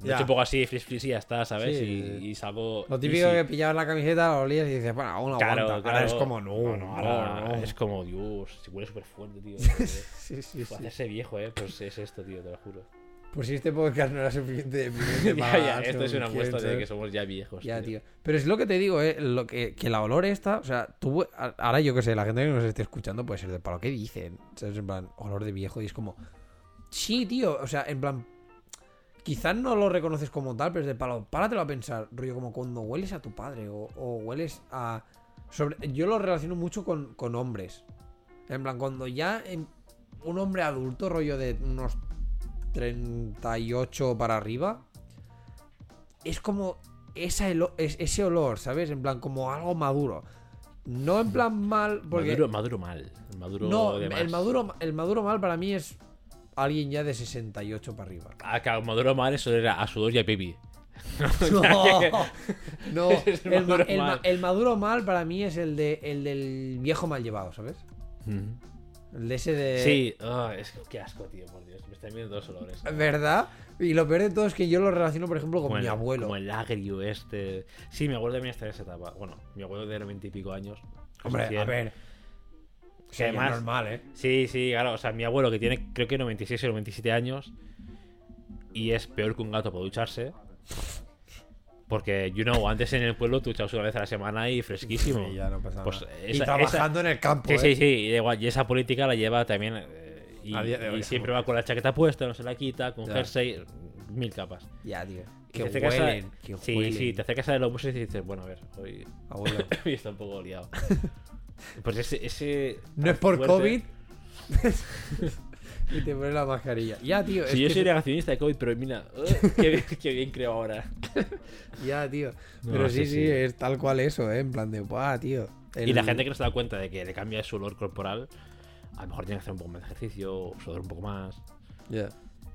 me echo un poco así, fris fris y ya está, ¿sabes? Sí. Y, y salgo. Lo típico easy. que pillabas la camiseta, lo olías y dices, bueno, aún Claro, aguanta. claro. Ahora es como, no, no, ahora no. Es como, Dios, si huele súper fuerte, tío. Sí, sí, sí. Hacerse viejo, eh, pues es esto, tío, te lo juro. Pues si este podcast no era suficiente deprimente ya, ya, esto es una muestra de que somos ya viejos. Ya, tío. Pero es lo que te digo, ¿eh? Lo que, que la olor esta, o sea, tú, ahora yo que sé, la gente que nos esté escuchando puede ser de palo. ¿Qué dicen? ¿Sabes? En plan, olor de viejo. Y es como, sí, tío, o sea, en plan, quizás no lo reconoces como tal, pero es de palo. Páratelo a pensar, rollo, como cuando hueles a tu padre o, o hueles a. Sobre, yo lo relaciono mucho con, con hombres. En plan, cuando ya en- un hombre adulto, rollo de unos 38 para arriba, es como esa elo- es- ese olor, ¿sabes? En plan, como algo maduro. No en plan mal, porque. Maduro, maduro mal. Maduro no, de el maduro, el maduro mal para mí es alguien ya de 68 para arriba. Ah, claro, maduro mal eso era a sudor y a pipi. No, no, el maduro ma- el maduro mal para mí es el de el del viejo mal llevado, ¿sabes? El de ese de. Sí, ah, es que qué asco, tío, por Dios. Me están viendo dos olores. ¿Verdad? Y lo peor de todo es que yo lo relaciono, por ejemplo, con Como mi el- abuelo. Como el agrio este. Sí, mi abuelo también está en esa etapa. Bueno, mi abuelo de 90 y pico años. Hombre, 100. a ver. Que Sí, además- normal, ¿eh? Sí, sí, claro. O sea, mi abuelo que tiene creo que 96 o 97 años. Y es peor que un gato para ducharse. Porque, you know, antes en el pueblo tú echabas una vez a la semana y fresquísimo. Sí, ya no pasa Pues nada. esa- y trabajando en el campo, Sí, ¿eh? sí, sí, y da igual. Y esa política la lleva también. eh, y, hoy, siempre va con la chaqueta puesta, no se la quita, con Ya. jersey, mil capas. Ya, tío. Que te acercas a- huelen, que sí, huelen. sí, te acercas a los buses y dices, bueno, a ver, hoy, Abuelo. hoy está un poco liado. Pues ese. ese No es por fuerte- COVID. y te pones la mascarilla. Ya, tío. Si yo que soy negacionista de COVID, pero mira, qué, bien, qué bien creo ahora. Ya, tío. No, Pero sí, sí, es tal cual eso, ¿eh? En plan de, ¡buah, tío! Y la gente que no se da cuenta de que le cambia su olor corporal, a lo mejor tiene que hacer un poco más de ejercicio, sudar un poco más. Ya.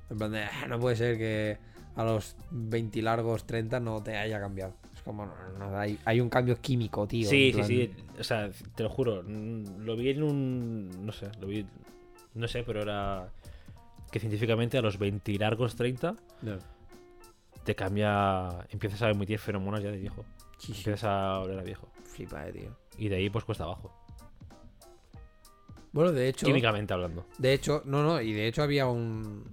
En plan de, "Ah, no puede ser que a los 20 largos 30 no te haya cambiado. Es como, no, no, hay, hay un cambio químico, tío. sí, sí, plan- sí. O sea, te lo juro. Lo vi en un. No sé, lo vi. No sé, pero era. Que científicamente a los 20 largos 30 Ya. te cambia. Empiezas a emitir feromonas ya de viejo. Sí, sí. Empiezas a oler a viejo. Flipa, eh, tío. Y de ahí pues cuesta abajo. Bueno, de hecho. Químicamente hablando. De hecho, no, no, y de hecho había un.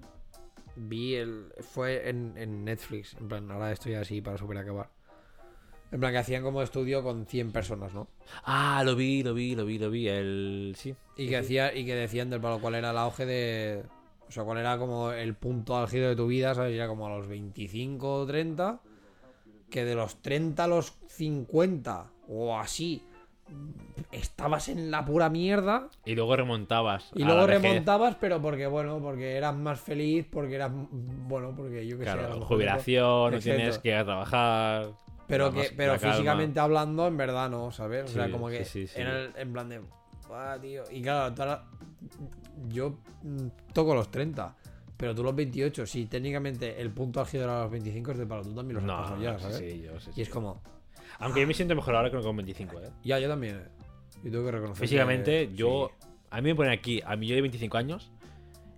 Vi el. Fue en, en Netflix. En plan, ahora estoy así para super acabar. En plan, que hacían como estudio con 100 personas, ¿no? Ah, lo vi, lo vi, lo vi, lo vi. El. Sí. Y que, hacía, y que decían del palo cuál era el auge de. O sea, cuál era como el punto álgido de tu vida, ¿sabes? Era como a los 25 o 30. Que de los 30 a los 50 o así. Estabas en la pura mierda. Y luego remontabas. Y luego remontabas, pero porque, bueno, porque eras más feliz, porque eras. Bueno, porque yo que sé. Claro, mejor- jubilación, no tienes que ir a trabajar. Pero, la que, más- pero la calma. físicamente hablando, en verdad no, ¿sabes? O sea, como que sí, sí, sí. en, el- en plan de. "Buah, tío. Y claro, ahora- yo mm, toco los 30, pero tú los 28. Sí, técnicamente el punto álgido era los 25 es de palo, tú también los has No, pasado ya, ¿sabes? sí, yo sí, Y es como. Aunque yo me siento mejor ahora que con 25, ¿eh? Ya, yo también, eh. Yo tengo que reconocer. Físicamente, que- yo. A mí me ponen aquí, a mí yo de 25 años.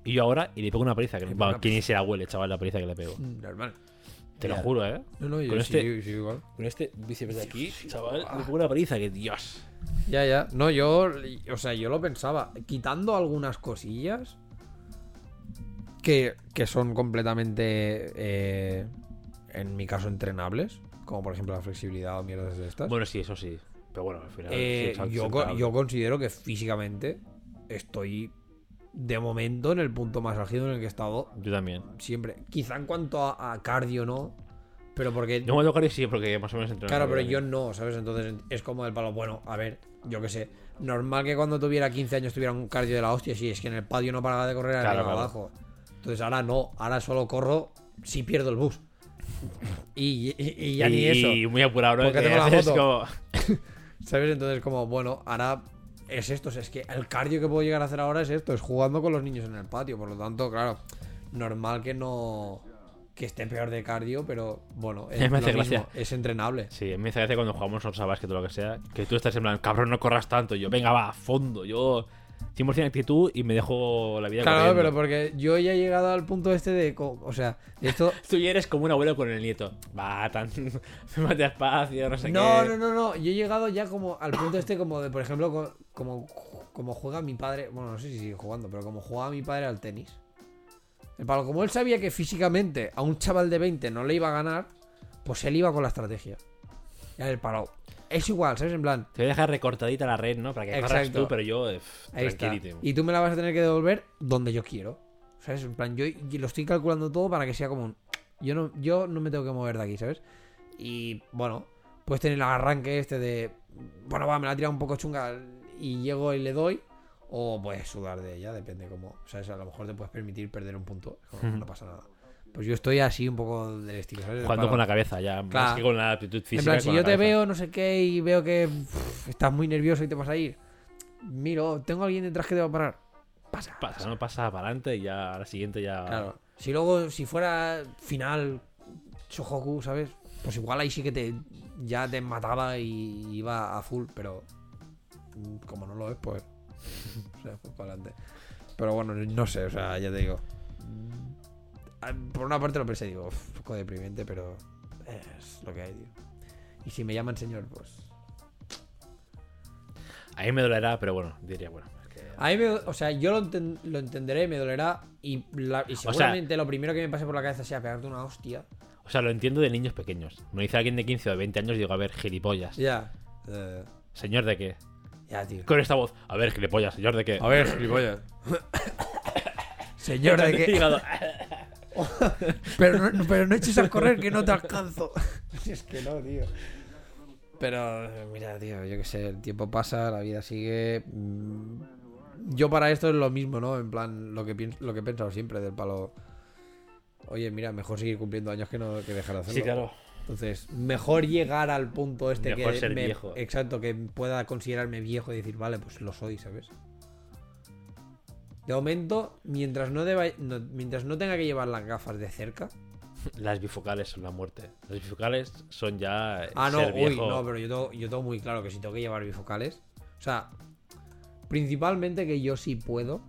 Y yo ahora, y le pego una paliza. Que, bueno, ¿Quién ni se la huele, chaval, la paliza que le pego? Mm, Normal. Te lo juro, ¿eh? No, no, yo Con sí, este- sí, igual. Con este bíceps de aquí, chaval, le pego una paliza que Dios. Ya, ya. No, yo. O sea, yo lo pensaba. Quitando algunas cosillas. Que, que son completamente. eh, en mi caso, entrenables. Como por ejemplo la flexibilidad o mierdas de estas. Bueno, sí, eso sí. Pero bueno, al final. Eh, sí, yo, yo considero que físicamente. Estoy. De momento en el punto más álgido en el que he estado Yo también. siempre. Quizá en cuanto a, a cardio no. Pero porque. Yo me tocar sí, porque más o menos entreno. Claro, pero yo no, ¿sabes? Entonces es como el palo. Bueno, a ver, yo qué sé. Normal que cuando tuviera 15 años tuviera un cardio de la hostia. Sí, es que en el patio no paraba de correr arriba Claro, abajo. Entonces ahora no, ahora solo corro si pierdo el bus. Y, y- y ya ni eso. Y muy apurado, ¿no? Porque Que tengo la moto. como- ¿Sabes? Entonces, como, bueno, ahora es esto. Es que el cardio que puedo llegar a hacer ahora es esto: es jugando con los niños en el patio. Por lo tanto, claro, normal que no. que esté peor de cardio, pero bueno, es, Me lo hace gracia. es entrenable. Sí, a mí me hace gracia cuando jugamos a básquet o lo que sea, que tú estás en plan, cabrón, no corras tanto. Yo, venga, va, a fondo. Yo, 100% actitud y me dejo la vida Claro, corriendo. pero porque yo ya he llegado al punto este de. O sea, esto. Tú ya eres como un abuelo con el nieto. Va, tan. más despacio, no sé No, qué. no, no, no. Yo he llegado ya como al punto este, como de, por ejemplo, co- como, como juega mi padre. Bueno, no sé si sigue jugando, pero como jugaba mi padre al tenis. El palo, como él sabía que físicamente a un chaval de 20 no le iba a ganar, pues él iba con la estrategia. Y el palo. Es igual, ¿sabes? En plan, Te voy a dejar recortadita la red, ¿no? Para que corras tú, pero yo, eh. Y tú me la vas a tener que devolver donde yo quiero. ¿Sabes? En plan, yo, lo estoy calculando todo para que sea como un. Yo no, yo no me tengo que mover de aquí, ¿sabes? Y bueno, puedes tener el arranque este de. Bueno, va, me la ha tirado un poco chunga y llego y le doy. O puedes sudar de ella, depende cómo. ¿Sabes? A lo mejor te puedes permitir perder un punto. No pasa nada. Pues yo estoy así un poco del estilo, ¿sabes? Jugando con la cabeza ya, más Claro. que con la aptitud física. En plan, si con yo la te cabeza. veo, no sé qué, y veo que estás muy nervioso y te vas a ir. Miro, tengo alguien detrás que te va a parar. Pasa. Pasa, no pasa para adelante y ya a la siguiente ya. Claro. Si luego, si fuera final Shohoku, ¿sabes? Pues igual ahí sí que te ya te mataba y iba a full, pero mm, como no lo es, pues. o sea, pues para adelante. Pero bueno, no sé, o sea, ya te digo. Ah, Por una parte lo pensé, digo, "Uf, un poco deprimente, pero es lo que hay, tío. Y si me llaman señor, pues. A mí me dolerá, pero bueno, diría, bueno. es que- A mí me, o sea, yo lo, enten- lo entenderé, me dolerá y, la- y sea- seguramente lo primero que me pase por la cabeza sea pegarte una hostia. O sea, lo entiendo de niños pequeños. Me dice alguien de 15 o de 20 años y digo, a ver, gilipollas. Ya. eh, ¿Señor de qué? ya, tío. Con esta voz, a ver, gilipollas, ¿señor de qué? A ver, gilipollas. Señor, de que. Pero no, pero no eches a correr que no te alcanzo. es que no, tío. Pero, mira, tío, yo qué sé, el tiempo pasa, la vida sigue. mm, Yo para esto es lo mismo, ¿no? En plan, lo que, pienso, lo que he pensado siempre del palo. Oye, mira, mejor seguir cumpliendo años que no que dejar de hacerlo. Sí, claro. Entonces, mejor llegar al punto este Mejor que ser me- viejo. Exacto, que pueda considerarme viejo y decir, vale, pues lo soy, ¿sabes? De momento, mientras no, deba, no- mientras no tenga que llevar las gafas de cerca. Las bifocales son la muerte. Las bifocales son ya. eh, Ah, no, ser uy, viejo. no, pero yo tengo, yo tengo muy claro que si tengo que llevar bifocales. O sea, principalmente que yo sí puedo.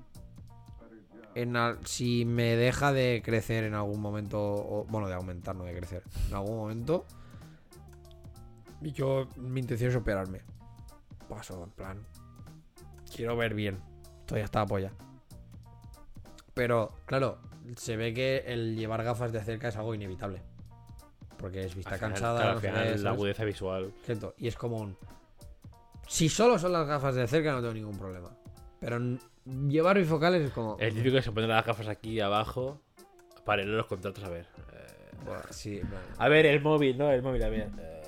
En al- si me deja de crecer en algún momento. o- bueno, de aumentar, no de crecer. En algún momento. Y yo, mi intención es operarme. Paso, en plan. Quiero ver bien. Estoy hasta la polla. Pero, claro, se ve que el llevar gafas de cerca es algo inevitable. Porque es vista Al final- cansada. no al sé final la agudeza visual. Exacto, Y es como un. Si solo son las gafas de cerca, no tengo ningún problema. Pero llevar bifocales es como. El típico que se pone las gafas aquí abajo para leer los contratos, a ver. Eh, sí, A ver, el móvil, ¿no? El móvil, a ver. Eh,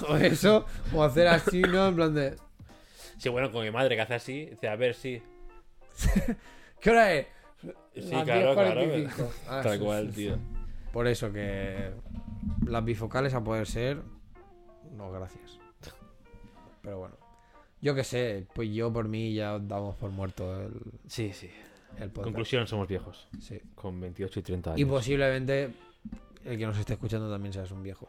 O eso, o hacer así, ¿no? En plan de. Sí, bueno, con mi madre que hace así, dice, a ver, sí. ¿Qué hora es? Sí, Las claro, claro. 10:45. Ah, Tal sí, cual, sí, tío. Por eso que. Las bifocales a poder ser. No, gracias. Pero bueno. Yo qué sé, pues yo por mí ya damos por muerto el, Sí, sí. el. Conclusión, somos viejos. Sí. Con 28 y 30 años. Y posiblemente el que nos esté escuchando también seas un viejo.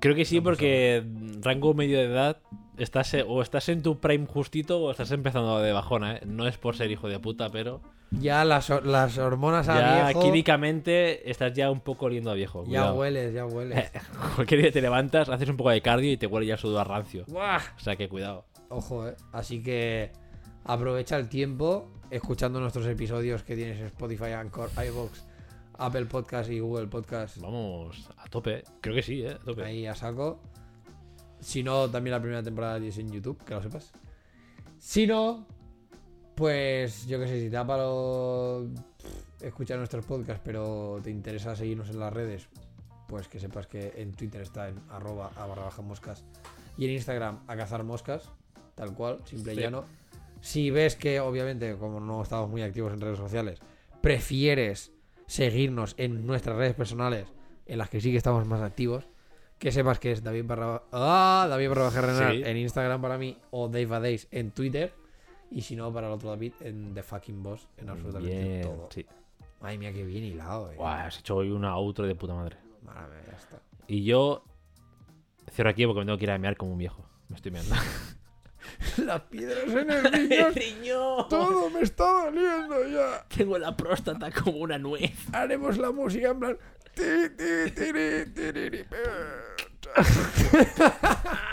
Creo que sí, porque rango medio de edad estás o estás en tu prime justito o estás empezando de bajona, ¿eh? No es por ser hijo de puta, pero Ya las, hor- las hormonas a ya viejo. químicamente estás ya un poco oliendo a viejo. Ya cuidado. hueles, ya hueles. Cualquier día te levantas, haces un poco de cardio y te huele ya el sudor rancio. Buah. O sea que cuidado. Ojo, eh. Así que aprovecha el tiempo escuchando nuestros episodios que tienes en Spotify, Anchor, iVoox, Apple Podcast y Google Podcast. Vamos a tope. Creo que sí, ¿eh? A tope. Ahí a saco. Si no, también la primera temporada tienes en YouTube, que lo sepas. Si no, pues yo qué sé, si te da palo escuchar nuestros podcasts, pero te interesa seguirnos en las redes, pues que sepas que en Twitter está en arroba a barra baja moscas y en Instagram a cazar moscas, tal cual, simple y llano. Si ves que, obviamente, como no estamos muy activos en redes sociales, prefieres seguirnos en nuestras redes personales, en las que sí que estamos más activos, que sepas que es David barra, ah, David barra baja Renal Sí. en Instagram para mí o Dave a Days en Twitter. Y si no, para el otro David en The Fucking Boss en absolutamente Bien, todo. sí. Madre mía, qué bien hilado, eh. Guau, has hecho hoy una outro de puta madre. Mía, ya está. Y yo cierro aquí porque me tengo que ir a mear como un viejo. Me estoy meando. Las piedras en el riñón. riñón! Todo me está doliendo ya. Tengo la próstata como una nuez. Haremos la música en plan. Ha ha ha ha!